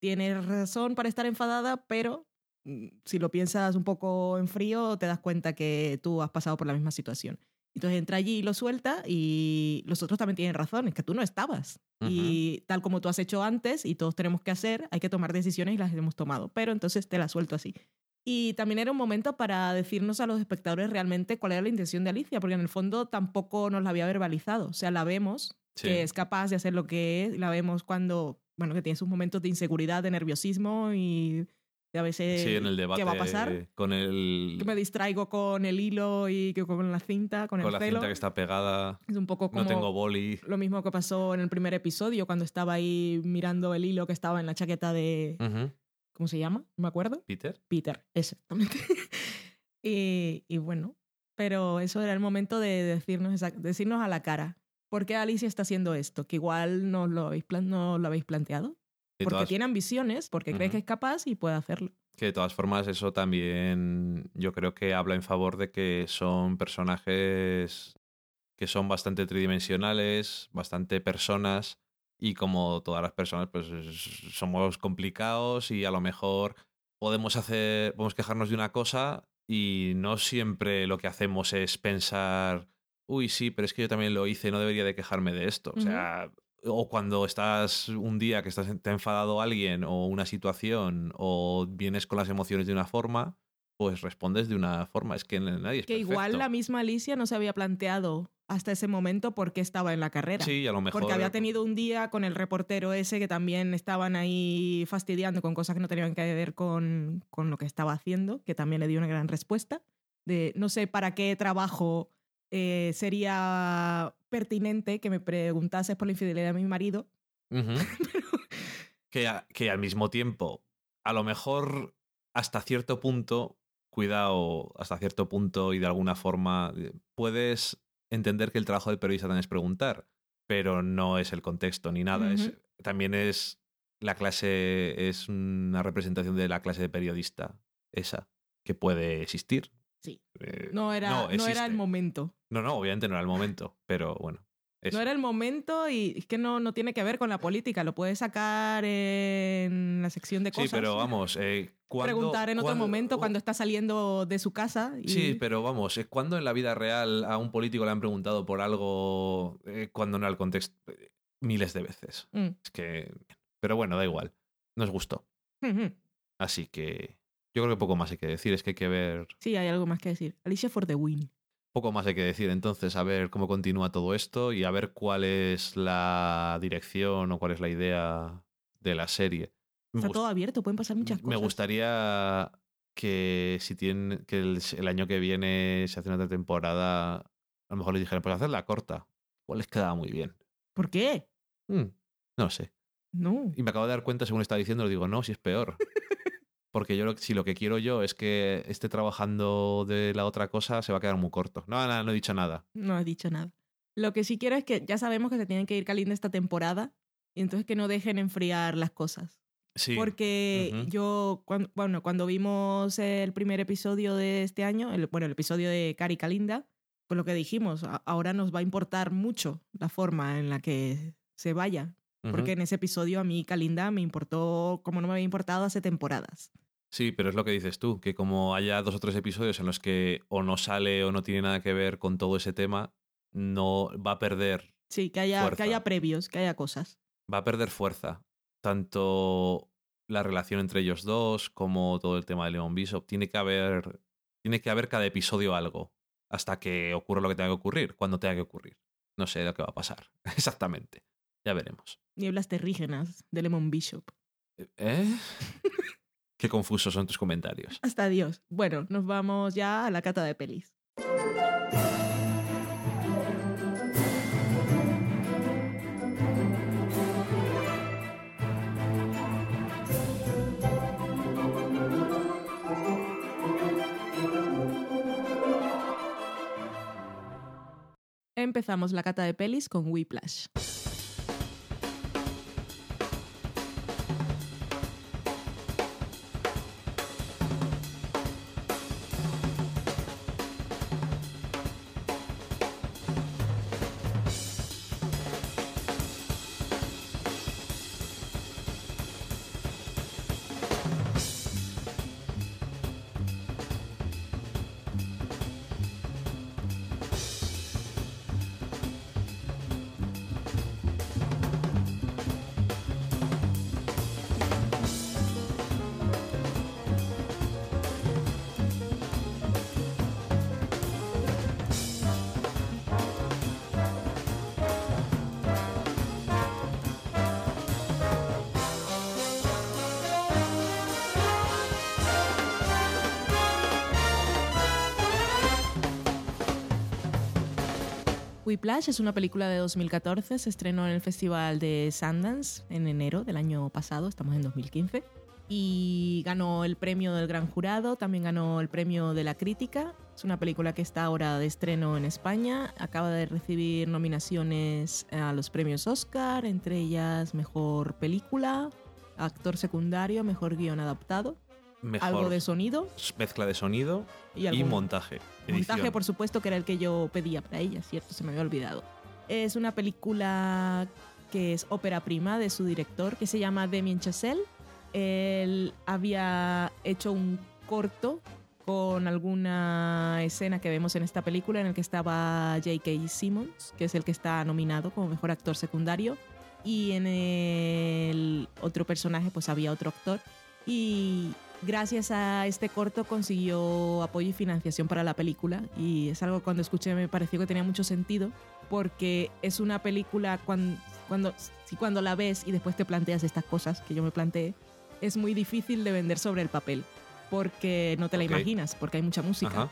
tienes razón para estar enfadada, pero mm, si lo piensas un poco en frío, te das cuenta que tú has pasado por la misma situación. Entonces entra allí y lo suelta y los otros también tienen razón, es que tú no estabas. Y tal como tú has hecho antes y todos tenemos que hacer, hay que tomar decisiones y las hemos tomado, pero entonces te la suelto así. Y también era un momento para decirnos a los espectadores realmente cuál era la intención de Alicia, porque en el fondo tampoco nos la había verbalizado. O sea, la vemos Sí. que es capaz de hacer lo que es, la vemos cuando, bueno, que tiene sus momentos de inseguridad, de nerviosismo y a veces Sí, en el debate qué va a pasar. con el Que me distraigo con el hilo y que con la cinta, con, con el la celo. cinta que está pegada, Es un poco como no tengo boli. lo mismo que pasó en el primer episodio cuando estaba ahí mirando el hilo que estaba en la chaqueta de... Ujú. ¿Cómo se llama? No me acuerdo. Peter. Peter, exactamente. y, y bueno, pero eso era el momento de decirnos, a la cara. ¿Por qué Alicia está haciendo esto? Que igual no lo habéis, plan- no lo habéis planteado. De Porque todas- tiene ambiciones, porque cree que es capaz y puede hacerlo. Que de todas formas eso también yo creo que habla en favor de que son personajes que son bastante tridimensionales, bastante personas y como todas las personas pues es- somos complicados y a lo mejor podemos hacer podemos quejarnos de una cosa y no siempre lo que hacemos es pensar uy sí pero es que yo también lo hice no debería de quejarme de esto o o cuando estás un día que estás, te ha enfadado alguien o una situación o vienes con las emociones de una forma, pues respondes de una forma. Es que nadie es Que igual la misma Alicia no se había planteado hasta ese momento por qué estaba en la carrera. Sí, a lo mejor. Porque había tenido un día con el reportero ese que también estaban ahí fastidiando con cosas que no tenían que ver con, con lo que estaba haciendo, que también le dio una gran respuesta. De no sé para qué trabajo eh, sería pertinente que me preguntases por la infidelidad de mi marido. Pero, que, a- que al mismo tiempo, a lo mejor hasta cierto punto, cuidado, hasta cierto punto y de alguna forma, eh, puedes entender que el trabajo del periodista también es preguntar, pero no es el contexto ni nada. es, también es la clase, es una representación de la clase de periodista, esa, que puede existir. Sí. Eh, no, era, no, era el momento. No, no, obviamente no era el momento, pero bueno. Eso. No era el momento y es que no, no tiene que ver con la política. Lo puedes sacar en la sección de Sí, cosas. pero vamos, eh, ¿cuándo- preguntar en otro momento cuando está saliendo de su casa. Y... Sí, pero vamos, eh, ¿cuándo en la vida real a un político le han preguntado por algo eh, cuando no era el contexto? Miles de veces. Mm. Es que. Pero bueno, da igual. Nos gustó. Así que. Yo creo que poco más hay que decir. Es que hay que ver. Sí, hay algo más que decir. Alicia for the win. Poco más hay que decir. Entonces, a ver cómo continúa todo esto y a ver cuál es la dirección o cuál es la idea de la serie. Me Está todo abierto, pueden pasar muchas cosas. Me gustaría que si tienen que el, el año que viene se hace una otra temporada, a lo mejor les dijeran, pues hacerla corta. Igual les quedaba muy bien. ¿Por qué? Mm, no sé. No. Y me acabo de dar cuenta, según estaba diciendo, digo, no, si es peor. Porque yo lo- si lo que quiero yo es que esté trabajando de la otra cosa, se va a quedar muy corto. No, no, no he dicho nada. No he dicho nada. Lo que sí quiero es que ya sabemos que se tienen que ir caliente esta temporada y entonces que no dejen enfriar las cosas. Sí. Porque yo, cuando, bueno, cuando vimos el primer episodio de este año, el, bueno, el episodio de Cari Calinda, pues lo que dijimos, a- ahora nos va a importar mucho la forma en la que se vaya. Porque en ese episodio a mí Calinda me importó como no me había importado hace temporadas. Sí, pero es lo que dices tú, que como haya dos o tres episodios en los que o no sale o no tiene nada que ver con todo ese tema, no va a perder, Sí, que haya, que haya previos, que haya cosas. va a perder fuerza. Tanto la relación entre ellos dos como todo el tema de Leon Bishop. Tiene que haber, tiene que haber cada episodio algo hasta que ocurra lo que tenga que ocurrir, cuando tenga que ocurrir. No sé lo que va a pasar exactamente. Ya veremos. Nieblas terrígenas de Lemon Bishop. ¿Eh? Confusos son tus comentarios. Hasta Dios. Bueno, nos vamos ya a la cata de pelis. Empezamos la cata de pelis con Whiplash. Whiplash es una película de 2014, se estrenó en el Festival de Sundance en enero del año pasado, estamos en 2015, y ganó el premio del Gran Jurado, también ganó el premio de la crítica. Es una película que está ahora de estreno en España, acaba de recibir nominaciones a los premios Oscar, entre ellas Mejor Película, Actor Secundario, Mejor Guión Adaptado, Mejor algo de sonido mezcla de sonido y, y algún- montaje. Montaje, edición. por supuesto, que era el que yo pedía para ella, ¿cierto? Se me había olvidado. Es una película que es ópera prima de su director, que se llama Damien Chazelle. Él había hecho un corto con alguna escena que vemos en esta película en el que estaba J.K. Simmons, que es el que está nominado como mejor actor secundario. Y en el otro personaje, pues había otro actor. Y gracias a este corto consiguió apoyo y financiación para la película y es algo que cuando escuché me pareció que tenía mucho sentido porque es una película cuando, cuando, si cuando la ves y después te planteas estas cosas que yo me planteé, es muy difícil de vender sobre el papel porque no te la imaginas, porque hay mucha música. Ajá.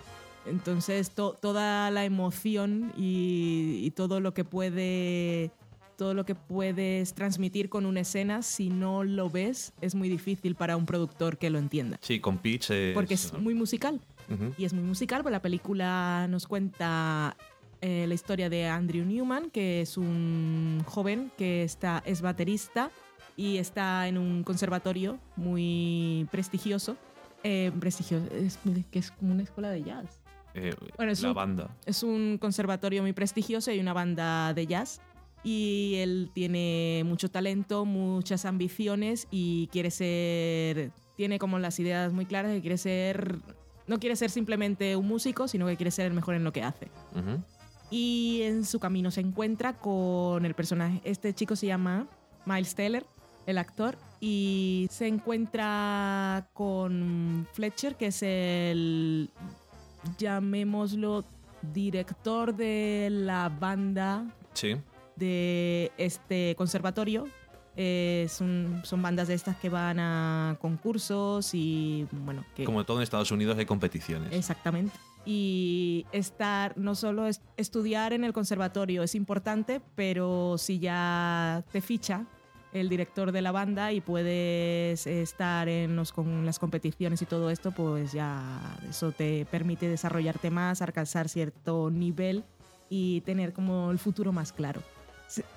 Entonces, to- toda la emoción y, y todo lo que puede todo lo que puedes transmitir con una escena, si no lo ves, es muy difícil para un productor que lo entienda. Sí, con Pitch es... Porque es muy musical. Ujú. Y es muy musical, porque la película nos cuenta eh, la historia de Andrew Newman, que es un joven que está, es baterista y está en un conservatorio muy prestigioso. Eh, prestigioso, es, que es como una escuela de jazz. Eh, Bueno, es la un- banda. Es un conservatorio muy prestigioso y una banda de jazz. Y él tiene mucho talento, muchas ambiciones y quiere ser. Tiene como las ideas muy claras que quiere ser. No quiere ser simplemente un músico, sino que quiere ser el mejor en lo que hace. Y en su camino se encuentra con el personaje. Este chico se llama Miles Teller, el actor, y se encuentra con Fletcher, que es el, llamémoslo, director de la banda Sí. De este conservatorio. Eh, son, son bandas de estas que van a concursos y, bueno, que... Como todo en Estados Unidos hay competiciones. Exactamente. Y estar, no solo es- estudiar en el conservatorio es importante, pero si ya te ficha el director de la banda y puedes estar en los, con las competiciones y todo esto, pues ya eso te permite desarrollarte más, alcanzar cierto nivel y tener como el futuro más claro.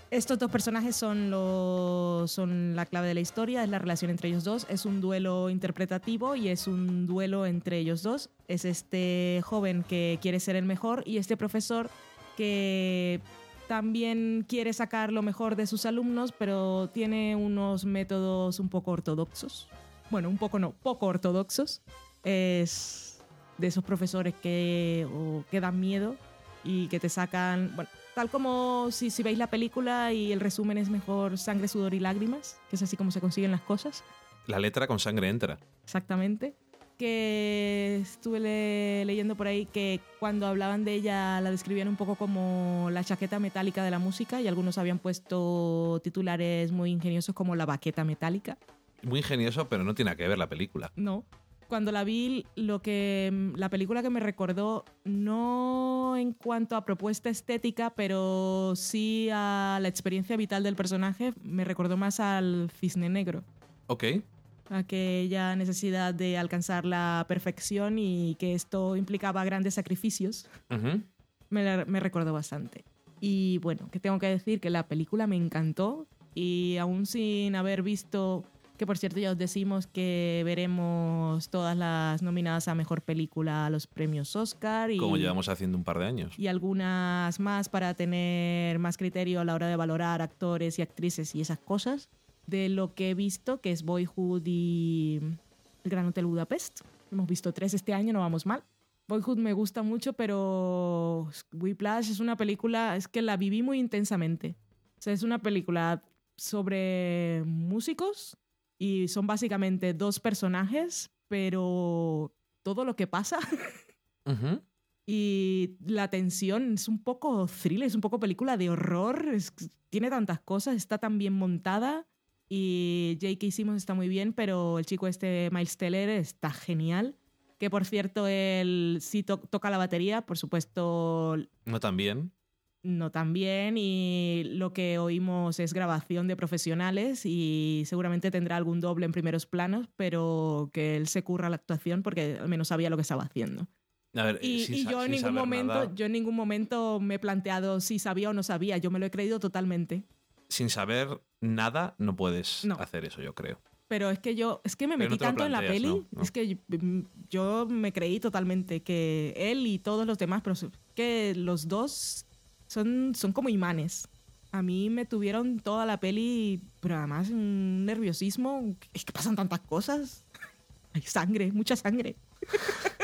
Estos dos personajes son, los, son la clave de la historia, es la relación entre ellos dos, es un duelo interpretativo y es un duelo entre ellos dos. Es este joven que quiere ser el mejor y este profesor que también quiere sacar lo mejor de sus alumnos, pero tiene unos métodos un poco ortodoxos. Bueno, un poco no, poco ortodoxos. Es de esos profesores que, que dan miedo y que te sacan, bueno, tal como si, si veis la película y el resumen es mejor sangre, sudor y lágrimas, que es así como se consiguen las cosas. La letra con sangre entra. Exactamente. Que estuve le- leyendo por ahí que cuando hablaban de ella la describían un poco como la chaqueta metálica de la música y algunos habían puesto titulares muy ingeniosos como la baqueta metálica. Muy ingenioso, pero no tiene que ver la película. No. Cuando la vi, lo que la película que me recordó, no en cuanto a propuesta estética, pero sí a la experiencia vital del personaje, me recordó más al cisne negro. Ok. aquella necesidad de alcanzar la perfección y que esto implicaba grandes sacrificios, me, la- me recordó bastante. Y bueno, que tengo que decir que la película me encantó y aún sin haber visto, que por cierto ya os decimos que veremos todas las nominadas a Mejor Película a los premios Oscar y, Como llevamos haciendo un par de años. y algunas más para tener más criterio a la hora de valorar actores y actrices y esas cosas. De lo que he visto, que es Boyhood y El Gran Hotel Budapest. Hemos visto tres este año, no vamos mal. Boyhood me gusta mucho, pero Whiplash es una película, es que la viví muy intensamente. O sea, es una película sobre músicos y son básicamente dos personajes, pero todo lo que pasa Ujú. y la tensión es un poco thriller, es un poco película de horror, es- tiene tantas cosas, está tan bien montada y J.K. Simmons está muy bien, pero el chico este Miles Teller está genial. Que por cierto, él sí to- toca la batería, por supuesto No tan bien. No tan bien y lo que oímos es grabación de profesionales y seguramente tendrá algún doble en primeros planos, pero que él se curra la actuación porque al menos sabía lo que estaba haciendo. A ver, Y, y yo en ningún momento, nada- yo en ningún momento me he planteado si sabía o no sabía. Yo me lo he creído totalmente. sin saber nada no puedes No. hacer eso, yo creo. Pero es que yo, es que me Pero metí no tanto en la peli, es que yo, yo me creí totalmente que él y todos los demás, pero que los dos son, son como imanes. A mí me tuvieron toda la peli, pero además un nerviosismo, es que pasan tantas cosas. Hay sangre, mucha sangre.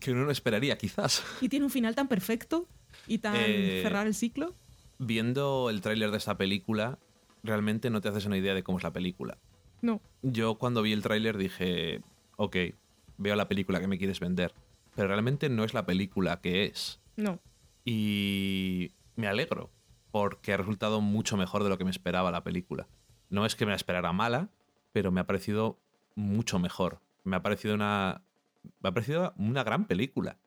Que uno no esperaría, quizás. Y tiene un final tan perfecto y tan Eh, cerrar el ciclo. Viendo el tráiler de esta película, realmente no te haces una idea de cómo es la película. No, Yo cuando vi el tráiler dije, ok, veo la película que me quieres vender. Pero realmente no es la película que es. no. Y me alegro, porque ha resultado mucho mejor de lo que me esperaba la película. No es que me la esperara mala, pero me ha parecido mucho mejor. Me ha parecido una. Me ha parecido una gran película.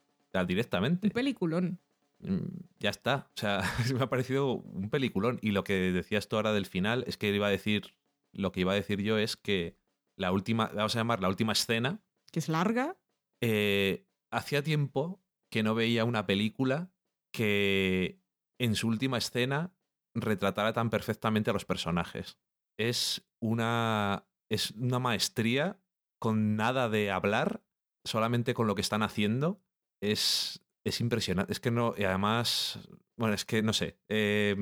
Directamente. Un peliculón. Mm, Ya está. O sea, me ha parecido un peliculón. Y lo que decías tú ahora del final es que iba a decir. Lo que iba a decir yo es que la última. Vamos a llamar la última escena. Que es larga. eh, hacía tiempo que no veía una película que en su última escena retratara tan perfectamente a los personajes. Es una. Es una maestría con nada de hablar, solamente con lo que están haciendo. Es, es impresionante. Es que no. Y además. Bueno, es que no sé. eh,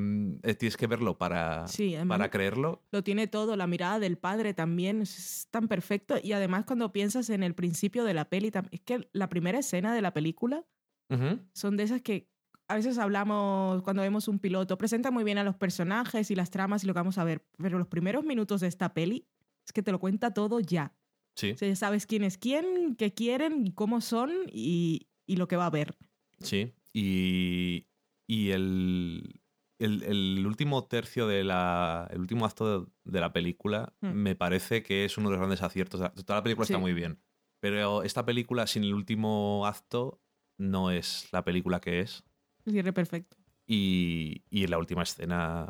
eh, tienes que verlo para, Sí, para creerlo. lo tiene todo, la mirada del padre también es, tan perfecto y además cuando piensas en el principio de la peli, es que la primera escena de la película son de esas que a veces hablamos cuando vemos un piloto, presenta muy bien a los personajes y las tramas y lo que vamos a ver, pero los primeros minutos de esta peli es que te lo cuenta todo ya. Sí, O sea, ya sabes quién es quién, qué quieren y cómo son y, y lo que va a ver. sí. Y, y el, el, el último tercio de la. El último acto de, la película Hmm. me parece que es uno de los grandes aciertos. Toda la película está muy bien. Pero esta película sin el último acto no es la película que es. Cierre perfecto. Y, y la última escena,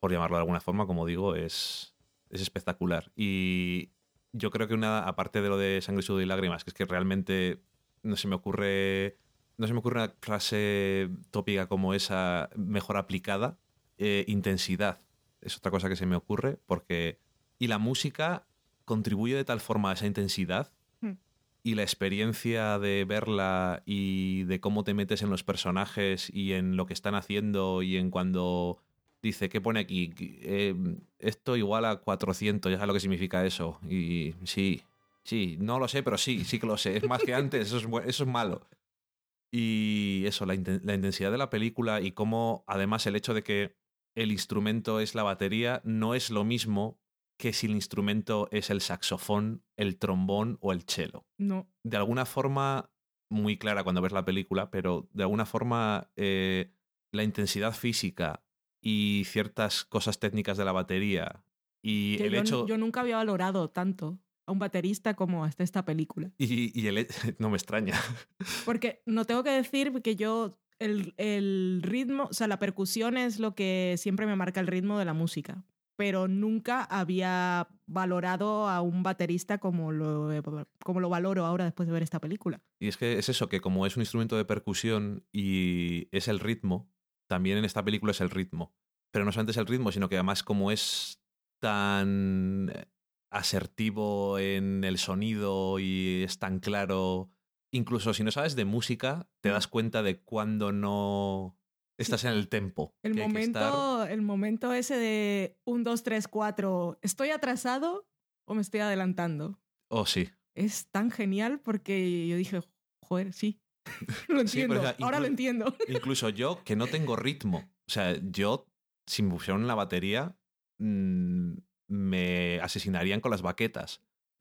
por llamarlo de alguna forma, como digo, es, es espectacular. Y yo creo que una, aparte de lo de sangre, sudor y lágrimas, que es que realmente no se me ocurre. No se me ocurre una frase tópica como esa mejor aplicada. Eh, intensidad es otra cosa que se me ocurre, porque. Y la música contribuye de tal forma a esa intensidad. Y la experiencia de verla y de cómo te metes en los personajes y en lo que están haciendo y en cuando dice, ¿qué pone aquí? Eh, esto igual a 400, ya sabes lo que significa eso. Y sí, sí, no lo sé, pero sí, sí que lo sé. Es más que antes, eso es, malo. Y eso, la intensidad de la película y cómo además el hecho de que el instrumento es la batería no es lo mismo que si el instrumento es el saxofón, el trombón o el cello No. de alguna forma muy clara cuando ves la película, pero de alguna forma eh, la intensidad física y ciertas cosas técnicas de la batería y Que el yo, hecho yo nunca había valorado tanto a un baterista como hasta esta película. y, y el he- no me extraña Porque no tengo que decir que yo el, el ritmo, o sea, la percusión es lo que siempre me marca el ritmo de la música, pero nunca había valorado a un baterista como lo, como lo valoro ahora después de ver esta película. y es que es eso que como es un instrumento de percusión y es el ritmo también en esta película es el ritmo pero no solamente es el ritmo sino que además como es tan asertivo en el sonido y es tan claro. Incluso si no sabes de música, te das cuenta de cuando no estás en el tempo. El estar. momento, el momento ese de un, dos, tres, cuatro, ¿estoy atrasado o me estoy adelantando? Oh, sí. Es tan genial porque yo dije, joder, sí. lo Sí, entiendo. pero, o sea, Ahora lo entiendo. Incluso yo, que no tengo ritmo. O sea, yo, si me pusieran la batería, mm, me asesinarían con las baquetas.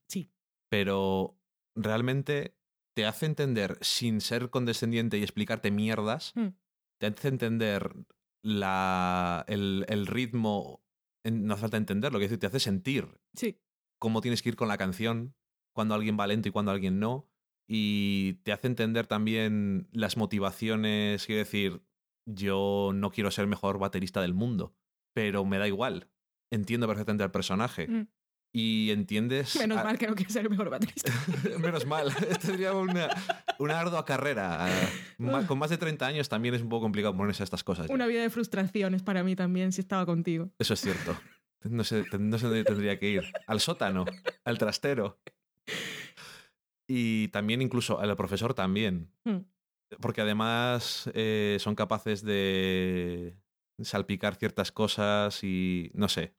Sí. Pero realmente te hace entender, sin ser condescendiente y explicarte mierdas, Hmm. Te hace entender la, el, el ritmo. No hace falta entenderlo, que decir, te hace sentir Sí. cómo tienes que ir con la canción, cuando alguien va lento y cuando alguien no. Y te hace entender también las motivaciones, quiero decir, yo no quiero ser el mejor baterista del mundo, pero me da igual. Entiendo perfectamente al personaje. Mm. Y entiendes... Menos a- mal que no quiero ser el mejor baterista. Menos mal. Esto sería una, una ardua carrera. Con más de 30 años también es un poco complicado ponerse a estas cosas. ya. Una vida de frustraciones para mí también si estaba contigo. Eso es cierto. No sé, no sé dónde tendría que ir. Al sótano, al trastero. Y también incluso al profesor también. Hmm. Porque además eh, son capaces de salpicar ciertas cosas y no sé.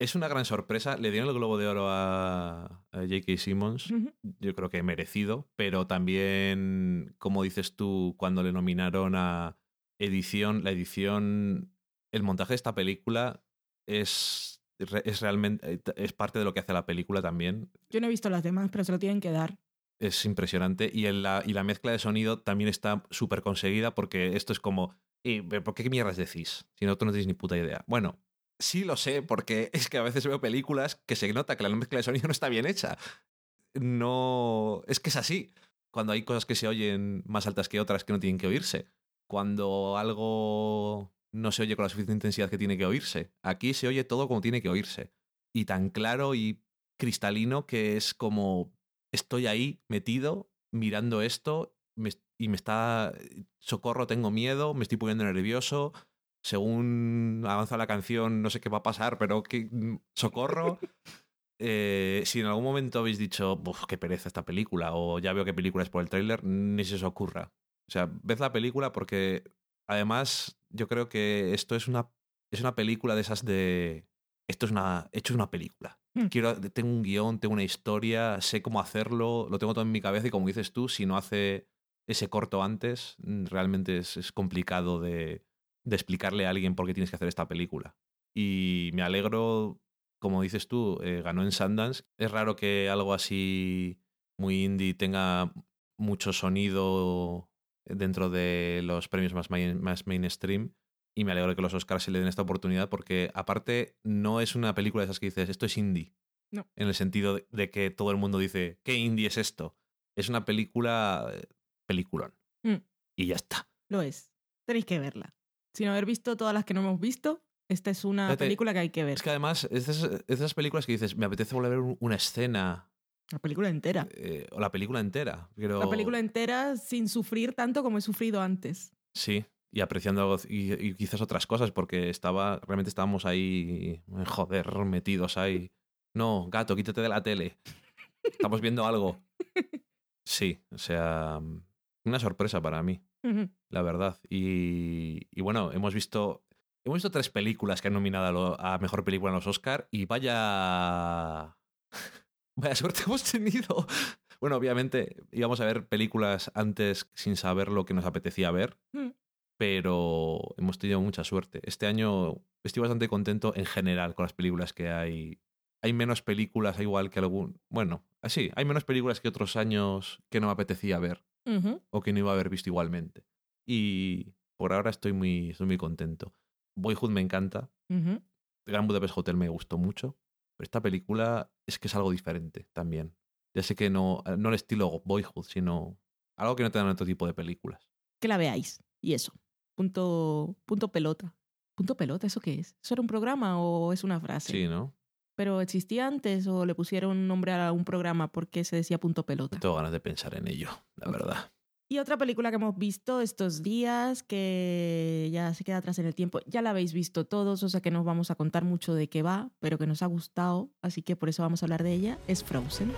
Es una gran sorpresa. Le dieron el Globo de Oro a, a J.K. Simmons. Yo creo que merecido. Pero también, como dices tú, cuando le nominaron a edición, la edición, el montaje de esta película es, es realmente, es parte de lo que hace la película también. Yo no he visto las demás, pero se lo tienen que dar. Es impresionante. Y, en la, y la mezcla de sonido también está súper conseguida porque esto es como, "Eh, ¿por qué mierdas decís? Si no, tú no tienes ni puta idea. Bueno, sí lo sé porque es que a veces veo películas que se nota que la mezcla de sonido no está bien hecha. No, es que es así. Cuando hay cosas que se oyen más altas que otras que no tienen que oírse. Cuando algo no se oye con la suficiente intensidad que tiene que oírse. Aquí se oye todo como tiene que oírse. Y tan claro y cristalino que es como estoy ahí metido mirando esto y me está socorro, tengo miedo, me estoy poniendo nervioso. Según avanza la canción, no sé qué va a pasar, pero que socorro. Eh, si en algún momento habéis dicho, "Buf, qué pereza esta película, o ya veo qué película es por el tráiler, ni se os ocurra. O sea, ved la película porque además yo creo que esto es una, es una película de esas de... Esto es una... Hecho es una película. Hmm. Quiero, tengo un guion, tengo una historia, sé cómo hacerlo, lo tengo todo en mi cabeza y como dices tú, si no hace ese corto antes, mm, realmente es, es complicado de, de explicarle a alguien por qué tienes que hacer esta película. Y me alegro, como dices tú, eh, ganó en Sundance. Es raro que algo así muy indie tenga mucho sonido dentro de los premios más, main- más mainstream. Y me alegro que los Oscars se le den esta oportunidad porque aparte no es una película de esas que dices, esto es indie. No. En el sentido de, de que todo el mundo dice, ¿qué indie es esto? Es una película, eh, peliculón. Mm. Y ya está. Lo es. Tenéis que verla. Sin haber visto todas las que no hemos visto, Esta es una Fíjate, película que hay que ver. Es que además, es de esas, películas que dices, me apetece volver a ver un- una escena La película entera. eh, o la película entera. Pero, La película entera sin sufrir tanto como he sufrido antes. Sí, y apreciando y, y quizás otras cosas, porque estaba realmente estábamos ahí, eh, joder, metidos ahí. No, gato, quítate de la tele. Estamos viendo algo. Sí, o sea, una sorpresa para mí, Ujú. La verdad. Y, y bueno, hemos visto, hemos visto tres películas que han nominado a, Mejor Película en los Oscar y vaya... Vaya suerte hemos tenido. Bueno, obviamente íbamos a ver películas antes sin saber lo que nos apetecía ver, Mm. pero hemos tenido mucha suerte. Este año estoy bastante contento en general con las películas que hay. Hay menos películas, igual que algún. Bueno, así, hay menos películas que otros años que no me apetecía ver o que no iba a haber visto igualmente. Y por ahora estoy muy, estoy muy contento. Boyhood me encanta. Gran Budapest Hotel me gustó mucho. Pero esta película es que es algo diferente también. Ya sé que no, no el estilo Boyhood, sino algo que no te dan otro tipo de películas. Que la veáis. Y eso. Punto, punto pelota. ¿Punto pelota? ¿Eso qué es? ¿Eso era un programa o es una frase? Sí, ¿no? ¿Pero existía antes o le pusieron nombre a un programa porque se decía punto pelota? Tengo ganas de pensar en ello, la verdad. Y otra película que hemos visto estos días, que ya se queda atrás en el tiempo, ya la habéis visto todos, o sea que no os vamos a contar mucho de qué va, pero que nos ha gustado, así que por eso vamos a hablar de ella, es Frozen.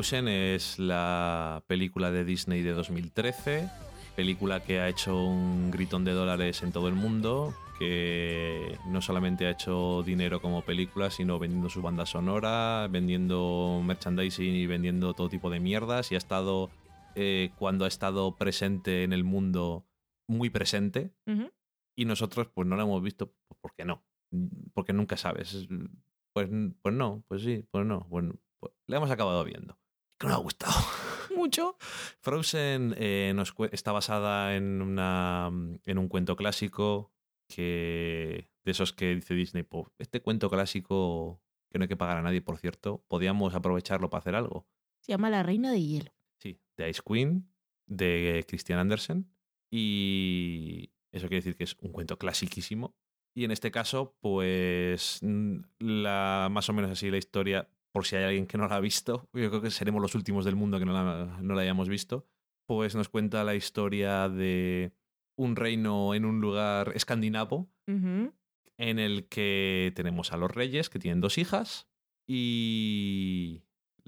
Frozen es la película de Disney de 2013, película que ha hecho un gritón de dólares en todo el mundo, que no solamente ha hecho dinero como película, sino vendiendo su banda sonora, vendiendo merchandising y vendiendo todo tipo de mierdas, y ha estado, eh, cuando ha estado presente en el mundo, muy presente, Ujú. y nosotros pues no la hemos visto, pues, ¿por qué no? Porque nunca sabes. Es- Pues, pues no, pues sí, pues no. Bueno, pues la hemos acabado viendo. Que nos ha gustado. Mucho. Frozen eh, nos está basada en, una, en un cuento clásico que de esos que dice Disney, pues, este cuento clásico que no hay que pagar a nadie, por cierto, podíamos aprovecharlo para hacer algo. Se llama La Reina de Hielo. Sí, de Ice Queen, de Christian Andersen. Y eso quiere decir que es un cuento clasiquísimo. Y en este caso, pues la, más o menos así la historia, por si hay alguien que no la ha visto, yo creo que seremos los últimos del mundo que no la, no la hayamos visto, pues nos cuenta la historia de un reino en un lugar escandinavo en el que tenemos a los reyes que tienen dos hijas y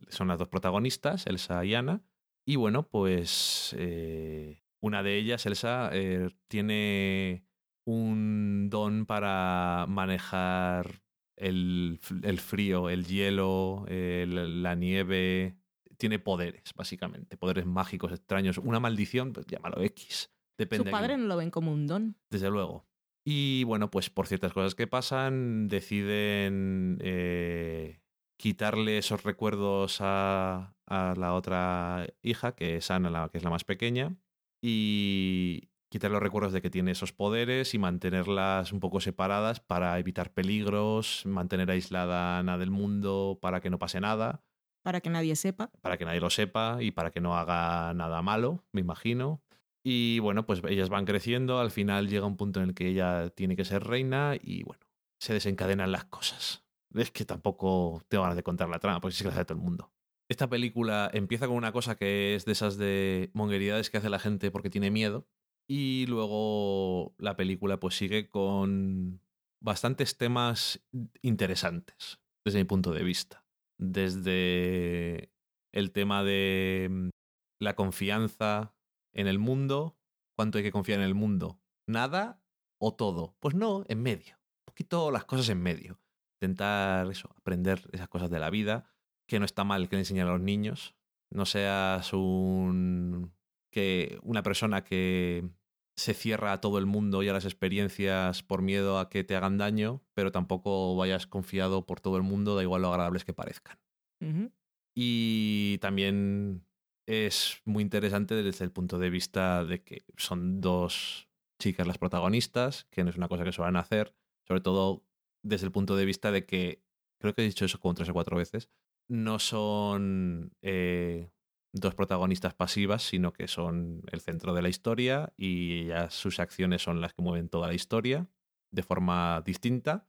son las dos protagonistas, Elsa y Anna. Y bueno, pues eh, una de ellas, Elsa, eh, tiene un don para manejar el, el frío, el hielo, el- la nieve. Tiene poderes, básicamente, poderes mágicos extraños. Una maldición, pues llámalo X. Depende Su padre no lo ven como un don. desde luego. Y bueno, pues por ciertas cosas que pasan, deciden eh, quitarle esos recuerdos a, a la otra hija, que es Ana, la, que es la más pequeña, y quitar los recuerdos de que tiene esos poderes y mantenerlas un poco separadas para evitar peligros, mantener aislada a Ana del mundo para que no pase nada Para que nadie sepa. para que nadie lo sepa y para que no haga nada malo, me imagino. Y bueno, pues ellas van creciendo, al final llega un punto en el que ella tiene que ser reina y bueno, se desencadenan las cosas. Es que tampoco tengo ganas de contar la trama, porque sí que la sabe todo el mundo. esta película empieza con una cosa que es de esas de mongueridades que hace la gente porque tiene miedo. Y luego la película pues sigue con bastantes temas interesantes desde mi punto de vista. Desde el tema de mm, la confianza en el mundo, cuánto hay que confiar en el mundo, nada o todo. Pues no, en medio. Un poquito las cosas en medio. Intentar eso, aprender esas cosas de la vida, que no está mal que le enseñen a los niños. No seas un que una persona que se cierra a todo el mundo y a las experiencias por miedo a que te hagan daño, pero tampoco vayas confiado por todo el mundo, da igual lo agradables que parezcan. Y también es muy interesante desde el punto de vista de que son dos chicas las protagonistas, que no es una cosa que suelen hacer, sobre todo desde el punto de vista de que, creo que he dicho eso como tres o cuatro veces, no son eh, dos protagonistas pasivas, sino que son el centro de la historia y ellas, sus acciones son las que mueven toda la historia de forma distinta.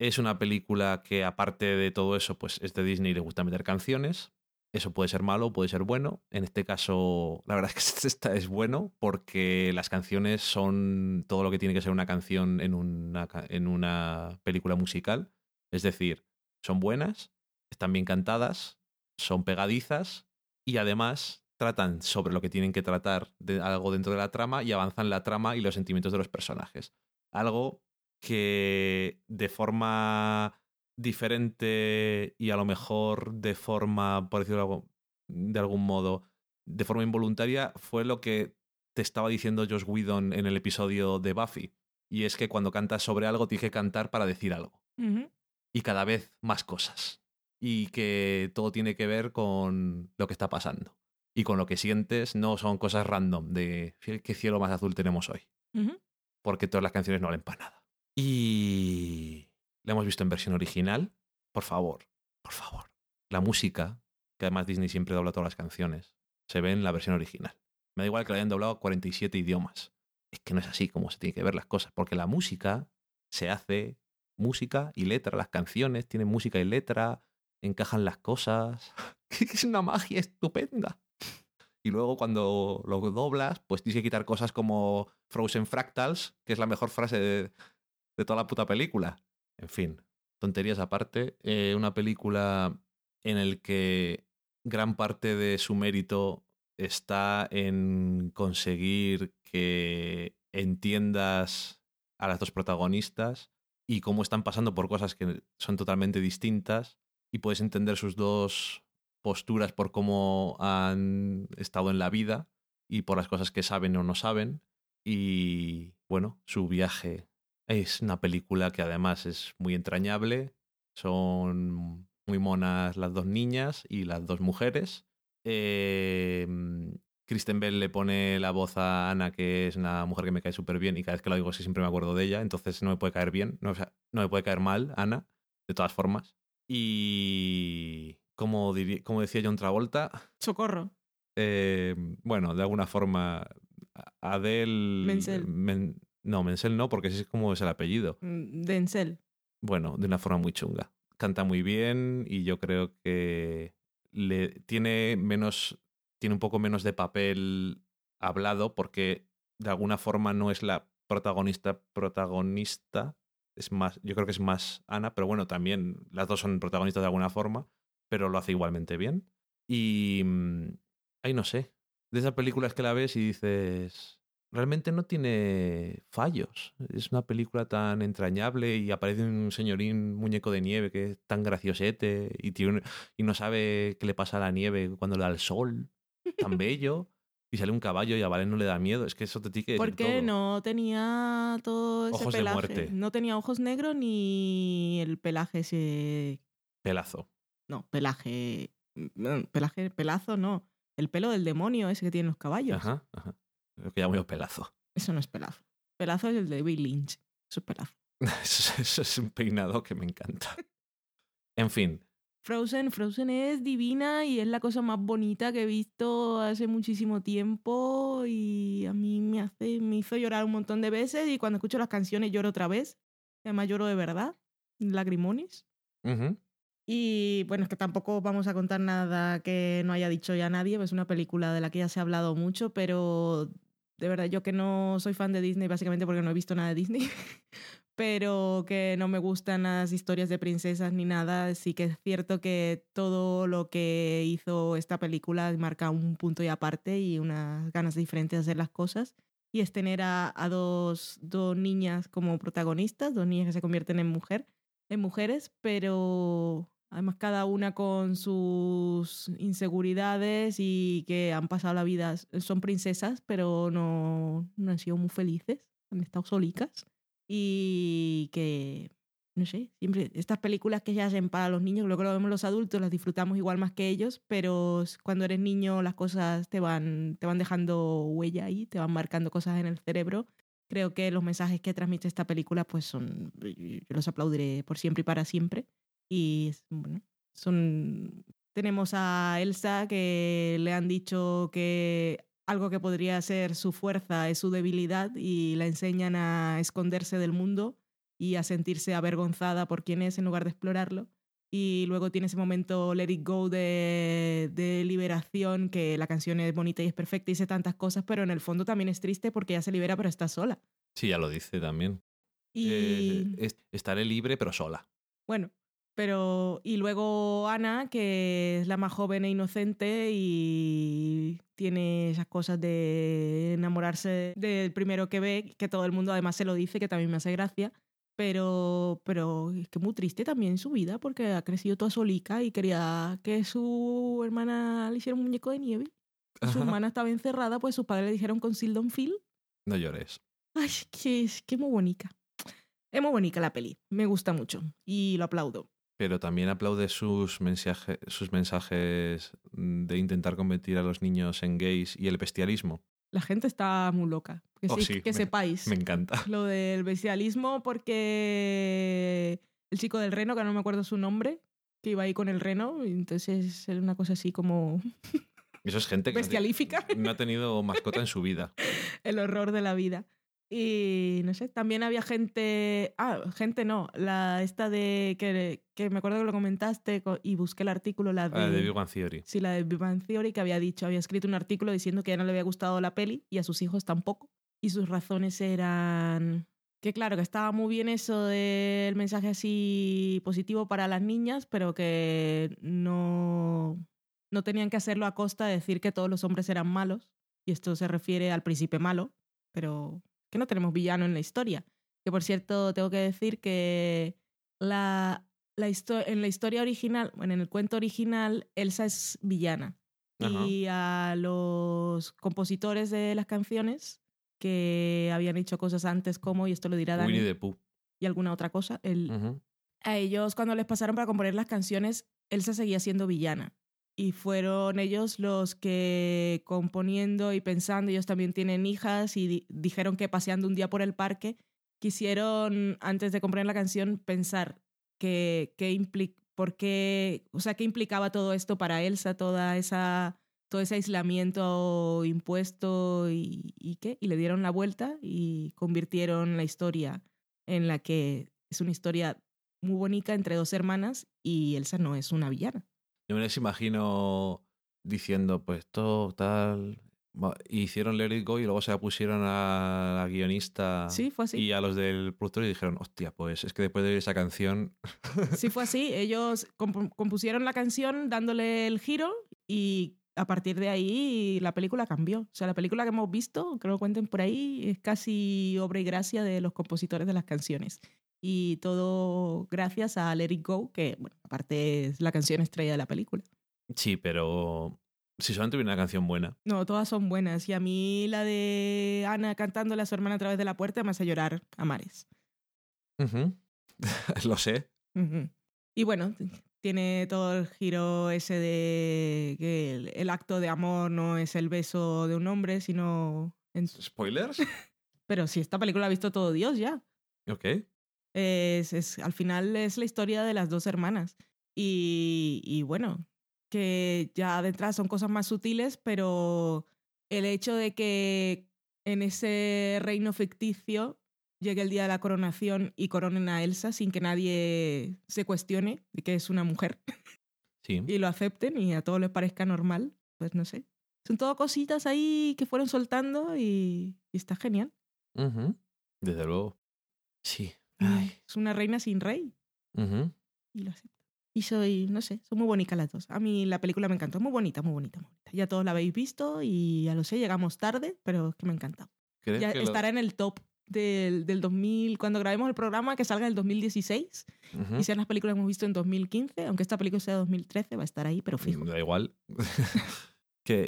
Es una película que, aparte de todo eso, pues es de Disney y le gusta meter canciones. Eso puede ser malo, puede ser bueno. En este caso, la verdad es que esta es bueno porque las canciones son todo lo que tiene que ser una canción en una, en una película musical. Es decir, son buenas, están bien cantadas, son pegadizas y además tratan sobre lo que tienen que tratar de algo dentro de la trama y avanzan la trama y los sentimientos de los personajes. Algo que de forma diferente y a lo mejor de forma, por decirlo de algún modo, de forma involuntaria, fue lo que te estaba diciendo Josh Whedon en el episodio de Buffy. Y es que cuando cantas sobre algo tienes que cantar para decir algo. Y cada vez más cosas. Y que todo tiene que ver con lo que está pasando. Y con lo que sientes, no son cosas random de qué cielo más azul tenemos hoy porque todas las canciones no valen para nada. Y la hemos visto en versión original. Por favor, por favor. La música, que además Disney siempre dobla todas las canciones, se ve en la versión original. Me da igual que la hayan doblado a 47 idiomas. Es que no es así como se tiene que ver las cosas, porque la música se hace música y letra. Las canciones tienen música y letra, encajan las cosas. es una magia estupenda. Y luego cuando lo doblas, pues tienes que quitar cosas como Frozen Fractals, que es la mejor frase de, de toda la puta película. En fin, tonterías aparte. eh, una película en el que gran parte de su mérito está en conseguir que entiendas a las dos protagonistas y cómo están pasando por cosas que son totalmente distintas y puedes entender sus dos posturas por cómo han estado en la vida y por las cosas que saben o no saben. Y bueno, su viaje es una película que además es muy entrañable. Son muy monas las dos niñas y las dos mujeres. Eh, Kristen Bell le pone la voz a Ana, que es una mujer que me cae súper bien y cada vez que lo digo sí, siempre me acuerdo de ella, entonces no me puede caer bien, no, no me puede caer mal Ana, de todas formas. Y como, como decía John Travolta, Socorro. eh, bueno, de alguna forma, Adele... Menzel. Men- no, Menzel no, porque ese es como es el apellido. Mm, Denzel. Bueno, de una forma muy chunga. Canta muy bien y yo creo que le tiene menos, tiene un poco menos de papel hablado porque de alguna forma no es la protagonista protagonista. Es más, yo creo que es más Ana, pero bueno, también las dos son protagonistas de alguna forma, pero lo hace igualmente bien. Y mm, ay, no sé, de esas películas que la ves y dices, realmente no tiene fallos. Es una película tan entrañable y aparece un señorín muñeco de nieve que es tan graciosete y, tiene y no sabe qué le pasa a la nieve cuando le da el sol, tan bello. Y sale un caballo y a Valen no le da miedo. Es que eso te tiene que decir Porque todo. no tenía todo ese Ojos de pelaje. muerte. No tenía ojos negros ni el pelaje ese. Pelazo. No, pelaje. mm, Pelaje, pelazo no. El pelo del demonio ese que tienen los caballos. Ajá, ajá. Lo que llamo yo pelazo. Eso no es pelazo. Pelazo es el de Bill Lynch. Eso es pelazo. Eso, eso es un peinado que me encanta. En fin, Frozen, Frozen es divina y es la cosa más bonita que he visto hace muchísimo tiempo y a mí me hace, me hizo llorar un montón de veces y cuando escucho las canciones lloro otra vez. Además lloro de verdad, lagrimones. Y bueno, es que tampoco vamos a contar nada que no haya dicho ya nadie, es una película de la que ya se ha hablado mucho, pero de verdad yo que no soy fan de Disney básicamente porque no he visto nada de Disney, pero que no me gustan las historias de princesas ni nada, sí que es cierto que todo lo que hizo esta película marca un punto y aparte y unas ganas diferentes de hacer las cosas. Y es tener a, a dos, dos niñas como protagonistas, dos niñas que se convierten en mujer, en mujeres, pero además cada una con sus inseguridades y que han pasado la vida, son princesas, pero no, no han sido muy felices, han estado solicas y que, no sé, siempre estas películas que se hacen para los niños, luego lo vemos los adultos, las disfrutamos igual más que ellos, pero cuando eres niño las cosas te van, te van dejando huella ahí, te van marcando cosas en el cerebro. Creo que los mensajes que transmite esta película pues son, yo los aplaudiré por siempre y para siempre. Y bueno, son... Tenemos a Elsa que le han dicho que algo que podría ser su fuerza es su debilidad y la enseñan a esconderse del mundo y a sentirse avergonzada por quién es en lugar de explorarlo. Y luego tiene ese momento Let It Go de, de liberación, que la canción es bonita y es perfecta y dice tantas cosas, pero en el fondo también es triste porque ya se libera pero está sola. Sí, ya lo dice también. Y Eh, es- estaré libre pero sola. bueno, pero y luego Ana, que es la más joven e inocente y tiene esas cosas de enamorarse del primero que ve, que todo el mundo además se lo dice, que también me hace gracia. Pero, pero es que muy triste también su vida porque ha crecido toda solica y quería que su hermana le hiciera un muñeco de nieve. Y su hermana estaba encerrada, pues sus padres le dijeron con Sildon Phil No llores. Ay, que es que muy bonita. Es muy bonita la peli. Me gusta mucho y lo aplaudo. Pero también aplaude sus, mensaje- sus mensajes de intentar convertir a los niños en gays y el bestialismo. La gente está muy loca. Que, Oh, sí- sí, que me- sepáis Me encanta. lo del bestialismo porque el chico del reno, que no me acuerdo su nombre, que iba ahí con el reno, y entonces era una cosa así como Eso es gente que bestialífica. no ha tenido mascota en su vida. el horror de la vida. Y no sé, también había gente, ah, gente no, la esta de que, que me acuerdo que lo comentaste co- y busqué el artículo, la de, Ah, de Big Bang Theory. Sí, la de Big Bang Theory, que había dicho, había escrito un artículo diciendo que ya no le había gustado la peli y a sus hijos tampoco. Y sus razones eran que, claro, que estaba muy bien eso del mensaje así positivo para las niñas, pero que no, no tenían que hacerlo a costa de decir que todos los hombres eran malos. Y esto se refiere al príncipe malo, pero que no tenemos villano en la historia. Que por cierto, tengo que decir que la, la histo- en la historia original, bueno, en el cuento original, Elsa es villana. Ajá. Y a los compositores de las canciones que habían hecho cosas antes como, y esto lo dirá Dani, Winnie the Pooh. y alguna otra cosa, el, a ellos cuando les pasaron para componer las canciones, Elsa seguía siendo villana. Y fueron ellos los que componiendo y pensando, ellos también tienen hijas y di- dijeron que paseando un día por el parque, quisieron, antes de componer la canción, pensar que, que por qué, o sea, qué implicaba todo esto para Elsa, toda esa, todo ese aislamiento impuesto y, y qué, y le dieron la vuelta y convirtieron la historia en la que es una historia muy bonita entre dos hermanas y Elsa no es una villana. Yo me les imagino diciendo, pues todo tal. Hicieron Let It Go y luego se la pusieron a la guionista Sí, fue así. y a los del productor y dijeron, hostia, pues es que después de esa canción. Sí, fue así. Ellos compu- compusieron la canción dándole el giro y a partir de ahí la película cambió. O sea, la película que hemos visto, que lo cuenten por ahí, es casi obra y gracia de los compositores de las canciones. Y todo gracias a Let It Go, que, bueno, aparte es la canción estrella de la película. Sí, pero si solamente hubiera una canción buena. No, todas son buenas. Y a mí la de Ana cantándole a su hermana a través de la puerta me hace llorar a mares. Lo sé. Y bueno, tiene todo el giro ese de que el, el acto de amor no es el beso de un hombre, sino... en- ¿Spoilers? Pero si esta película la ha visto todo Dios ya. ok. Es, es- al final es la historia de las dos hermanas. Y, y bueno, que ya de entrada son cosas más sutiles, pero el hecho de que en ese reino ficticio llegue el día de la coronación y coronen a Elsa sin que nadie se cuestione de que es una mujer Sí. y lo acepten y a todos les parezca normal, pues no sé. Son todo cositas ahí que fueron soltando y, y está genial. Ujú. Desde luego. Sí. Ay. Es una reina sin rey y lo acepta. Y soy, no sé, son muy bonitas las dos. A mí la película me encantó, muy bonita, muy bonita, muy bonita. Ya todos la habéis visto y ya lo sé, llegamos tarde, pero es que me ha encantado. ¿Crees Ya lo- estará en el top del, del 2000, cuando grabemos el programa, que salga en el 2016 Ujú. y sean las películas que hemos visto en 2015, aunque esta película sea de 2013, va a estar ahí, pero fijo. Da igual.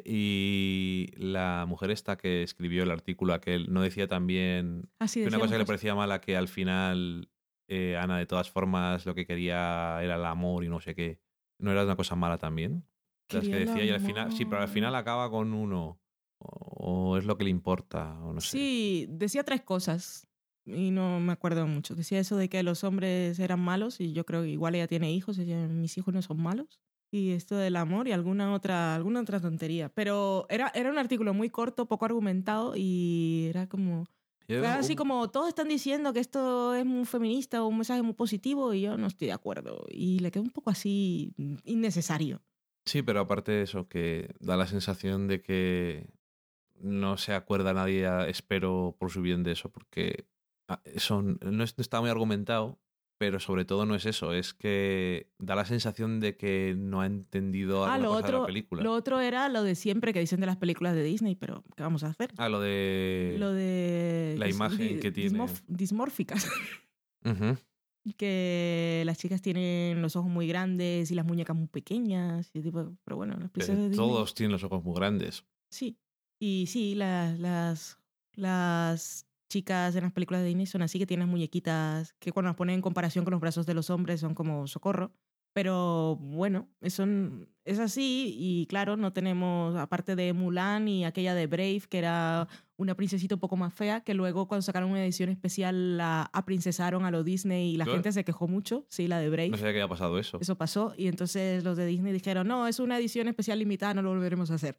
y la mujer esta que escribió el artículo aquel no decía también Así que una cosa que le parecía mala que al final eh, Ana de todas formas lo que quería era el amor y no sé qué. ¿No era una cosa mala también? Las que decía y al final, sí, pero al final acaba con uno. O, o es lo que le importa, o no sé. Sí, decía tres cosas y no me acuerdo mucho. Decía eso de que los hombres eran malos y yo creo que igual ella tiene hijos, ella, mis hijos no son malos. Y esto del amor y alguna otra, alguna otra tontería. Pero era, era un artículo muy corto, poco argumentado y era como... Era así como todos están diciendo que esto es muy feminista o un mensaje muy positivo y yo no estoy de acuerdo. Y le quedó un poco así mm, innecesario. Sí, pero aparte de eso, que da la sensación de que no se acuerda nadie, espero, por su bien de eso, porque ah, no está muy argumentado, pero sobre todo no es eso, es que da la sensación de que no ha entendido Ah, lo cosa de la otro, película. lo otro era lo de siempre que dicen de las películas de Disney, pero ¿qué vamos a hacer? Ah, lo de... lo de la imagen que tiene. dismórficas que las chicas tienen los ojos muy grandes y las muñecas muy pequeñas y tipo pero bueno las princesas de Disney todos tienen los ojos muy grandes. sí y sí las las las chicas en las películas de Disney son así que tienen muñequitas que cuando las ponen en comparación con los brazos de los hombres son como socorro pero bueno son es así y claro no tenemos aparte de Mulan y aquella de Brave que era una princesita un poco más fea, que luego cuando sacaron una edición especial la aprincesaron a lo Disney y la ¿Qué? gente se quejó mucho, sí, la de Brave. No sabía que había pasado eso. Eso pasó y entonces los de Disney dijeron, no, es una edición especial limitada, no lo volveremos a hacer.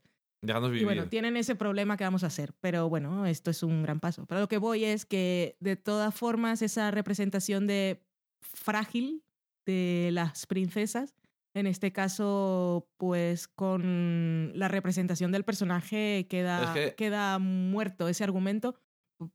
Y bueno, tienen ese problema que vamos a hacer, pero bueno, esto es un gran paso. Pero lo que voy es que de todas formas esa representación de frágil de las princesas, en este caso, pues con la representación del personaje queda, Es que- queda muerto ese argumento.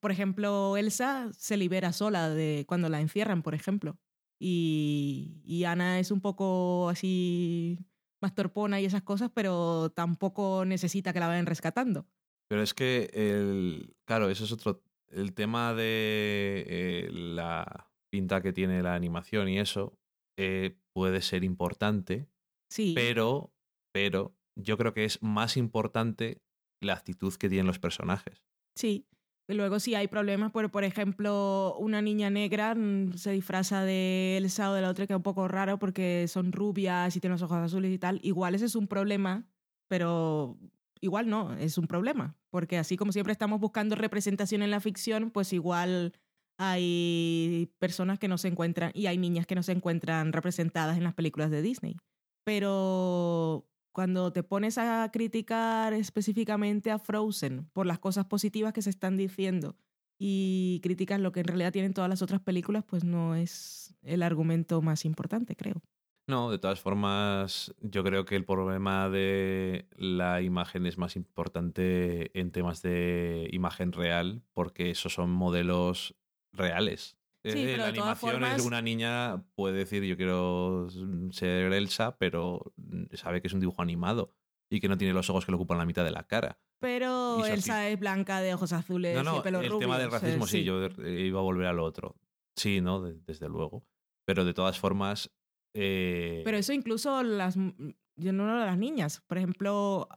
Por ejemplo, Elsa se libera sola de cuando la encierran, por ejemplo. Y, y Ana es un poco así más torpona y esas cosas, pero tampoco necesita que la vayan rescatando. Pero es que, el, claro, eso es otro. El tema de eh, la pinta que tiene la animación y eso eh, puede ser importante, Sí. pero, pero yo creo que es más importante la actitud que tienen los personajes. Sí. Luego sí hay problemas, por, por ejemplo, una niña negra mm, se disfraza de Elsa o de la otra que es un poco raro porque son rubias y tienen los ojos azules y tal. Igual ese es un problema, pero igual no, es un problema. Porque así como siempre estamos buscando representación en la ficción, pues igual hay personas que no se encuentran y hay niñas que no se encuentran representadas en las películas de Disney. Pero cuando te pones a criticar específicamente a Frozen por las cosas positivas que se están diciendo y criticas lo que en realidad tienen todas las otras películas, pues no es el argumento más importante, creo. No, de todas formas, yo creo que el problema de la imagen es más importante en temas de imagen real, porque esos son modelos reales. Sí, pero la animación es formas- una niña puede decir yo quiero ser Elsa, pero sabe que es un dibujo animado y que no tiene los ojos que le ocupan la mitad de la cara. Pero Elsa es blanca, de ojos azules No, y pelo el rubio. tema del o sea, racismo sí, yo eh, iba a volver a lo otro. Sí, ¿no? De- desde luego. Pero de todas formas... eh, Pero eso incluso las, yo no lo de las niñas. Por ejemplo,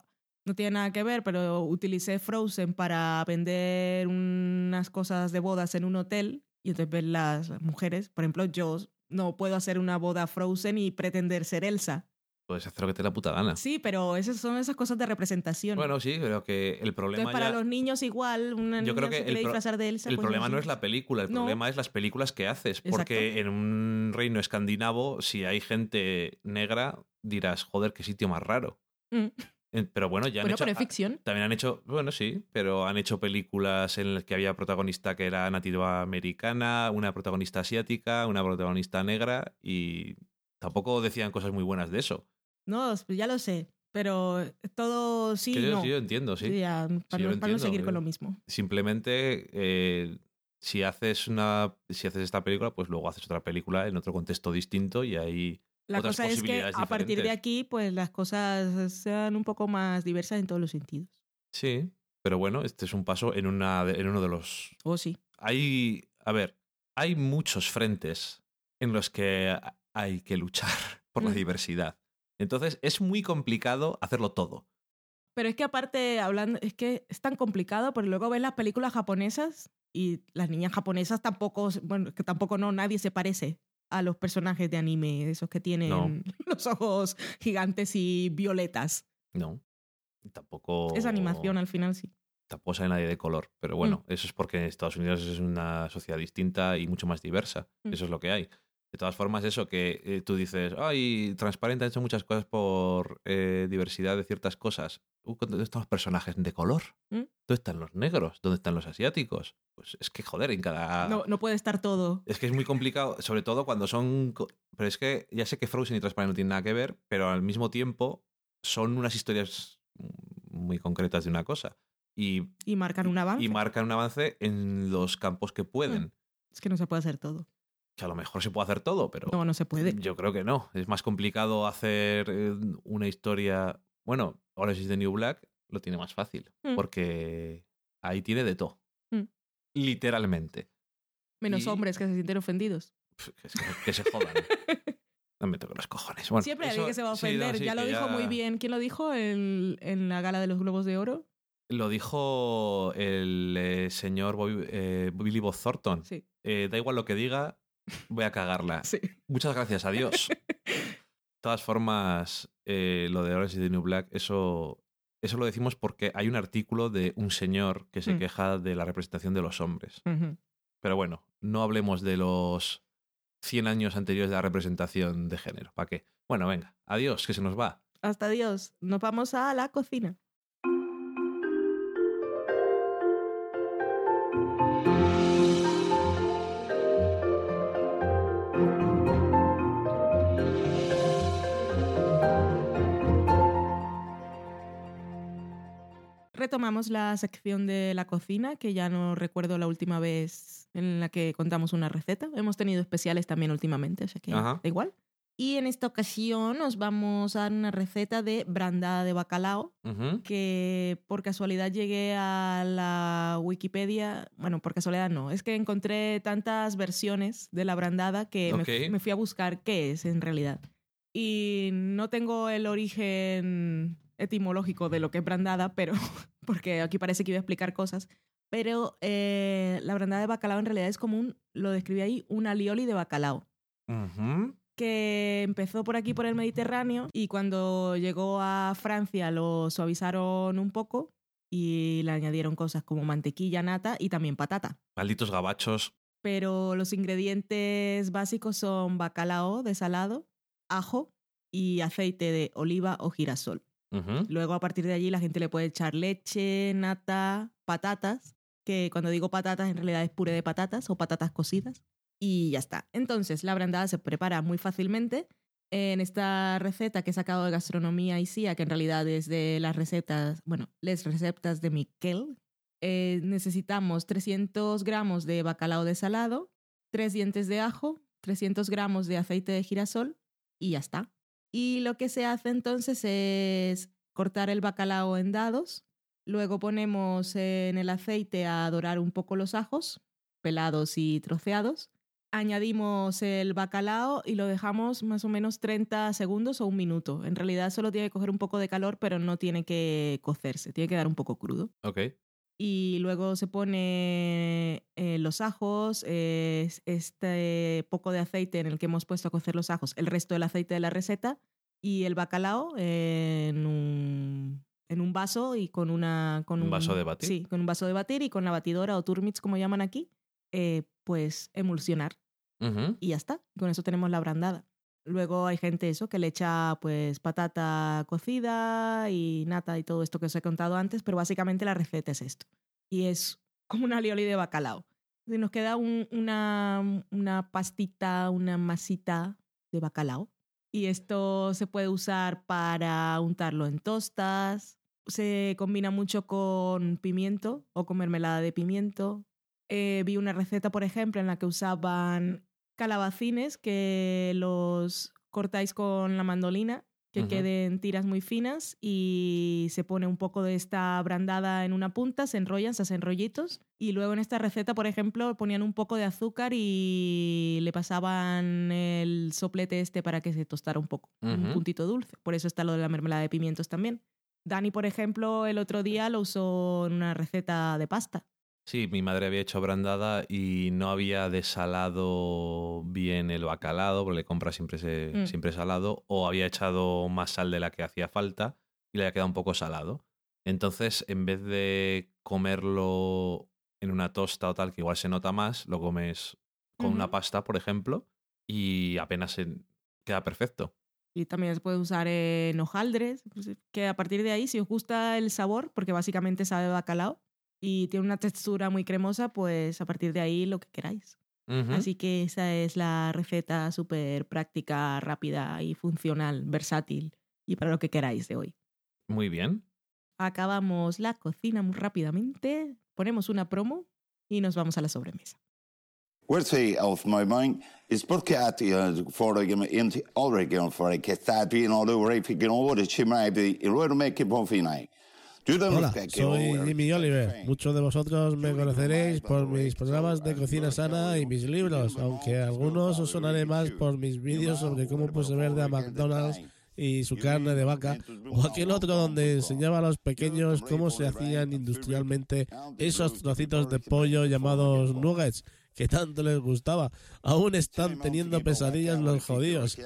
no tiene nada que ver, pero utilicé Frozen para vender unas cosas de bodas en un hotel y entonces ves las mujeres. Por ejemplo, yo no puedo hacer una boda Frozen y pretender ser Elsa. Puedes hacer lo que te la puta gana. Sí, pero esas son esas cosas de representación. Bueno, sí, creo que el problema entonces, para ya- los niños igual, una Yo niña creo se que quiere el disfrazar de Elsa. el pues problema no es la película, el No. problema es las películas que haces. Porque Exacto. en un reino escandinavo, si hay gente negra, dirás, joder, qué sitio más raro. Mm. Eh, Pero bueno, ya han Bueno, hecho. pero es ficción. También han hecho, bueno, sí, pero han hecho películas en las que había protagonista que era nativa americana, una protagonista asiática, una protagonista negra y tampoco decían cosas muy buenas de eso. No, pues ya lo sé. Pero todo sí que yo, no. sí, yo entiendo, sí. Sí, ya, para, no, para seguir con lo mismo. Simplemente, eh, si haces una, si haces esta película, pues luego haces otra película en otro contexto distinto y ahí La otras cosa es que a partir de aquí, pues las cosas sean un poco más diversas en todos los sentidos. sí. Pero bueno, este es un paso en una, de- en uno de los O sí. hay, a ver, hay muchos frentes en los que hay que luchar por la Mm. diversidad. Entonces es muy complicado hacerlo todo. Pero es que aparte, hablando, es que es tan complicado, porque luego ves las películas japonesas y las niñas japonesas tampoco, bueno, que tampoco no, nadie se parece a los personajes de anime, esos que tienen No. los ojos gigantes y violetas. No. Tampoco. Es animación al final, sí. Tampoco sale nadie de color. Pero bueno, eso es porque en Estados Unidos es una sociedad distinta y mucho más diversa. Mm. Eso es lo que hay. De todas formas, eso que eh, tú dices, ay, Transparente ha hecho muchas cosas por eh, diversidad de ciertas cosas. Uh, ¿Dónde están los personajes de color? ¿Mm? ¿Dónde están los negros? ¿Dónde están los asiáticos? Pues es que, joder, en cada... No, no puede estar todo. Es que es muy complicado, sobre todo cuando son... Pero es que ya sé que Frozen y Transparent no tienen nada que ver, pero al mismo tiempo son unas historias muy concretas de una cosa. Y, Y marcan un avance. y marcan un avance en los campos que pueden. es que no se puede hacer todo. Que a lo mejor se puede hacer todo, pero No, no se puede. yo creo que no. Es más complicado hacer eh, una historia... Bueno, Orange is the New Black lo tiene más fácil, Mm. porque ahí tiene de todo. Mm. Literalmente. Menos y- hombres que se sienten ofendidos. Que se, que se jodan. No me toco los cojones. Bueno, Siempre hay alguien que se va a sí, no, ofender. sí, ya lo dijo ya- muy bien. ¿Quién lo dijo en, en la gala de los Globos de Oro? Lo dijo el eh, señor Bobby- eh, Billy Bob Thornton. Sí. Eh, da igual lo que diga, voy a cagarla. Sí. Muchas gracias, adiós. De todas formas, eh, lo de Orange is the New Black, eso, eso lo decimos porque hay un artículo de un señor que se Mm. queja de la representación de los hombres. Pero bueno, no hablemos de los 100 años anteriores de la representación de género. ¿Para qué? Bueno, venga, adiós, que se nos va. Hasta Dios. Nos vamos a la cocina. Retomamos la sección de la cocina, que ya no recuerdo la última vez en la que contamos una receta. Hemos tenido especiales también últimamente, o sea que Ajá. da igual. Y en esta ocasión nos vamos a dar una receta de brandada de bacalao, que por casualidad llegué a la Wikipedia. Bueno, por casualidad no, es que encontré tantas versiones de la brandada que me, fui a buscar qué es en realidad. Y no tengo el origen etimológico de lo que es brandada, pero porque aquí parece que iba a explicar cosas. Pero eh, la brandada de bacalao en realidad es como un, lo describí ahí, un alioli de bacalao que empezó por aquí, por el Mediterráneo, y cuando llegó a Francia lo suavizaron un poco y le añadieron cosas como mantequilla, nata y también patata. Malditos gabachos. Pero los ingredientes básicos son bacalao desalado, ajo y aceite de oliva o girasol. Luego a partir de allí la gente le puede echar leche, nata, patatas, que cuando digo patatas en realidad es puré de patatas o patatas cocidas. Y ya está. Entonces la brandada se prepara muy fácilmente. En esta receta que he sacado de Gastronomía y CIA, que en realidad es de las recetas, bueno, las recetas de Miquel, eh, necesitamos 300 gramos de bacalao desalado, 3 dientes de ajo, 300 gramos de aceite de girasol y ya está. Y lo que se hace entonces es cortar el bacalao en dados, luego ponemos en el aceite a dorar un poco los ajos, pelados y troceados, añadimos el bacalao y lo dejamos más o menos 30 segundos o un minuto. En realidad solo tiene que coger un poco de calor, pero no tiene que cocerse, tiene que dar un poco crudo Ok. Y luego se pone eh, los ajos, eh, este poco de aceite en el que hemos puesto a cocer los ajos, el resto del aceite de la receta y el bacalao en un, en un vaso y con una... Con ¿Un vaso de batir? Sí, con un vaso de batir y con la batidora o turmix como llaman aquí, eh, pues emulsionar y ya está. Con eso tenemos la brandada. Luego hay gente eso que le echa pues patata cocida y nata y todo esto que os he contado antes, pero básicamente la receta es esto. Y es como una alioli de bacalao. Y nos queda un- una, una pastita, una masita de bacalao. Y esto se puede usar para untarlo en tostas. Se combina mucho con pimiento o con mermelada de pimiento. Eh, vi una receta, por ejemplo, en la que usaban calabacines que los cortáis con la mandolina, que Ujú. queden tiras muy finas y se pone un poco de esta brandada en una punta, se enrollan, se hacen rollitos y luego en esta receta, por ejemplo, ponían un poco de azúcar y le pasaban el soplete este para que se tostara un poco, un puntito dulce. Por eso está lo de la mermelada de pimientos también. Dani, por ejemplo, el otro día lo usó en una receta de pasta. Sí, mi madre había hecho brandada y no había desalado bien el bacalado, porque le compra siempre, se- Mm. siempre salado, o había echado más sal de la que hacía falta y le había quedado un poco salado. Entonces, en vez de comerlo en una tosta o tal, que igual se nota más, lo comes con una pasta, por ejemplo, y apenas se- queda perfecto. Y también se puede usar en hojaldres, pues, que a partir de ahí, si os gusta el sabor, porque básicamente sabe a bacalao y tiene una textura muy cremosa, pues a partir de ahí lo que queráis. Ujú. Así que esa es la receta súper práctica, rápida y funcional, versátil y para lo que queráis de hoy. Muy bien. Acabamos la cocina muy rápidamente, ponemos una promo y nos vamos a la sobremesa. Questi of my mind is perché fuori in Oregon fuori che sta pieno di ore che non vuole ci mai loro me che buon fine. Hola, soy Jimmy Oliver. Muchos de vosotros me conoceréis por mis programas de cocina sana y mis libros, aunque a algunos os sonaré más por mis vídeos sobre cómo puse verde a McDonald's y su carne de vaca, o aquel otro donde enseñaba a los pequeños cómo se hacían industrialmente esos trocitos de pollo llamados nuggets que tanto les gustaba. Aún están teniendo pesadillas los jodidos.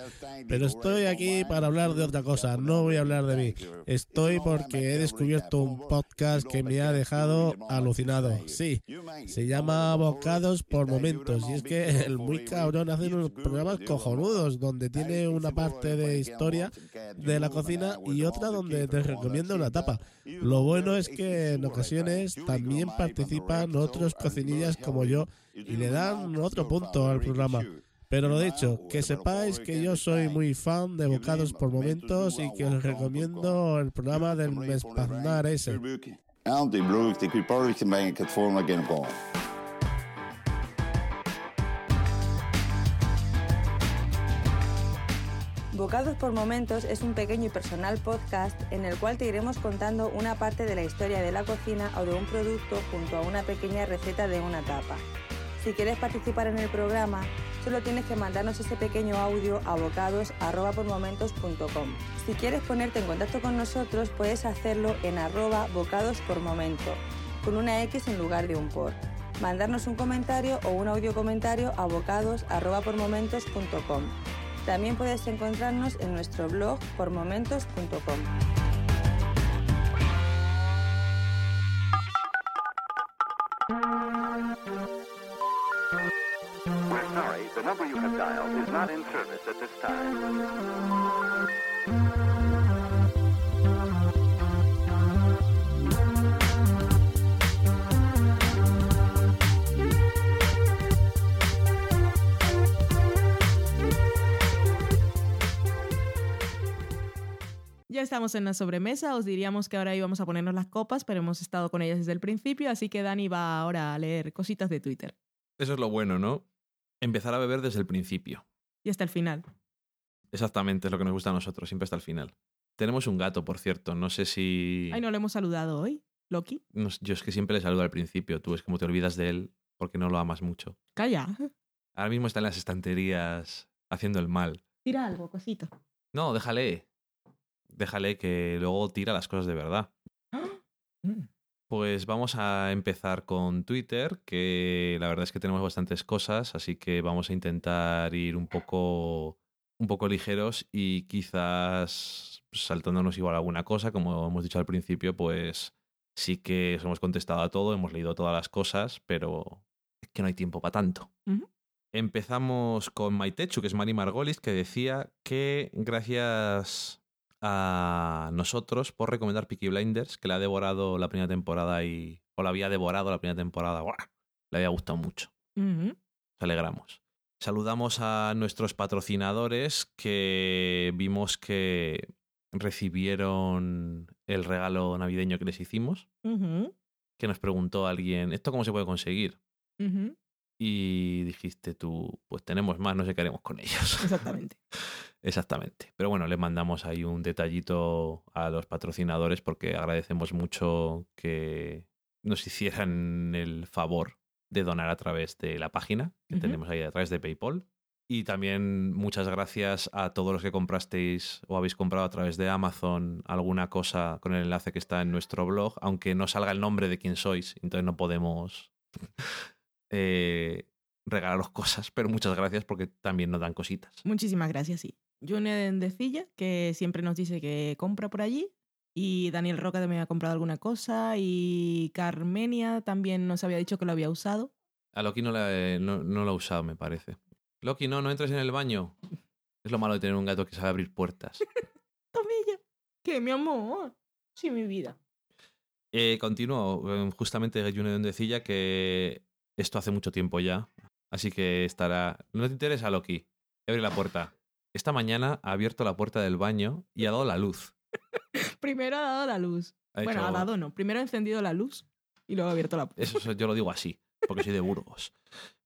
Pero estoy aquí para hablar de otra cosa, no voy a hablar de mí. Estoy porque he descubierto un podcast que me ha dejado alucinado. Sí, se llama Bocados por Momentos. Y es que el muy cabrón hace unos programas cojonudos donde tiene una parte de historia de la cocina y otra donde te recomienda una tapa. Lo bueno es que en ocasiones también participan otros cocinillas como yo y le dan otro punto al programa. Pero lo dicho, que sepáis que yo soy muy fan de Bocados por Momentos y que os recomiendo el programa del Mespaznar ese. Bocados por Momentos es un pequeño y personal podcast en el cual te iremos contando una parte de la historia de la cocina o de un producto junto a una pequeña receta de una tapa. Si quieres participar en el programa, solo tienes que mandarnos ese pequeño audio a bocados.pormomentos.com. Si quieres ponerte en contacto con nosotros, puedes hacerlo en arroba bocados por momento, con una X en lugar de un por. Mandarnos un comentario o un audio comentario a bocados.pormomentos.com. También puedes encontrarnos en nuestro blog pormomentos.com. We're sorry, the number you have dialed is not in service at this time. Ya estamos en la sobremesa, os diríamos que ahora íbamos a ponernos las copas, pero hemos estado con ellas desde el principio, así que Dani va ahora a leer cositas de Twitter. Eso es lo bueno, ¿no? Empezar a beber desde el principio. Y hasta el final. Exactamente, es lo que nos gusta a nosotros, siempre hasta el final. Tenemos un gato, por cierto, no sé si... Ay, no lo hemos saludado hoy. Loki, No yo es que siempre le saludo al principio, tú es como te olvidas de él porque no lo amas mucho. calla. Ahora mismo está en las estanterías haciendo el mal. Tira algo, cosito. No, déjale. Déjale que luego tira las cosas de verdad. Mm. Pues vamos a empezar con Twitter, que la verdad es que tenemos bastantes cosas, así que vamos a intentar ir un poco, un poco ligeros y quizás saltándonos igual alguna cosa, como hemos dicho al principio, pues sí que os hemos contestado a todo, hemos leído todas las cosas, pero es que no hay tiempo para tanto. Empezamos con Maitechu, que es Mari Margolis, que decía que gracias a nosotros por recomendar Peaky Blinders, que la ha devorado la primera temporada y. o la había devorado la primera temporada. ¡buah! Le había gustado mucho. Nos alegramos. Saludamos a nuestros patrocinadores que vimos que recibieron el regalo navideño que les hicimos. Que nos preguntó alguien, ¿esto cómo se puede conseguir? Y dijiste tú, pues tenemos más, no sé qué haremos con ellos. Exactamente. Exactamente. Pero bueno, le mandamos ahí un detallito a los patrocinadores porque agradecemos mucho que nos hicieran el favor de donar a través de la página que tenemos ahí a través de PayPal. Y también muchas gracias a todos los que comprasteis o habéis comprado a través de Amazon alguna cosa con el enlace que está en nuestro blog, aunque no salga el nombre de quién sois, entonces no podemos eh, regalaros cosas, pero muchas gracias porque también nos dan cositas. Muchísimas gracias, sí. Junen Decilla, que siempre nos dice que compra por allí. Y Daniel Roca también ha comprado alguna cosa. Y Carmenia también nos había dicho que lo había usado. A Loki no, la no, no lo ha usado, me parece. Loki, no, no entres en el baño. Es lo malo de tener un gato que sabe abrir puertas. Tomilla. Que mi amor. Sí, mi vida. Eh, continúo. eh, Justamente June decía que esto hace mucho tiempo ya. Así que estará. ¿No te interesa, Loki? Abre la puerta. Esta mañana ha abierto la puerta del baño y ha dado la luz. Primero ha dado la luz. Ha bueno, ha dado no. Primero ha encendido la luz y luego ha abierto la puerta. Eso so- yo lo digo así, porque soy de Burgos.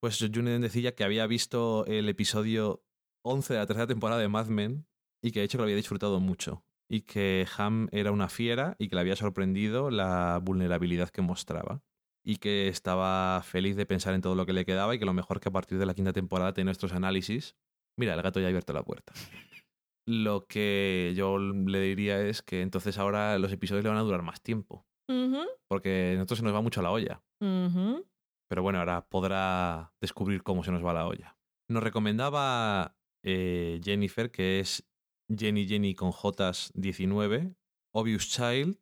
Pues Junen decía que había visto el episodio 11 de la tercera temporada de Mad Men y que de hecho lo había disfrutado mucho. Y que Ham era una fiera y que le había sorprendido la vulnerabilidad que mostraba. Y que estaba feliz de pensar en todo lo que le quedaba y que lo mejor que a partir de la quinta temporada de nuestros análisis. Mira, el gato ya ha abierto la puerta. Lo que yo le diría es que entonces ahora los episodios le van a durar más tiempo. Ujú, Porque a nosotros se nos va mucho la olla. Pero bueno, ahora podrá descubrir cómo se nos va la olla. Nos recomendaba eh, Jennifer, que es Jenny Jenny con Jotas 19, Obvious Child,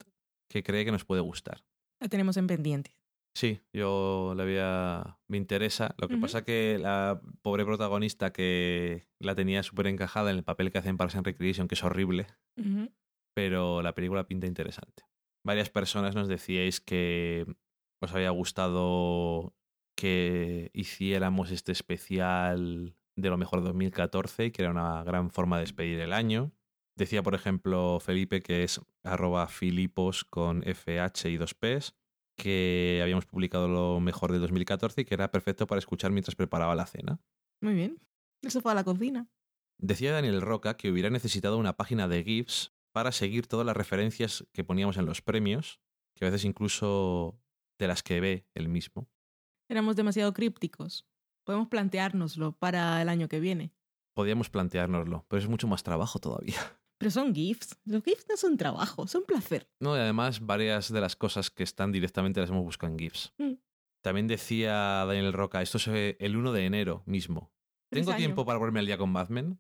que cree que nos puede gustar. La tenemos en pendiente. Sí, yo la había. Me interesa. Lo que pasa que la pobre protagonista que la tenía súper encajada en el papel que hace en Parks and Recreation, que es horrible, pero la película pinta interesante. Varias personas nos decíais que os había gustado que hiciéramos este especial de lo mejor de 2014 y que era una gran forma de despedir el año. Decía, por ejemplo, Felipe, que es arroba filipos con FH y dos Ps, que habíamos publicado lo mejor de 2014 y que era perfecto para escuchar mientras preparaba la cena. Muy bien. El sofá a la cocina. Decía Daniel Roca que hubiera necesitado una página de GIFs para seguir todas las referencias que poníamos en los premios, que a veces incluso de las que ve él mismo. Éramos demasiado crípticos. Podemos planteárnoslo para el año que viene. Podíamos planteárnoslo, pero es mucho más trabajo todavía. Pero son GIFs. Los GIFs no son trabajo, son placer. No, y además varias de las cosas que están directamente las hemos buscado en GIFs. Mm. También decía Daniel Roca, esto ve el 1 de enero mismo. ¿Tengo tiempo para ponerme al día con Mad Men?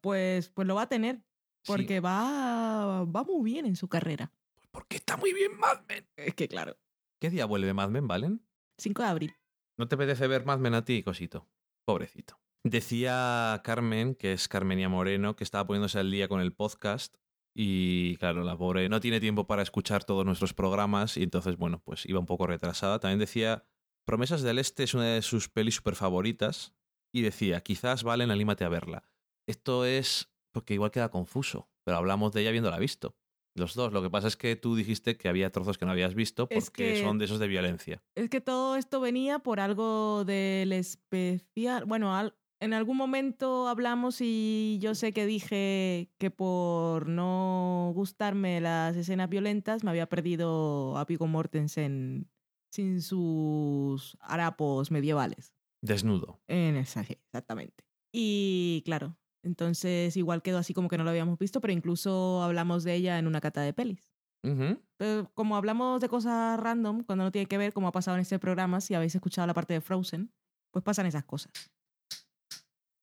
Pues, pues lo va a tener. Sí. Porque va, va muy bien en su carrera. Porque está muy bien Mad Men. Es que claro. ¿Qué día vuelve Mad Men, Valen? 5 de abril. ¿No te apetece ver Mad Men a ti, cosito? Pobrecito. Decía Carmen, que es Carmenia Moreno, que estaba poniéndose al día con el podcast. Y claro, la pobre no tiene tiempo para escuchar todos nuestros programas y entonces, bueno, pues iba un poco retrasada. También decía, Promesas del Este es una de sus pelis super favoritas. Y decía, quizás Valen, anímate a verla. Esto es porque igual queda confuso, pero hablamos de ella habiéndola visto. Los dos. Lo que pasa es que tú dijiste que había trozos que no habías visto porque Es que- son de esos de violencia. Es que todo esto venía por algo del especial. Bueno, al- en algún momento hablamos y yo sé que dije que por no gustarme las escenas violentas me había perdido a Pico Mortensen sin sus harapos medievales. Desnudo. En esa, exactamente. Y claro, entonces igual quedó así como que no lo habíamos visto, pero incluso hablamos de ella en una cata de pelis. Ujú. Pero como hablamos de cosas random, cuando no tiene que ver, como ha pasado en este programa, si habéis escuchado la parte de Frozen, pues pasan esas cosas.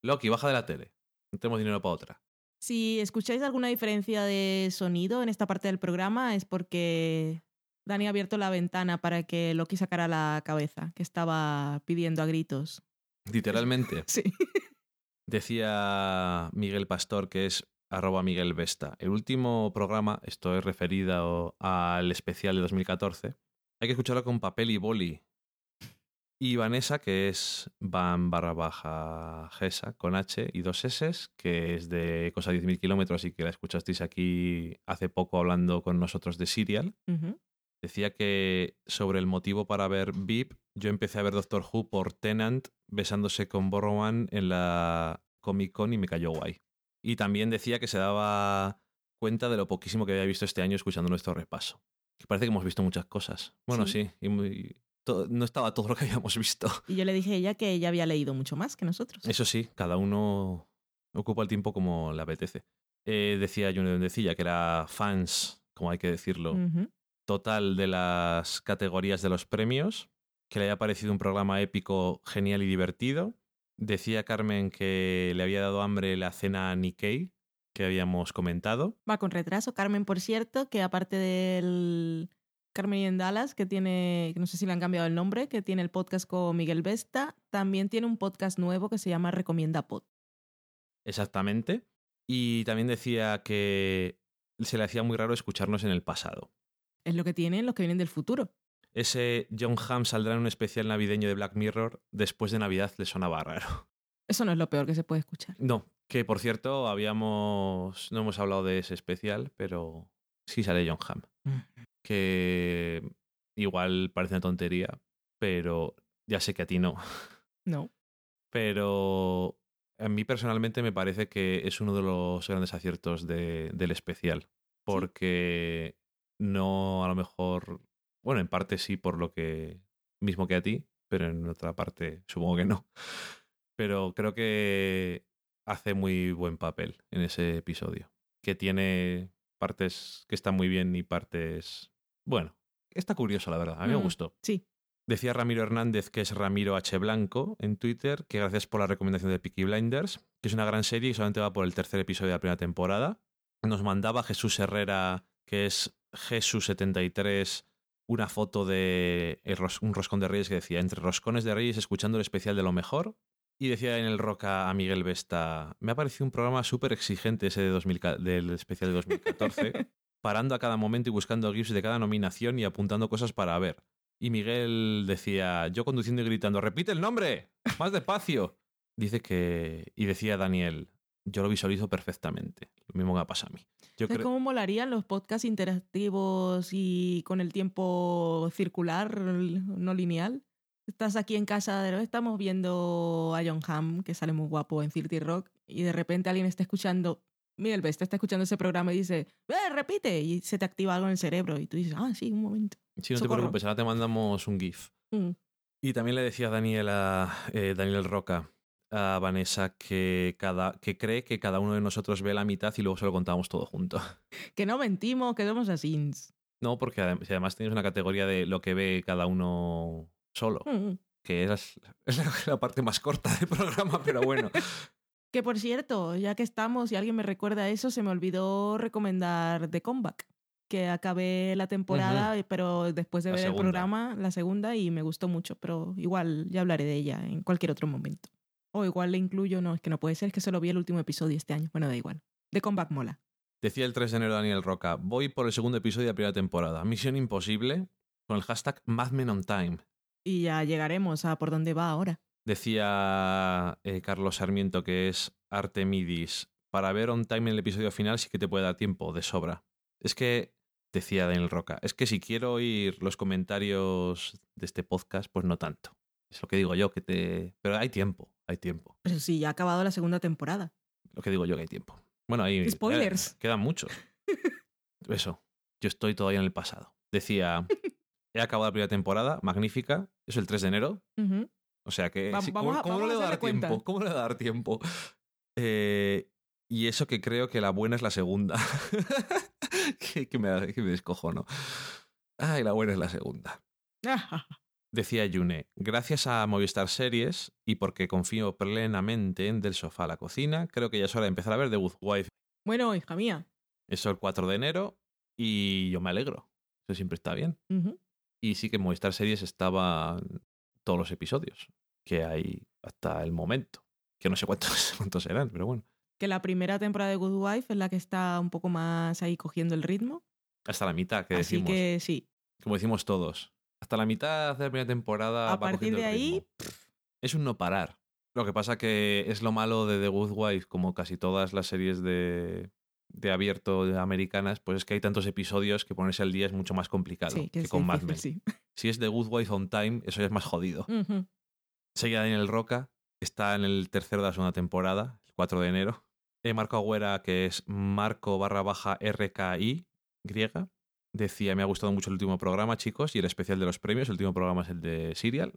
Loki, baja de la tele. No tenemos dinero para otra. Si escucháis alguna diferencia de sonido en esta parte del programa es porque Dani ha abierto la ventana para que Loki sacara la cabeza, que estaba pidiendo a gritos Literalmente. Sí. Decía Miguel Pastor, que es arroba Miguel Vesta. El último programa, esto es referido al especial de 2014, hay que escucharlo con papel y boli. Y Vanessa, que es Van barra baja Gesa, con H y dos S, que es de cosa 10.000 kilómetros y que la escuchasteis aquí hace poco hablando con nosotros de Serial, decía que sobre el motivo para ver VIP, yo empecé a ver Doctor Who por Tennant besándose con Borrowan en la Comic Con y me cayó guay. Y también decía que se daba cuenta de lo poquísimo que había visto este año escuchando nuestro repaso. Que parece que hemos visto muchas cosas. Bueno, sí, Sí. y muy- no estaba todo lo que habíamos visto. Y yo le dije a ella que ella había leído mucho más que nosotros. Eso sí, cada uno ocupa el tiempo como le apetece. Eh, decía Junior Decilla que era fans, como hay que decirlo, total de las categorías de los premios, que le había parecido un programa épico, genial y divertido. Decía Carmen que le había dado hambre la cena a Nikkei, que habíamos comentado. Va con retraso. Carmen, por cierto, que aparte del Carmen y en Dallas, que tiene, no sé si le han cambiado el nombre, que tiene el podcast con Miguel Vesta, también tiene un podcast nuevo que se llama Recomienda Pod. Exactamente. Y también decía que se le hacía muy raro escucharnos en el pasado. Es lo que tienen los que vienen del futuro. Ese John Hamm saldrá en un especial navideño de Black Mirror. Después de Navidad le sonaba raro. Eso no es lo peor que se puede escuchar. No, que por cierto, habíamos. No hemos hablado de ese especial, pero sí sale John Hamm. Que igual parece una tontería, pero ya sé que a ti no. No. Pero a mí personalmente me parece que es uno de los grandes aciertos de- del especial. Porque no a lo mejor. Bueno, en parte sí por lo que. mismo que a ti, pero en otra parte supongo que no. Pero creo que hace muy buen papel en ese episodio. Que tiene partes que están muy bien y partes. Bueno, está curioso, la verdad. A mí me Mm, gustó. Sí. Decía Ramiro Hernández, que es Ramiro H. Blanco, en Twitter, que gracias por la recomendación de Peaky Blinders, que es una gran serie y solamente va por el tercer episodio de la primera temporada. Nos mandaba Jesús Herrera, que es Jesús73, una foto de un roscón de Reyes que decía, entre roscones de Reyes escuchando el especial de lo mejor. Y decía en el Roca a Miguel Vesta, me ha parecido un programa súper exigente ese de 2000 ca- del especial de 2014, parando a cada momento y buscando GIFs de cada nominación y apuntando cosas para ver. Y Miguel decía, yo conduciendo y gritando, repite el nombre, más despacio. Dice que, y decía Daniel, yo lo visualizo perfectamente. Lo mismo que me pasa a mí. Yo ¿Sabes creo, cómo molarían los podcasts interactivos y con el tiempo circular, no lineal? Estás aquí en casa, de- estamos viendo a John Hamm, que sale muy guapo en Cirti Rock, y de repente alguien está escuchando, Miguel está escuchando ese programa y dice, ¡eh, repite! Y se te activa algo en el cerebro y tú dices, ah, sí, un momento. si no te socorro. preocupes, ahora te mandamos un GIF. Mm. Y también le decía Daniel a, eh, Daniel Roca a Vanessa que, cada, que cree que cada uno de nosotros ve la mitad y luego se lo contamos todo junto. Que no mentimos, que somos así. No, porque además tienes una categoría de lo que ve cada uno solo, Mm. que es, es la, la parte más corta del programa, pero bueno. Que por cierto, ya que estamos y alguien me recuerda eso, se me olvidó recomendar The Comeback, que acabé la temporada, pero después de La ver el programa, la segunda, y me gustó mucho, pero igual ya hablaré de ella en cualquier otro momento. O igual le incluyo, no, es que no puede ser, es que solo vi el último episodio este año. Bueno, da igual. The Comeback mola. Decía el 3 de enero Daniel Roca, voy por el segundo episodio de la primera temporada. Misión imposible con el hashtag Mad Men on Time. Y ya llegaremos a por dónde va ahora. Decía eh, Carlos Sarmiento que es Artemidis. Para ver on time en el episodio final sí que te puede dar tiempo, de sobra. Es que, decía Daniel Roca, es que si quiero oír los comentarios de este podcast, pues no tanto. Es lo que digo yo, que te... Pero hay tiempo, hay tiempo. Pero sí, ya ha acabado la segunda temporada. Lo que digo yo que hay tiempo. Bueno, ahí... Spoilers. eh, quedan muchos. Eso. Yo estoy todavía en el pasado. Decía, he acabado la primera temporada, magnífica. Es el 3 de enero. O sea que. Va- ¿cómo, a- cómo vamos le a dar cuenta. tiempo? ¿Cómo le a dar tiempo? Eh, y eso que creo que la buena es la segunda. que, que me, que me descojono. Ay, la buena es la segunda. Decía Yune, gracias a Movistar Series y porque confío plenamente en Del Sofá a la Cocina, creo que ya es hora de empezar a ver The Good Wife. bueno, hija mía. Eso el 4 de enero y yo me alegro. Eso siempre está bien. Y sí que Movistar Series estaban todos los episodios. Que hay hasta el momento. Que no sé cuántos, cuántos serán, pero bueno. Que la primera temporada de Good Wife es la que está un poco más ahí cogiendo el ritmo. Hasta la mitad, que Así decimos. que sí. Como decimos todos. Hasta la mitad de la primera temporada. A va partir de ahí. Es un no parar. Lo que pasa que es lo malo de The Good Wife, como casi todas las series de, de abierto de americanas, pues es que hay tantos episodios que ponerse al día es mucho más complicado sí, que con Mad Men. Si es The Good Wife on Time, eso ya es más jodido. sí. Ujú. Seguía Daniel Roca, está en el tercero de la segunda temporada, el 4 de enero. Eh, Marco Agüera, que es Marco barra baja RKI, griega, decía, me ha gustado mucho el último programa, chicos, y el especial de los premios, el último programa es el de Serial.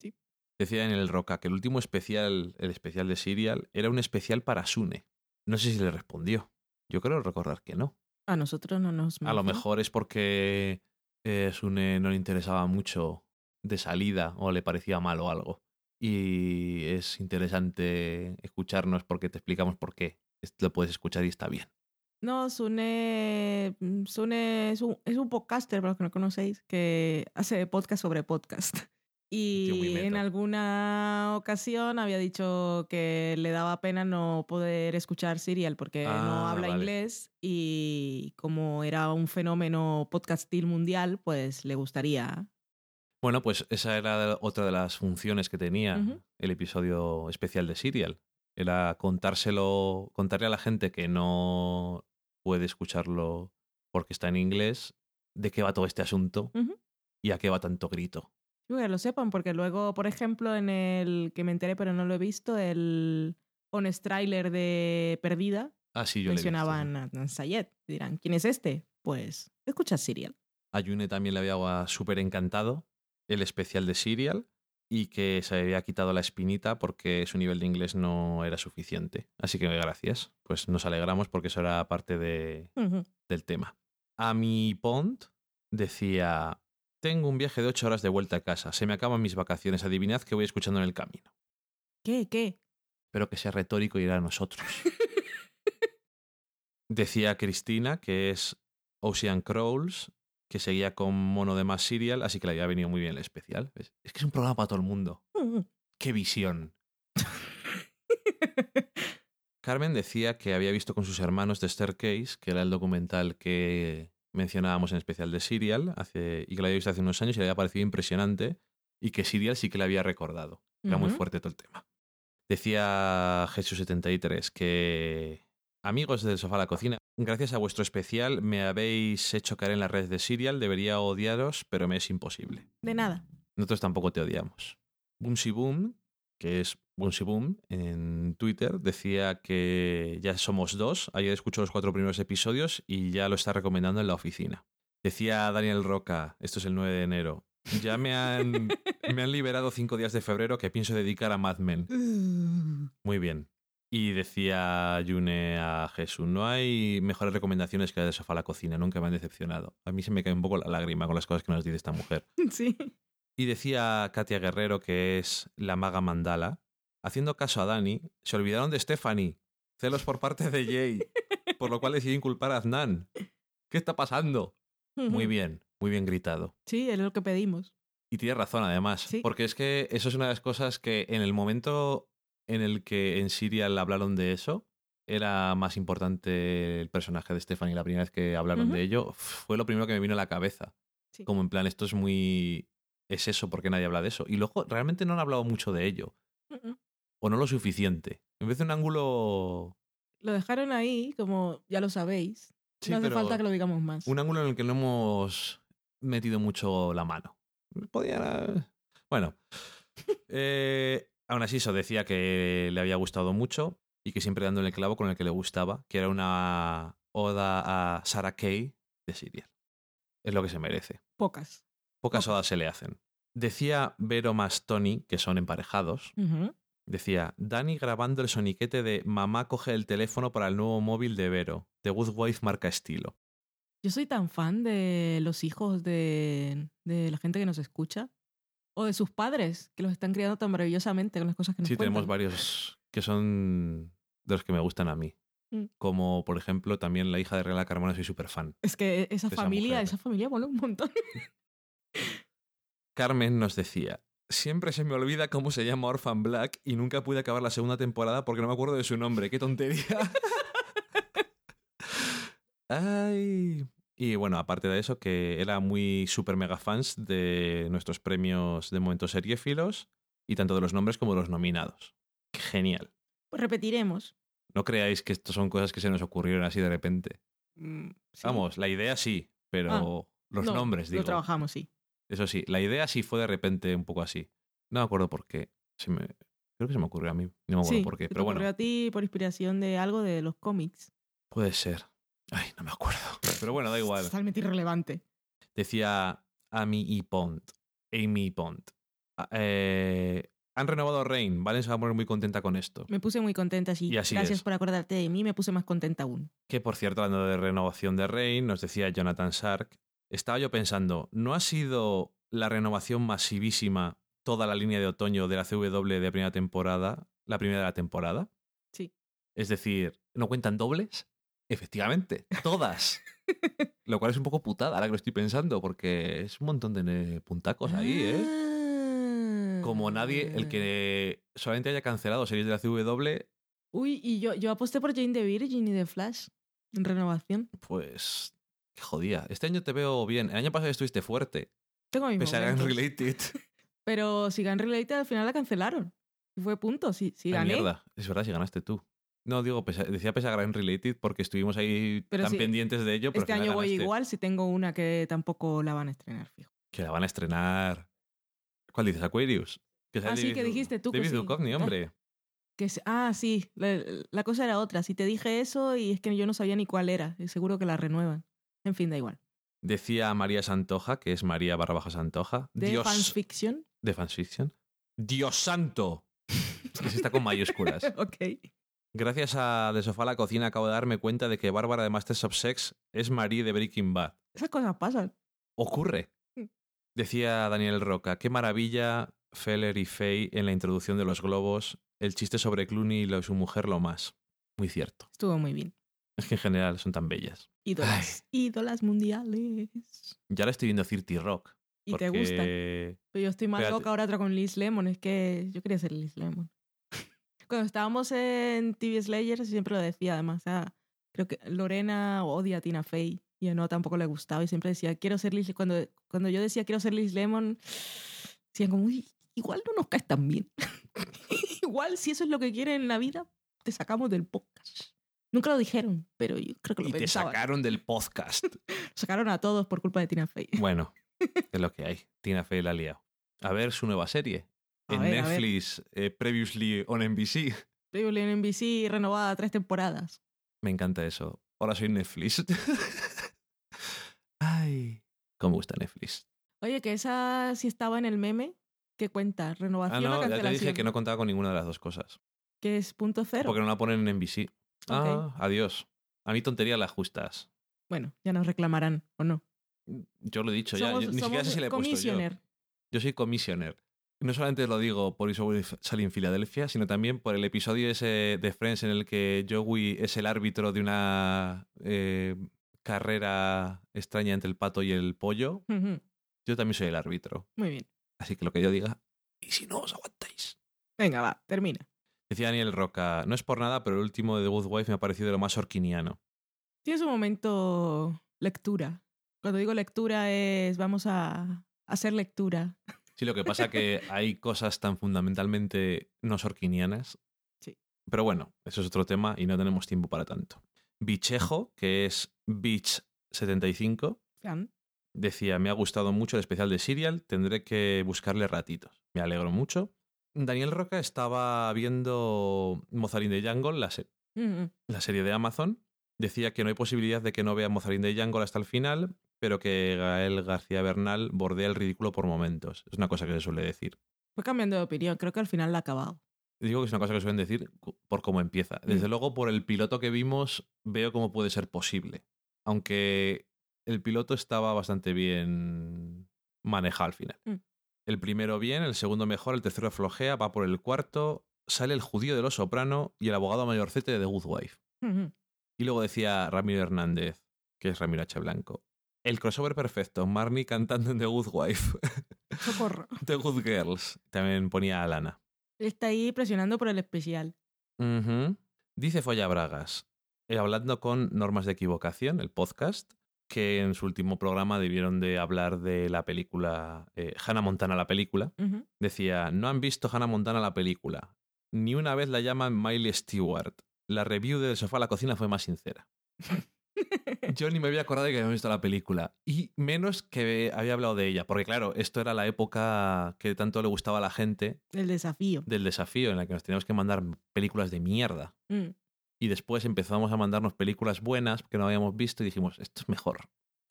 Sí. Decía en el Roca que el último especial, el especial de Serial, era un especial para Sune. No sé si le respondió. Yo creo recordar que no. A nosotros no nos. A lo mejor es porque eh, Sune no le interesaba mucho de salida o le parecía mal o algo. Y es interesante escucharnos porque te explicamos por qué. Lo puedes escuchar y está bien. No, Sune, mm, Sune es, un, es un podcaster, para los que no conocéis, que hace podcast sobre podcast. Y en alguna ocasión había dicho que le daba pena no poder escuchar Serial porque no Ah, habla vale. inglés y como era un fenómeno podcastil mundial, pues le gustaría. Bueno, pues esa era otra de las funciones que tenía el episodio especial de Serial. Era contárselo, contarle a la gente que no puede escucharlo porque está en inglés de qué va todo este asunto y a qué va tanto grito. Que lo sepan, porque luego, por ejemplo, en el que me enteré pero no lo he visto, el honest trailer de Perdida, Ah, sí, yo le he visto, sí. mencionaban a a Sayed. Dirán, ¿quién es este? Pues escucha Serial. A Yune también le había súper encantado el especial de Serial y que se había quitado la espinita porque su nivel de inglés no era suficiente. Así que gracias. Pues nos alegramos porque eso era parte de, del tema. A mi Pont decía, tengo un viaje de ocho horas de vuelta a casa, se me acaban mis vacaciones, adivinad que voy escuchando en el camino. ¿Qué? ¿Qué? Espero que sea retórico y era a nosotros. Decía Cristina que es Ocean Crawls, que seguía con Mono de Más Serial, así que le había venido muy bien el especial. Es que es un programa para todo el mundo. Ujú. ¡Qué visión! Carmen decía que había visto con sus hermanos The Staircase, que era el documental que mencionábamos en especial de Serial, hace, y que lo había visto hace unos años y le había parecido impresionante, y que Serial sí que le había recordado. Era muy fuerte todo el tema. Decía Jesús73 que, amigos del sofá a la cocina, gracias a vuestro especial me habéis hecho caer en la red de Serial, debería odiaros, pero me es imposible. De nada. Nosotros tampoco te odiamos. Boomsy Boom, que es Boomsy Boom en Twitter, decía que ya somos dos. Ayer escuchó los cuatro primeros episodios y ya lo está recomendando en la oficina. Decía Daniel Roca, esto es el 9 de enero, ya me han, me han liberado cinco días de febrero que pienso dedicar a Mad Men. Muy bien. Y decía Yune a Jesús, no hay mejores recomendaciones que la de sofá a la cocina, nunca me han decepcionado. A mí se me cae un poco la lágrima con las cosas que nos dice esta mujer. Sí. Y decía Katia Guerrero, que es la maga mandala, haciendo caso a Dani, se olvidaron de Stephanie. Celos por parte de Jay, por lo cual decidí inculpar a Adnan. ¿Qué está pasando? Muy bien, muy bien gritado. Sí, es lo que pedimos. Y tiene razón, además, Sí. porque es que eso es una de las cosas que en el momento en el que en Serial hablaron de eso, era más importante el personaje de Stephanie. La primera vez que hablaron de ello, fue lo primero que me vino a la cabeza. Sí. Como en plan, esto es muy... Es eso, porque nadie habla de eso. Y luego, realmente no han hablado mucho de ello. O no lo suficiente. En vez de un ángulo... Lo dejaron ahí, como ya lo sabéis. Sí, no hace falta que lo digamos más. Un ángulo en el que no hemos metido mucho la mano. Podía... Bueno. Eh, aún así, eso decía que le había gustado mucho y que siempre dándole el clavo con el que le gustaba, que era una oda a Sarah Kay de Serial. Es lo que se merece. Pocas. Pocas Pocas. odas se le hacen. Decía Vero más Tony, que son emparejados. Decía, Dani grabando el soniquete de Mamá coge el teléfono para el nuevo móvil de Vero. The Good Wife marca estilo. Yo soy tan fan de los hijos de, de la gente que nos escucha. O de sus padres, que los están criando tan maravillosamente con las cosas que nos Sí, tenemos varios que son de los que me gustan a mí. Mm. Como, por ejemplo, también la hija de Regla Carmona, soy súper fan. Es que esa esa familia, mujer. esa familia mola un montón. Carmen nos decía, Siempre se me olvida cómo se llama Orphan Black y nunca pude acabar la segunda temporada porque no me acuerdo de su nombre. ¡Qué tontería! Ay. Y bueno, aparte de eso, que era muy super mega fans de nuestros premios de momento seriéfilos y tanto de los nombres como de los nominados. ¡Qué genial! Pues repetiremos. No creáis que esto son cosas que se nos ocurrieron así de repente. Mm, sí. Vamos, la idea sí, pero Ah, los No, nombres, digo. Lo trabajamos, sí. Eso sí, la idea sí fue de repente un poco así. No me acuerdo por qué. Se me... Creo que se me ocurrió a mí. No me acuerdo sí, por qué. se te Pero ocurrió bueno, a ti por inspiración de algo de los cómics. puede ser. Ay, no me acuerdo. Pero bueno, da igual. Totalmente irrelevante. Decía Amy y Pond. Amy Pond. Ah, eh, han renovado Rain. Valen se va a poner muy contenta con esto. Me puse muy contenta, sí. Y así Gracias es. por acordarte de mí, me puse más contenta aún. Que por cierto, hablando de renovación de Rain, nos decía Jonathan Shark. Estaba yo pensando, ¿no ha sido la renovación masivísima toda la línea de otoño de la CW de primera temporada, la primera de la temporada? Sí. Es decir, ¿no cuentan dobles? Efectivamente, todas. Lo cual es un poco putada ahora que lo estoy pensando, porque es un montón de puntacos ahí, ¿eh? Ah. Como nadie, el que solamente haya cancelado series de la CW, Uy, y yo, yo aposté por Jane the Virgin y The Flash en renovación. pues. Qué jodía. Este año te veo bien. El año pasado estuviste fuerte. Tengo mis Pese a momentos. Related. Pero si Gun Related al final la cancelaron. Y fue punto, sí, sí Ay, gané. mierda. Es verdad, si ganaste tú. No, digo, pese- decía pese a Gun Related porque estuvimos ahí Pero tan sí, pendientes de ello. Pero Este año voy igual si tengo una que tampoco la van a estrenar, fijo. Que la van a estrenar. ¿Cuál dices? Aquarius. Que sale Ah, sí, David que dijiste tú que David sí. Ah. hombre. Que ah, sí, la, la cosa era otra. Si te dije eso y es que yo no sabía ni cuál era, seguro que la renuevan. En fin, da igual. Decía María Santoja, que es María barra baja Santoja. De Dios. fanfiction. De fanfiction. Dios santo. Es que se está con mayúsculas. ok. Gracias a De Sofá a la Cocina acabo de darme cuenta de que Bárbara de Masters of Sex es Marie de Breaking Bad. Esas cosas pasan. Ocurre. Mm. Decía Daniel Roca, qué maravilla Feller y Faye en la introducción de los globos, el chiste sobre Clooney y su mujer lo más. Muy cierto. Estuvo muy bien. Es que en general son tan bellas. Ídolas. Ídolas mundiales. Ya la estoy viendo Cirti Rock. Y te gusta. Pero yo estoy más loca ahora otra con Liz Lemon. Es que yo quería ser Liz Lemon. Cuando estábamos en TV Slayer siempre lo decía además. o sea, creo que Lorena odia a Tina Fey y a no tampoco le gustaba y siempre decía quiero ser Liz cuando cuando yo decía quiero ser Liz Lemon decían como "Uy, igual no nos caes tan bien igual si eso es lo que quieren en la vida te sacamos del podcast nunca lo dijeron pero yo creo que lo Y te sacaron del podcast. sacaron a todos por culpa de Tina Fey bueno, es lo que hay. Tina Fey la ha liado. A ver su nueva serie. A en ver. Netflix, eh, previously on NBC. Previously en NBC renovada tres temporadas Me encanta eso. Ahora soy Netflix. Ay, cómo gusta Netflix. oye que esa sí estaba en el meme ¿Qué cuenta? Ah, ¿Renovación o no, ya te cancelación? dije que no contaba con ninguna de las dos cosas. Que es punto cero. Porque no la ponen en NBC. Ah, adiós. A mí tontería las justas. Bueno, ya nos reclamarán, ¿o no? Yo lo he dicho ya. Yo- ni siquiera sé si le he puesto yo. Yo soy commissioner. No solamente lo digo por eso salí en Filadelfia, sino también por el episodio ese de Friends en el que Joey es el árbitro de una eh, carrera extraña entre el pato y el pollo. Yo también soy el árbitro. Muy bien. Así que lo que yo diga. Y si no os aguantáis. Venga, va, termina. Decía Daniel Roca, no es por nada, pero el último de The Good Wife me ha parecido de lo más orquiniano. Tienes un momento lectura. Cuando digo lectura es vamos a hacer lectura. Sí, lo que pasa que hay cosas tan fundamentalmente no sorquinianas. Sí. Pero bueno, eso es otro tema y no tenemos tiempo para tanto. Bichejo, que es Beach75, Fan. decía, me ha gustado mucho el especial de Serial, tendré que buscarle ratitos. Me alegro mucho. Daniel Roca estaba viendo Mozart in the Jungle, la, se- la serie de Amazon. Decía que no hay posibilidad de que no vea Mozart in the Jungle hasta el final, pero que Gael García Bernal bordea el ridículo por momentos. Es una cosa que se suele decir. Fue cambiando de opinión. Creo que al final la ha acabado. Digo que es una cosa que suelen decir por cómo empieza. Desde Mm. luego, por el piloto que vimos, veo cómo puede ser posible. Aunque el piloto estaba bastante bien manejado al final. Mm. El primero bien, el segundo mejor, el tercero flojea, va por el cuarto, sale el judío de los soprano y el abogado mayorcete de The Good Wife. Y luego decía Ramiro Hernández, que es Ramiro H. Blanco. El crossover perfecto, Marnie cantando en The Good Wife. Socorro. The Good Girls. También ponía a Lana. Está ahí presionando por el especial. Dice Folla Bragas, hablando con Normas de Equivocación, el podcast, que en su último programa debieron de hablar de la película eh, Hannah Montana la película. Decía, no han visto Hannah Montana la película. Ni una vez la llaman Miley Stewart. La review del sofá a la cocina fue más sincera. Yo ni me había acordado de que había visto la película. Y menos que había hablado de ella. Porque claro, esto era la época que tanto le gustaba a la gente El desafío. del desafío, en la que nos teníamos que mandar películas de mierda. Mm. Y después empezamos a mandarnos películas buenas que no habíamos visto y dijimos, esto es mejor.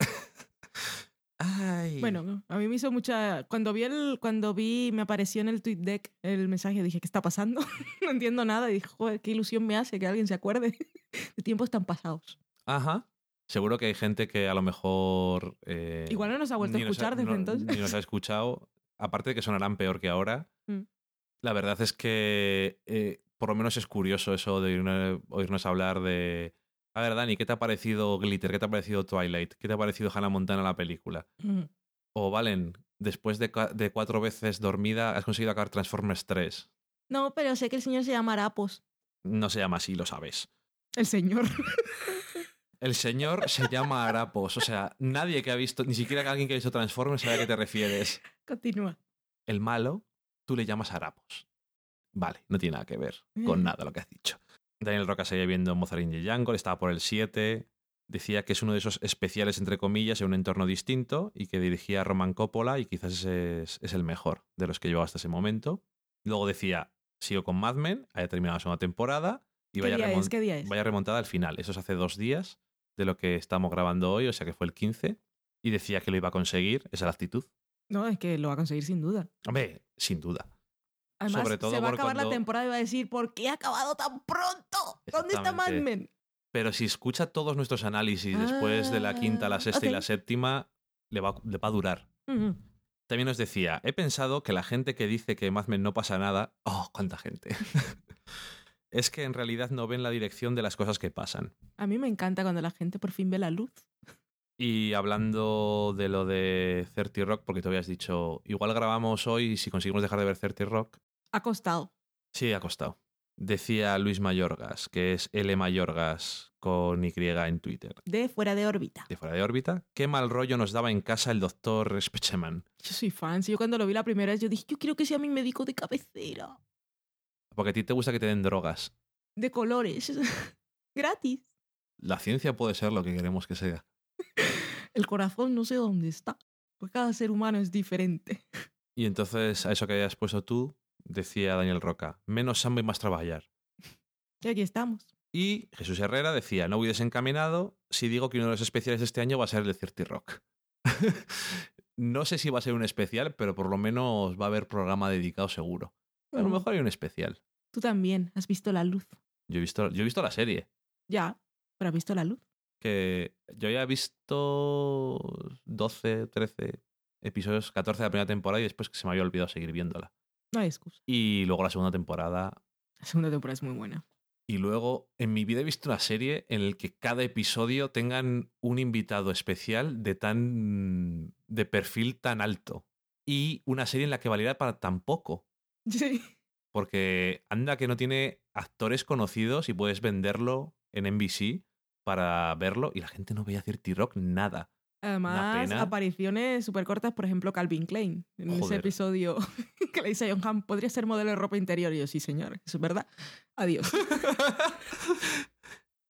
Ay. Bueno, a mí me hizo mucha. Cuando vi el, cuando vi, me apareció en el tweet deck el mensaje, dije, ¿qué está pasando? no entiendo nada. Y dije, joder, qué ilusión me hace que alguien se acuerde de tiempos tan pasados. Ajá. Seguro que hay gente que a lo mejor... eh, Igual no nos ha vuelto a escuchar desde no- entonces. Ni nos ha escuchado. Aparte de que sonarán peor que ahora. Mm. La verdad es que eh, por lo menos es curioso eso de oírnos- oírnos hablar de... A ver, Dani, ¿qué te ha parecido Glitter? ¿Qué te ha parecido Twilight? ¿Qué te ha parecido Hannah Montana la película? Mm. O Valen, después de, de cuatro veces dormida, has conseguido acabar Transformers 3. No, pero sé que el señor se llama Arapos. No se llama así, lo sabes. El señor. El señor se llama Arapos. O sea, nadie que ha visto, ni siquiera alguien que ha visto Transformers sabe a qué te refieres. Continúa. El malo, tú le llamas Arapos. Vale, no tiene nada que ver con Mm. nada lo que has dicho. Daniel Roca seguía viendo Mozart in the Jungle, estaba por el 7. Decía que es uno de esos especiales, entre comillas, en un entorno distinto y que dirigía a Roman Coppola y quizás ese es, es el mejor de los que llevaba hasta ese momento. Luego decía, sigo con Mad Men, haya terminado la segunda temporada y ¿Qué vaya, vaya remontada al final. Eso es hace dos días de lo que estamos grabando hoy, o sea que fue el 15. Y decía que lo iba a conseguir, esa es la actitud. No, es que lo va a conseguir sin duda. Hombre, sin duda. Además, Sobre todo se va a acabar la temporada y va a decir, ¿por qué ha acabado tan pronto? ¿Dónde está Mad. Men? Pero si escucha todos nuestros análisis después de la quinta, la Ah, sexta y la séptima, le va, le va a durar. También nos decía, he pensado que la gente que dice que Mad Men no pasa nada, oh, cuánta gente. es que en realidad no ven la dirección de las cosas que pasan. A mí me encanta cuando la gente por fin ve la luz. Y hablando de lo de 30 Rock, porque te habías dicho, igual grabamos hoy y si conseguimos dejar de ver 30 Rock, Ha costado. sí, ha costado. Decía Luis Mayorgas, que es L Mayorgas con Y en Twitter. De fuera de órbita. de fuera de órbita. Qué mal rollo nos daba en casa el doctor Specheman. Yo soy fan. Si yo cuando lo vi la primera vez, yo dije, yo quiero que sea mi médico de cabecera. Porque a ti te gusta que te den drogas. De colores. Gratis. La ciencia puede ser lo que queremos que sea. El corazón no sé dónde está. Porque cada ser humano es diferente. Y entonces, a eso que habías puesto tú, decía Daniel Roca, menos samba y más trabajar. Y aquí estamos. Y Jesús Herrera decía, no voy desencaminado si digo que uno de los especiales de este año va a ser el de Cirti Rock. no sé si va a ser un especial, pero por lo menos va a haber programa dedicado seguro. A lo Mm. mejor hay un especial. Tú también has visto la luz. Yo he visto, yo he visto la serie. Ya, pero has visto la luz. que yo ya he visto 12, 13 episodios, 14 de la primera temporada y después que se me había olvidado seguir viéndola. No hay excusa. Y luego la segunda temporada. La segunda temporada es muy buena. Y luego en mi vida he visto una serie en la que cada episodio tengan un invitado especial de tan. de perfil tan alto. Y una serie en la que valiera para tan poco. Sí. Porque anda que no tiene actores conocidos y puedes venderlo en NBC para verlo y la gente no veía Cirti Rock nada. Además, apariciones súper cortas, por ejemplo, Calvin Klein. En ese episodio que le dice a John Hamm, podría ser modelo de ropa interior. Y yo, sí, señor, eso es verdad. Adiós.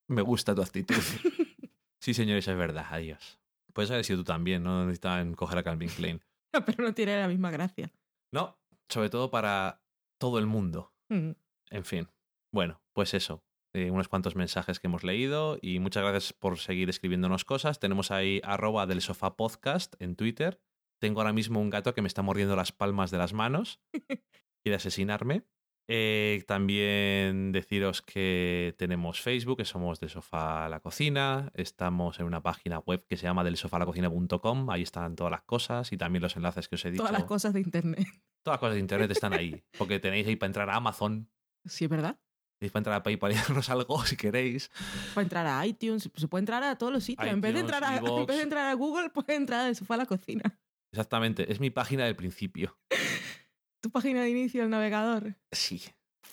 Me gusta tu actitud. Sí, señores, es verdad. Adiós. Puedes haber sido tú también, no necesitaban coger a Calvin Klein. Pero no tiene la misma gracia. No, sobre todo para todo el mundo. Mm. En fin. Bueno, pues eso. Eh, unos cuantos mensajes que hemos leído y muchas gracias por seguir escribiéndonos cosas. Tenemos ahí arroba del sofá podcast en Twitter. Tengo ahora mismo un gato que me está mordiendo las palmas de las manos. Quiere asesinarme. Eh, también deciros que tenemos Facebook, que somos del sofá a la cocina. Estamos en una página web que se llama del sofá a la cocina.com. Ahí están todas las cosas y también los enlaces que os he dicho. Todas las cosas de internet. Todas las cosas de internet están ahí. Porque tenéis ahí para entrar a Amazon, Sí, es verdad. tenéis para entrar a PayPal y darnos algo si queréis. Puede entrar a iTunes, se puede entrar a todos los sitios. en, vez de entrar a, en vez de entrar a Google, puede entrar a sofá a la cocina. Exactamente, es mi página del principio. Tu página de inicio del navegador. Sí.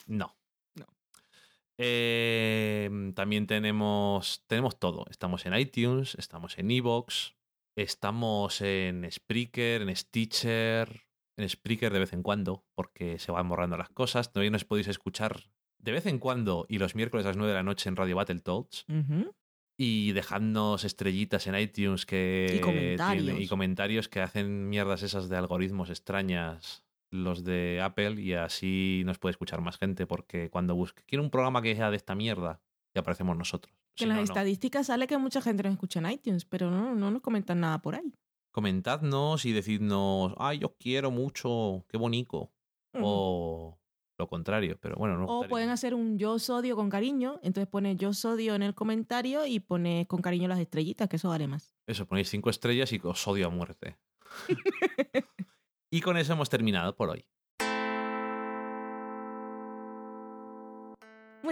No. No. Eh, también tenemos, tenemos todo. Estamos en iTunes, estamos en Evox, estamos en Spreaker, en Stitcher, en Spreaker de vez en cuando, porque se van borrando las cosas. Todavía nos podéis escuchar de vez en cuando y los miércoles a las 9 de la noche en Radio Battletoads. Ujú. Y dejadnos estrellitas en iTunes que Y comentarios. tiene- y comentarios que hacen mierdas esas de algoritmos extrañas los de Apple y así nos puede escuchar más gente porque cuando busque quiero un programa que sea de esta mierda y aparecemos nosotros. Que Si en las no. estadísticas sale que mucha gente nos escucha en iTunes, pero no, no nos comentan nada por ahí. Comentadnos y decidnos, ay, yo quiero mucho, qué bonito. O lo contrario, pero bueno, no. O pueden hacer un yo sodio con cariño, entonces pone yo sodio en el comentario y pone con cariño las estrellitas, que eso vale más. Eso, ponéis cinco estrellas y os odio a muerte. y con eso hemos terminado por hoy.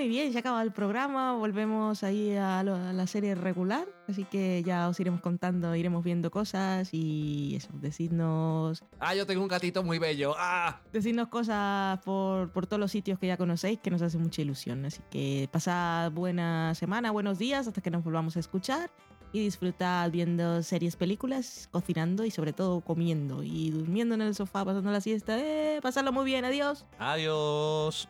Muy bien, ya acaba el programa, volvemos ahí a, lo- a la serie regular, así que ya os iremos contando, iremos viendo cosas y eso, decidnos, Ah, yo tengo un gatito muy bello. Ah. decidnos cosas por, por todos los sitios que ya conocéis, que nos hace mucha ilusión. Así que pasad buena semana, buenos días, hasta que nos volvamos a escuchar y disfrutad viendo series, películas, cocinando y sobre todo comiendo y durmiendo en el sofá, pasando la siesta. ¡Eh! Pasadlo muy bien, adiós. Adiós.